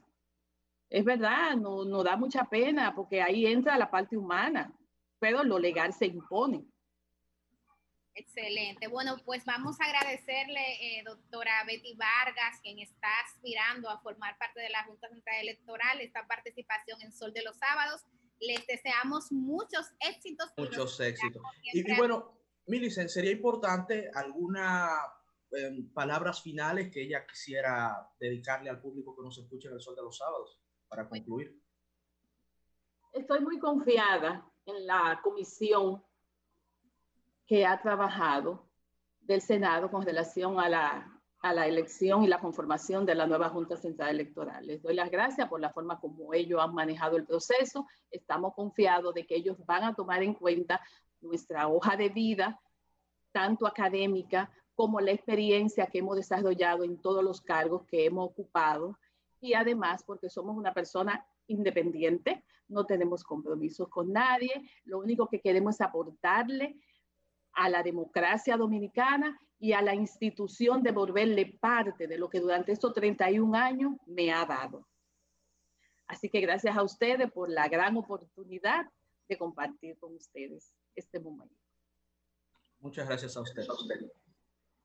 es verdad, no, no da mucha pena porque ahí entra la parte humana, pero lo legal se impone. Excelente. Bueno, pues vamos a agradecerle, eh, doctora Betty Vargas, quien está aspirando a formar parte de la Junta Central Electoral, esta participación en Sol de los Sábados. Les deseamos muchos éxitos. Muchos éxitos. Y, bueno, Milicen, sería importante alguna em, palabras finales que ella quisiera dedicarle al público que nos escucha en el Sol de los Sábados para concluir. Estoy muy confiada en la comisión que ha trabajado del Senado con relación a la, a la elección y la conformación de la nueva Junta Central Electoral. Les doy las gracias por la forma como ellos han manejado el proceso. Estamos confiados de que ellos van a tomar en cuenta nuestra hoja de vida, tanto académica como la experiencia que hemos desarrollado en todos los cargos que hemos ocupado y además porque somos una persona independiente, no tenemos compromisos con nadie, lo único que queremos es aportarle a la democracia dominicana y a la institución devolverle parte de lo que durante estos 31 años me ha dado. Así que gracias a ustedes por la gran oportunidad de compartir con ustedes este momento. Muchas gracias a usted.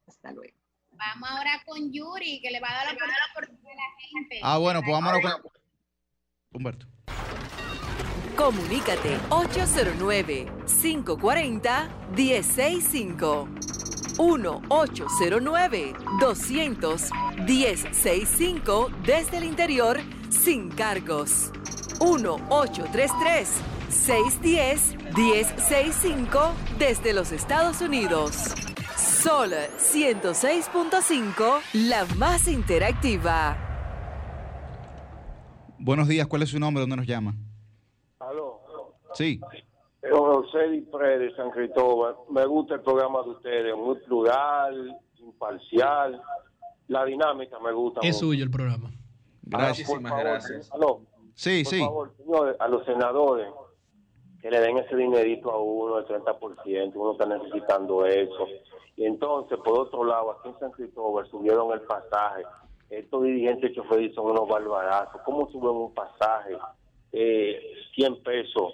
Hasta luego. Vamos ahora con Yuri, que le va a dar la oportunidad a la gente. Ah, bueno, pues vámonos con... Humberto. Comunícate 809-540-1065. 1-809-200-1065 desde el interior sin cargos. 1-833-610-1065 desde los Estados Unidos. Sol 106.5, la más interactiva. Buenos días, ¿cuál es su nombre? ¿Dónde nos llama? Aló. Sí. José Dipré de San Cristóbal. Me gusta el programa de ustedes, muy plural, imparcial. La dinámica me gusta. Es mucho. suyo el programa. Gracias. Por favor, aló. Sí, Por sí. favor, señores, a los senadores que le den ese dinerito a uno, el 30%, uno está necesitando eso. Y entonces, por otro lado, aquí en San Cristóbal subieron el pasaje. Estos dirigentes choferes son unos barbarazos. ¿Cómo suben un pasaje? Eh, 100 pesos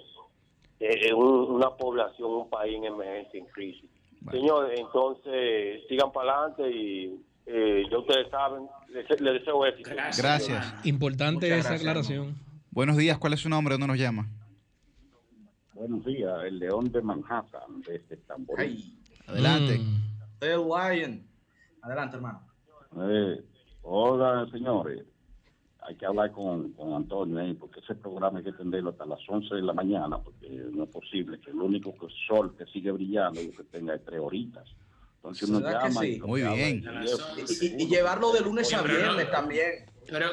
eh, en un- una población, un país en emergencia, en crisis. Señores, entonces sigan para adelante y eh, ya ustedes saben, les, les deseo éxito. Gracias. Importante Muchas esa gracias, aclaración. Buenos días, ¿cuál es su nombre? ¿Dónde nos llama? Buenos días, el León de Manhattan, desde Tamboril. Adelante. El Lion. Adelante, hermano. Eh, hola, señores. Hay que hablar con, con Antonio ahí, porque ese programa hay que atenderlo hasta las 11 de la mañana, porque no es posible que el único que- sol que sigue brillando es que tenga tres horitas. Entonces uno ¿Verdad que llama sí? y Muy bien. Y, y- y llevarlo de lunes a viernes también. Pero,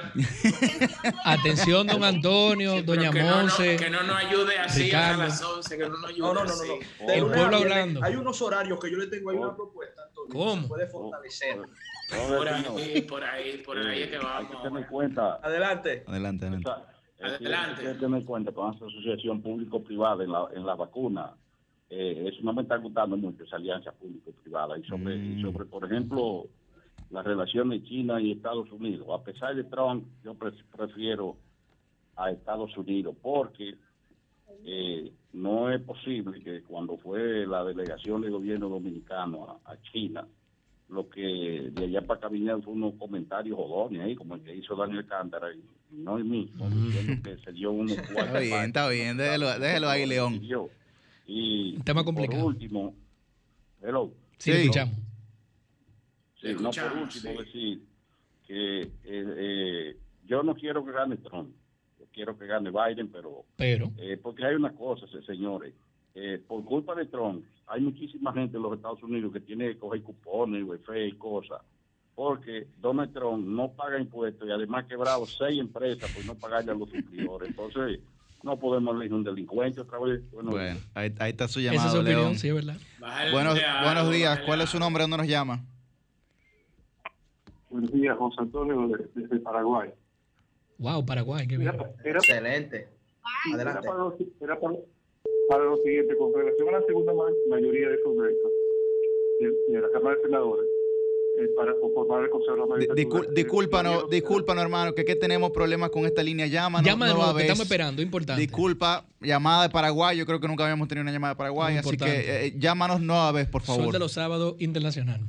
Atención, don Antonio, doña que, no, no, que no nos ayude así Ricardo. a las 11, que no nos ayude No, no, no, no. así. no. De El pueblo hablando. Hay unos horarios que yo le tengo ahí una propuesta, Antonio. ¿Cómo? que se puede fortalecer. Por ahí, por ahí, por ahí es que Hay que vamos. tener en cuenta Adelante. Adelante, adelante. Adelante. Hay que tener en cuenta con esa asociación público-privada en la, en la vacuna. Eh, eso no me está gustando mucho, esa alianza público-privada. Y sobre, y sobre, por ejemplo, las relaciones China y Estados Unidos. A pesar de Trump, yo pre- prefiero a Estados Unidos porque eh, no es posible que cuando fue la delegación del gobierno dominicano a, a China, lo que de allá para acá vinieron fue unos comentarios jodones ahí, como el que hizo Daniel Cándara y, y no en mí, diciendo que se dio unos Está bien, está bien. Déjelo, déjelo ahí, León. Y tema por complicado. último, hello. Sí, escuchamos. Sí, no por último decir que eh, eh, yo no quiero que gane Trump, yo quiero que gane Biden, pero Pero. eh, porque hay una cosa, se- señores, eh, por culpa de Trump, hay muchísima gente en los Estados Unidos que tiene que coger cupones, welfare y cosas, porque Donald Trump no paga impuestos y además ha quebrado seis empresas por no pagarle a los suplidores. Entonces, no podemos elegir un delincuente otra vez. Bueno, Bueno, ahí, ahí está su Esa es llamado, su opinión, León. sí, es verdad. Buenos, buenos días. ¿Cuál es su nombre? ¿Dónde nos llama? Buenos días, José Antonio, de- desde Paraguay. Wow, Paraguay, qué bien. Era, Excelente. Era Adelante. para, lo, era para, para lo siguiente, con relación a la segunda ma- mayoría de Congreso, de, de la Cámara de Senadores, eh, para conformar el Consejo de la discul- discúlpanos, discúlpanos, hermano, que, que tenemos problemas con esta línea. Llámanos Llama de nueva nuevo, que vez. estamos esperando, importante. Disculpa, llamada de Paraguay. Yo creo que nunca habíamos tenido una llamada de Paraguay. Así que eh, llámanos nueva vez, por favor. Sol de los sábados internacional.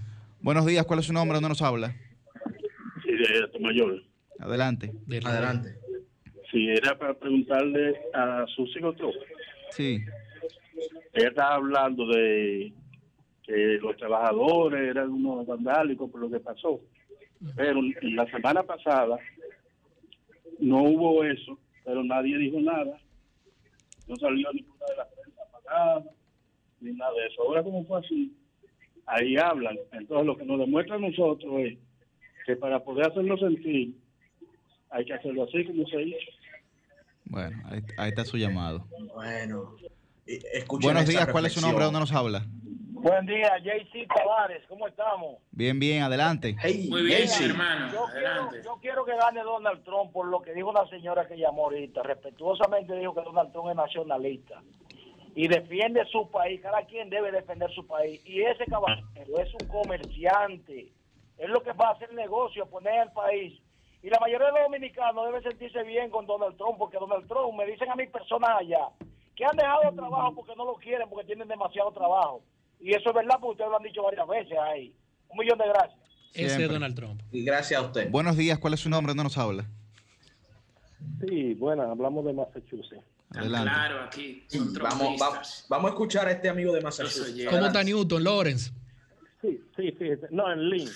Buenos días. ¿Cuál es su nombre? ¿Dónde nos habla? De mayor. Adelante. Adelante. Sí, era para preguntarle a sus hijos Sí. Ella estaba hablando de que los trabajadores eran unos vandálicos por lo que pasó. Pero la semana pasada no hubo eso, pero nadie dijo nada. No salió ninguna de las prensa apagada, ni nada de eso. Ahora, como fue así, ahí hablan. Entonces, lo que nos demuestra a nosotros es que para poder hacernos sentir, hay que hacerlo así como se hizo. Bueno, ahí, ahí está su llamado. Bueno. Buenos días. ¿Cuál es su nombre? ¿Dónde nos habla? Buen día, JC Tavares, ¿cómo estamos? Bien, bien. Adelante. Muy bien, hermano. Yo Adelante. quiero, yo quiero que gane Donald Trump por lo que dijo una señora que llamó ahorita. Respetuosamente dijo que Donald Trump es nacionalista y defiende su país. Cada quien debe defender su país. Y ese caballero es un comerciante. Es lo que va a hacer negocio, poner al país. Y la mayoría de los dominicanos deben sentirse bien con Donald Trump, porque Donald Trump, me dicen a mis personas allá, que han dejado trabajo porque no lo quieren, porque tienen demasiado trabajo. Y eso es verdad, porque ustedes lo han dicho varias veces ahí. Un millón de gracias. Ese es. Donald Trump. Y gracias a usted. Buenos días. ¿Cuál es su nombre? ¿Dónde nos habla? Sí, bueno, hablamos de Massachusetts. Adelante. Claro, aquí. Son vamos, vamos, vamos a escuchar a este amigo de Massachusetts. ¿Cómo está Newton, Lawrence? Sí, sí, sí. No, en Lynn.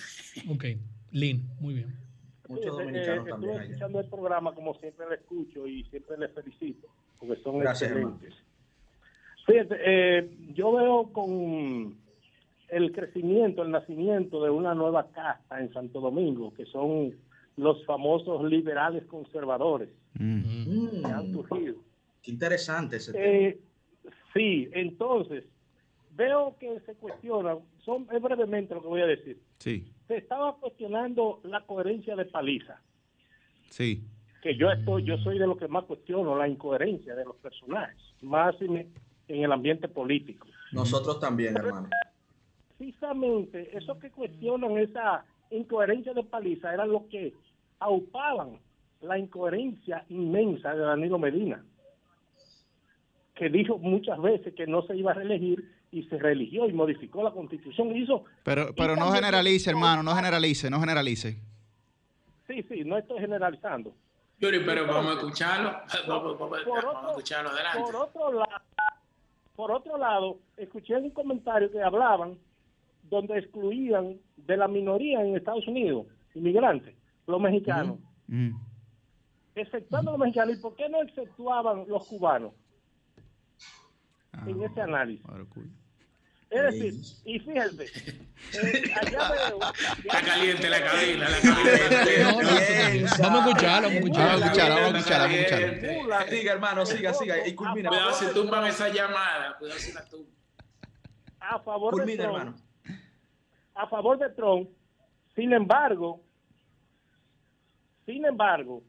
Ok, Lynn, muy bien. Muchos Sí, dominicanos eh, también Estuve allá. escuchando el programa como siempre lo escucho y siempre les felicito porque son Gracias, excelentes. Fíjate, eh, yo veo con el crecimiento, el nacimiento de una nueva casta en Santo Domingo, que son los famosos liberales conservadores Mm, que han surgido. Qué interesante ese tema. Eh, sí, entonces veo que se cuestionan, son es brevemente lo que voy a decir. Sí, Se estaba cuestionando la coherencia de Paliza. sí. que yo estoy, yo soy de los que más cuestiono la incoherencia de los personajes, más en, en el ambiente político. Nosotros también, hermano. Precisamente esos que cuestionan esa incoherencia de Paliza eran los que aupaban la incoherencia inmensa de Danilo Medina, que dijo muchas veces que no se iba a reelegir y se reeligió y modificó la constitución y hizo Pero, pero no generalice, hermano. No generalice, no generalice. Sí, sí, no estoy generalizando. Yuri, pero vamos a escucharlo. Vamos, vamos- por vamos a escucharlo. Adelante. Por otro lado, por otro lado, escuché un comentario que hablaban donde excluían de la minoría en Estados Unidos, inmigrantes, los mexicanos, Mm. exceptuando los mexicanos. ¿Y por qué no exceptuaban los cubanos Ah, en ese análisis? cool. Es decir, y fíjense, eh, allá veo... Está caliente la cabina, la cabina. No, no, vamos a escucharlo, vamos a escucharlo. Vamos a escucharlo, vamos a escucharlo. Siga, hermano, siga, siga. Y culmina. Cuidado si tumban esa llamada. Cuidado si la tumban. a favor de Culmina, Trump, hermano. a favor de Trump. Sin embargo, sin embargo,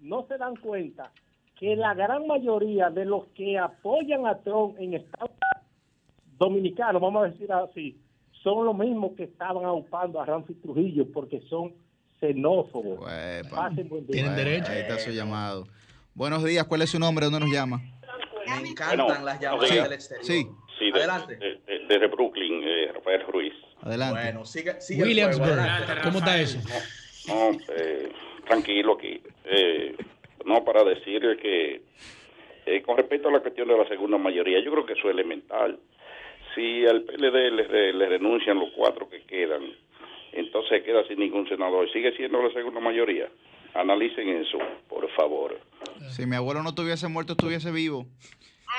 no se dan cuenta que la gran mayoría de los que apoyan a Trump en Estados Dominicanos, vamos a decir así, son los mismos que estaban aupando a Ramfi Trujillo porque son xenófobos. Uepa. Pasen buen día. Tienen derecho. Ahí está su llamado. Buenos días. ¿Cuál es su nombre? ¿Dónde nos llama? Me encantan Bueno, las llamadas sí, del exterior. Sí, Sí, de- Adelante. de- de- desde Brooklyn, eh, Rafael Ruiz. adelante. Bueno, siga el Williamsburg. ¿Cómo está eso? No, eh, tranquilo aquí. Eh, no, para decir que eh, con respecto a la cuestión de la segunda mayoría, yo creo que eso es elemental. Si al PLD le, le renuncian los cuatro que quedan, entonces queda sin ningún senador. Sigue siendo la segunda mayoría. Analicen eso, por favor. Si mi abuelo no estuviese muerto, estuviese vivo.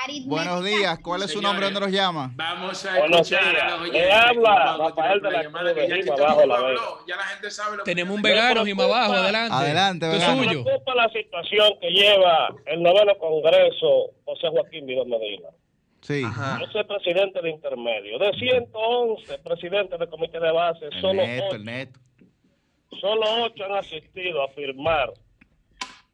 Aritmética. Buenos días, ¿cuál es su nombre? ¿Dónde los llama? Vamos a Buenos escuchar días. a los oyentes. habla Rafael de la llamada, Cruz que ya de que Lima, todo el Bajo mundo la habló, Ya la gente sabe lo que Tenemos un vegano, preocupa- abajo, adelante. Adelante, vegano. Me suyo. preocupa la situación que lleva el noveno Congreso José Joaquín Vidal Medina. Sí. Yo soy presidente de intermedio. De 111 presidentes del comité de base, El solo neto, ocho, el neto. solo ocho han asistido a firmar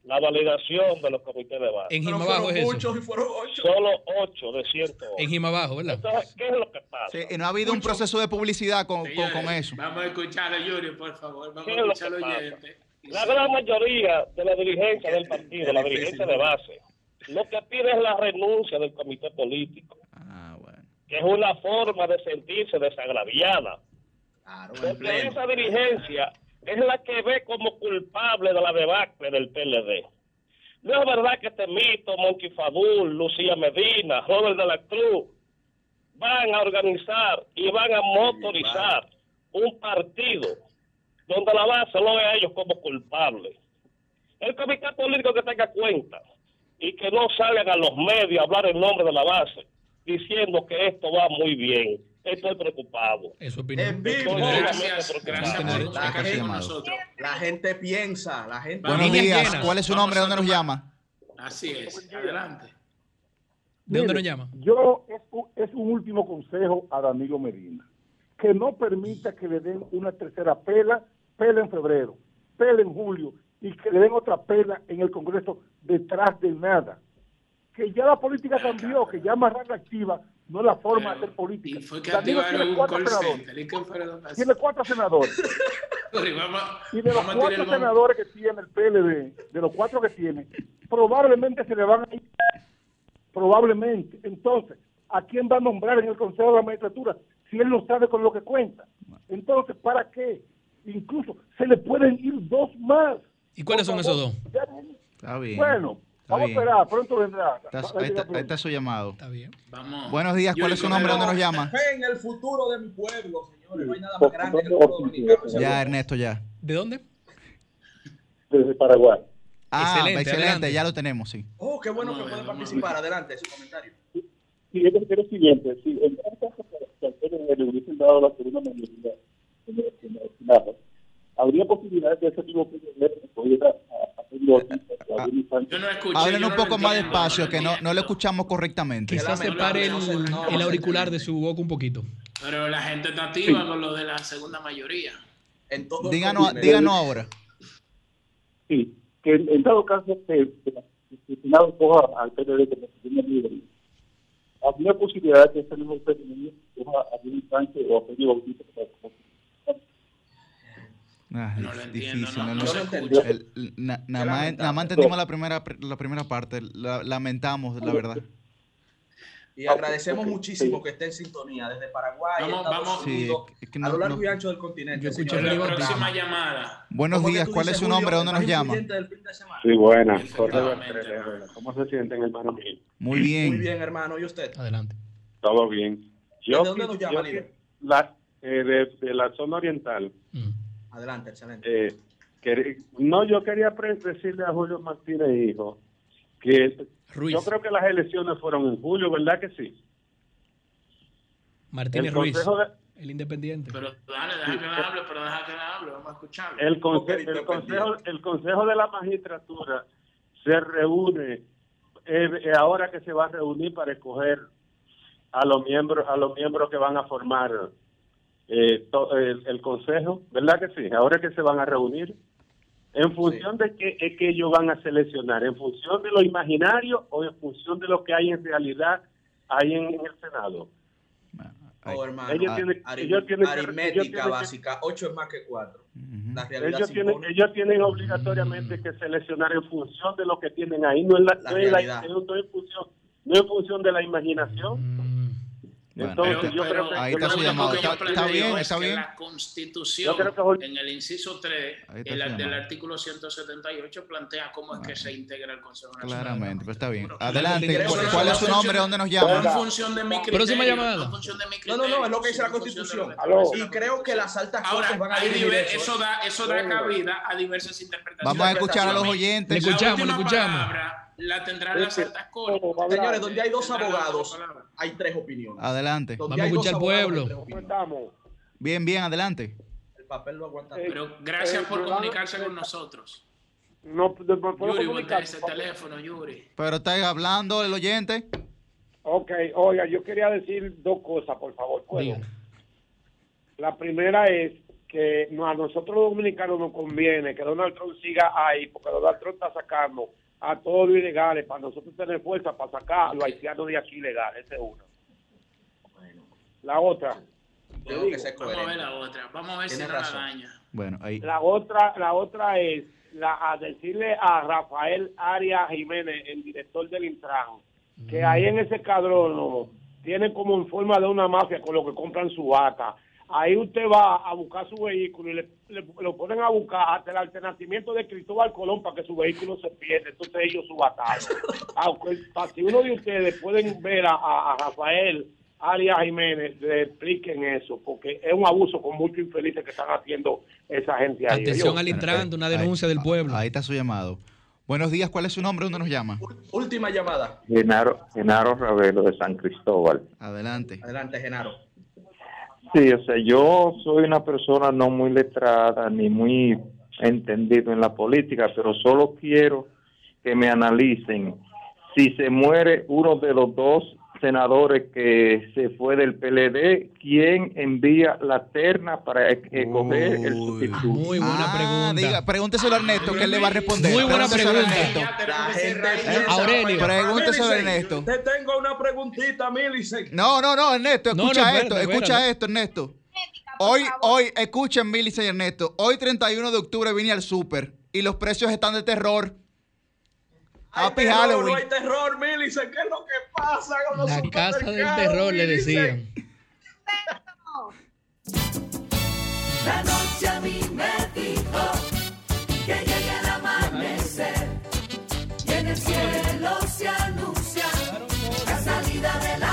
la validación de los comités de base. En Jima abajo es eso. Muchos y fueron ocho. Solo ocho de 111. En Jima abajo, ¿verdad? Entonces, ¿qué es lo que pasa? Sí, y no ha habido un proceso de publicidad con, con, con eso. Vamos a escuchar a Yuri, por favor. Vamos ¿Qué a es lo escuchar que al pasa? oyente. La gran mayoría de la dirigencia del partido, la dirigencia de base, lo que pide es la renuncia del comité político, que es una forma de sentirse desagraviada. Porque esa dirigencia es la que ve como culpable de la debacle del PLD. No es verdad que Temito, Monchi Fadul, Lucía Medina, Robert de la Cruz van a organizar y van a motorizar un partido donde la base lo ve a ellos como culpables. El comité político que tenga cuenta y que no salgan a los medios a hablar en nombre de la base diciendo que esto va muy bien. Estoy preocupado. Eso opinión. Estoy Gracias, gracias por La gente, nosotros. la gente piensa, la gente. Buenos días, llenas. ¿cuál es su nombre? ¿Dónde nos llama? Así es. Adelante. ¿De dónde nos llama? Yo, es un, es un último consejo a Danilo Medina. Que no permita que le den una tercera pela, pela en febrero, pela en julio, y que le den otra pela en el Congreso detrás de nada. Que ya la política cambió, que ya más activa no es la forma de hacer política. Y fue que Danilo activaron tiene un cuatro call senadores. Tiene cuatro senadores. Vamos, Y de los cuatro senadores que tiene el PLD, de los cuatro que tiene, probablemente se le van a ir. Probablemente. Entonces, ¿a quién va a nombrar en el Consejo de la Magistratura si él no sabe con lo que cuenta? Entonces, ¿para qué? Incluso se le pueden ir dos más. ¿Y cuáles son esos dos? Está bien. Bueno, vamos bien. a esperar, pronto vendrá. Está- ahí, está, ahí está su llamado. Está bien. Vamos. Buenos días, ¿cuál Yuri, es su nombre? ¿Dónde nos llama? En el futuro de mi pueblo, señores. No hay nada más grande que el pueblo dominicano. Ya, Ernesto, ya. ¿De dónde? Desde Paraguay. Ah, Excelente, excelente, adelante. ya lo tenemos, sí. Oh, qué bueno Vamos que pueden a participar. Adelante, su comentario. Sí, yo es lo siguiente, si en este caso que le hubiesen dado la segunda mayoría en el en el Senado, habría posibilidad de que ese mismo PLD pudiera a- hacer noticias a Willy Sánchez. Yo no escuché. Hablen yo un no poco más entiendo, despacio, no que no, no lo escuchamos correctamente. Quizás separe el, el auricular de su boca un poquito. Pero la gente está activa con lo de la segunda mayoría. En todo Díganos, díganos ahora. Sí, que en, en dado caso que, que el Senado coja al PLD como segunda mayoría, habría posibilidad de que ese mismo PLD coja a Willy Sánchez o a Félix Bautista como Ah, No lo entiendo, difícil, no- no no lo- se escucha. el- el- na- Nada más lamentable. nada más entendimos la primera, la primera parte. la- lamentamos, la verdad. Y agradecemos muchísimo que esté en sintonía desde Paraguay, Vamos, Estados vamos. Sí, Unidos, es que a lo largo no- y ancho del continente. Yo La próxima llamada. Buenos ¿Cómo que días, ¿cuál es su nombre? ¿Dónde nos llama? Sí, buenas. Efectivamente. ¿Cómo se sienten, hermano? Muy Muy bien. bien, hermano. ¿Y usted? Adelante. Todo bien. ¿De dónde nos llama, yo líder? la, eh, de, de la zona oriental. Mm. Adelante, excelente. Eh, quer- no, yo quería decirle a Julio Martínez, hijo, que Ruiz. yo creo que las elecciones fueron en julio, ¿verdad que sí? Martínez el Ruiz, de, el independiente. Pero dale, deja que le hable, pero deja que le hable. Vamos a escucharlo. el, conse- el, consejo, el Consejo de la Magistratura se reúne eh, eh, ahora que se va a reunir para escoger a los miembros a los miembros que van a formar eh, to- el, el Consejo, ¿verdad que sí? Ahora que se van a reunir. ¿En función de qué es que ellos van a seleccionar? ¿En función de lo imaginario o en función de lo que hay en realidad ahí en, en el Senado? Oh, hermano. ellos tienen- arim- ellos tienen que- ellos aritmética tienen básica. Ocho es más que cuatro. La realidad Ellos se tienen, ellos tienen obligatoriamente que seleccionar en función de lo que tienen ahí, no en, la, La no en la- realidad. no en función, no en función de la imaginación. Mm. Bueno, Entonces, pero- yo pero creo que ahí está su llamado. Está- bien, es está bien. La Constitución, Yo creo que- en el inciso 3 Ahí está el- del llamado. artículo 178, plantea cómo es que se integra el Consejo Nacional. Claramente, pero está bien. Adelante. ¿Cuál, es su nombre? ¿Dónde nos No llama? en función de mi criterio. Próxima llamada. No No, no, no, es lo que dice la Constitución. Y creo que las altas Ahora, van a eso. da, eso da cabida a diversas interpretaciones. Vamos a escuchar a los oyentes. Le escuchamos, le escuchamos. La tendrán las altas cortes. Señores, donde hay dos abogados, hay tres opiniones. Adelante. Donde Vamos a escuchar al pueblo. estamos? Bien, bien, adelante. El papel lo aguanta. Pero gracias Eh, por comunicarse con nosotros. No, Yuri, voltea ese teléfono, Yuri. Pero está hablando el oyente. Ok, oiga, yo quería decir dos cosas, por favor. ¿puedo? La primera es que no- a nosotros los dominicanos nos conviene que Donald Trump siga ahí, porque Donald Trump está sacando a todos los ilegales para nosotros tener fuerza para sacar a los haitianos de aquí ilegales. Esa es una. La otra. Tengo que Vamos a ver la otra. Vamos a ver si no la razón. daña. Bueno, ahí. La otra, la otra es la, a decirle a Rafael Arias Jiménez, el director del Intran, que ahí en ese cadrón tiene como en forma de una mafia con lo que compran su bata. Ahí usted va a buscar su vehículo y le, le- lo ponen a buscar hasta el alternamiento de Cristóbal Colón para que su vehículo se pierda. Entonces ellos su batalla. Aunque pa- si uno de ustedes pueden ver a, Rafael Arias Jiménez, le expliquen eso, porque es un abuso con muchos infelices que están haciendo esa gente ahí. Atención al Intran, una Ahí- denuncia del pueblo. Ahí está su llamado. Buenos días, ¿cuál es su nombre? ¿Dónde nos llama? Última llamada. Genaro, Genaro Ravelo de San Cristóbal. Adelante. Adelante, Genaro. Sí, o sea, yo soy una persona no muy letrada ni muy entendido en la política, pero solo quiero que me analicen. Si se muere uno de los dos senadores que se fue del PLD, ¿quién envía la terna para e- escoger el sustituto? Muy buena Ah, pregunta. diga, pregúnteselo a Ernesto, que él le va a responder. Muy buena a pregunta. Aurelio. Pregúnteselo a Ernesto. Te tengo una preguntita, Milicen. No, no, no, Ernesto, escucha no, esto, espérate. escucha esto, Ernesto. Hoy, hoy, escuchen, Millicent y Ernesto. Hoy, 31 de octubre, vine al súper y los precios están de terror. Happy terror, Halloween. No hay terror, Millicent. ¿Qué es lo que pasa con los La casa del terror, Millicent? le decían. La noche a mí me dijo que llegue el amanecer y en el cielo se anuncia la salida de la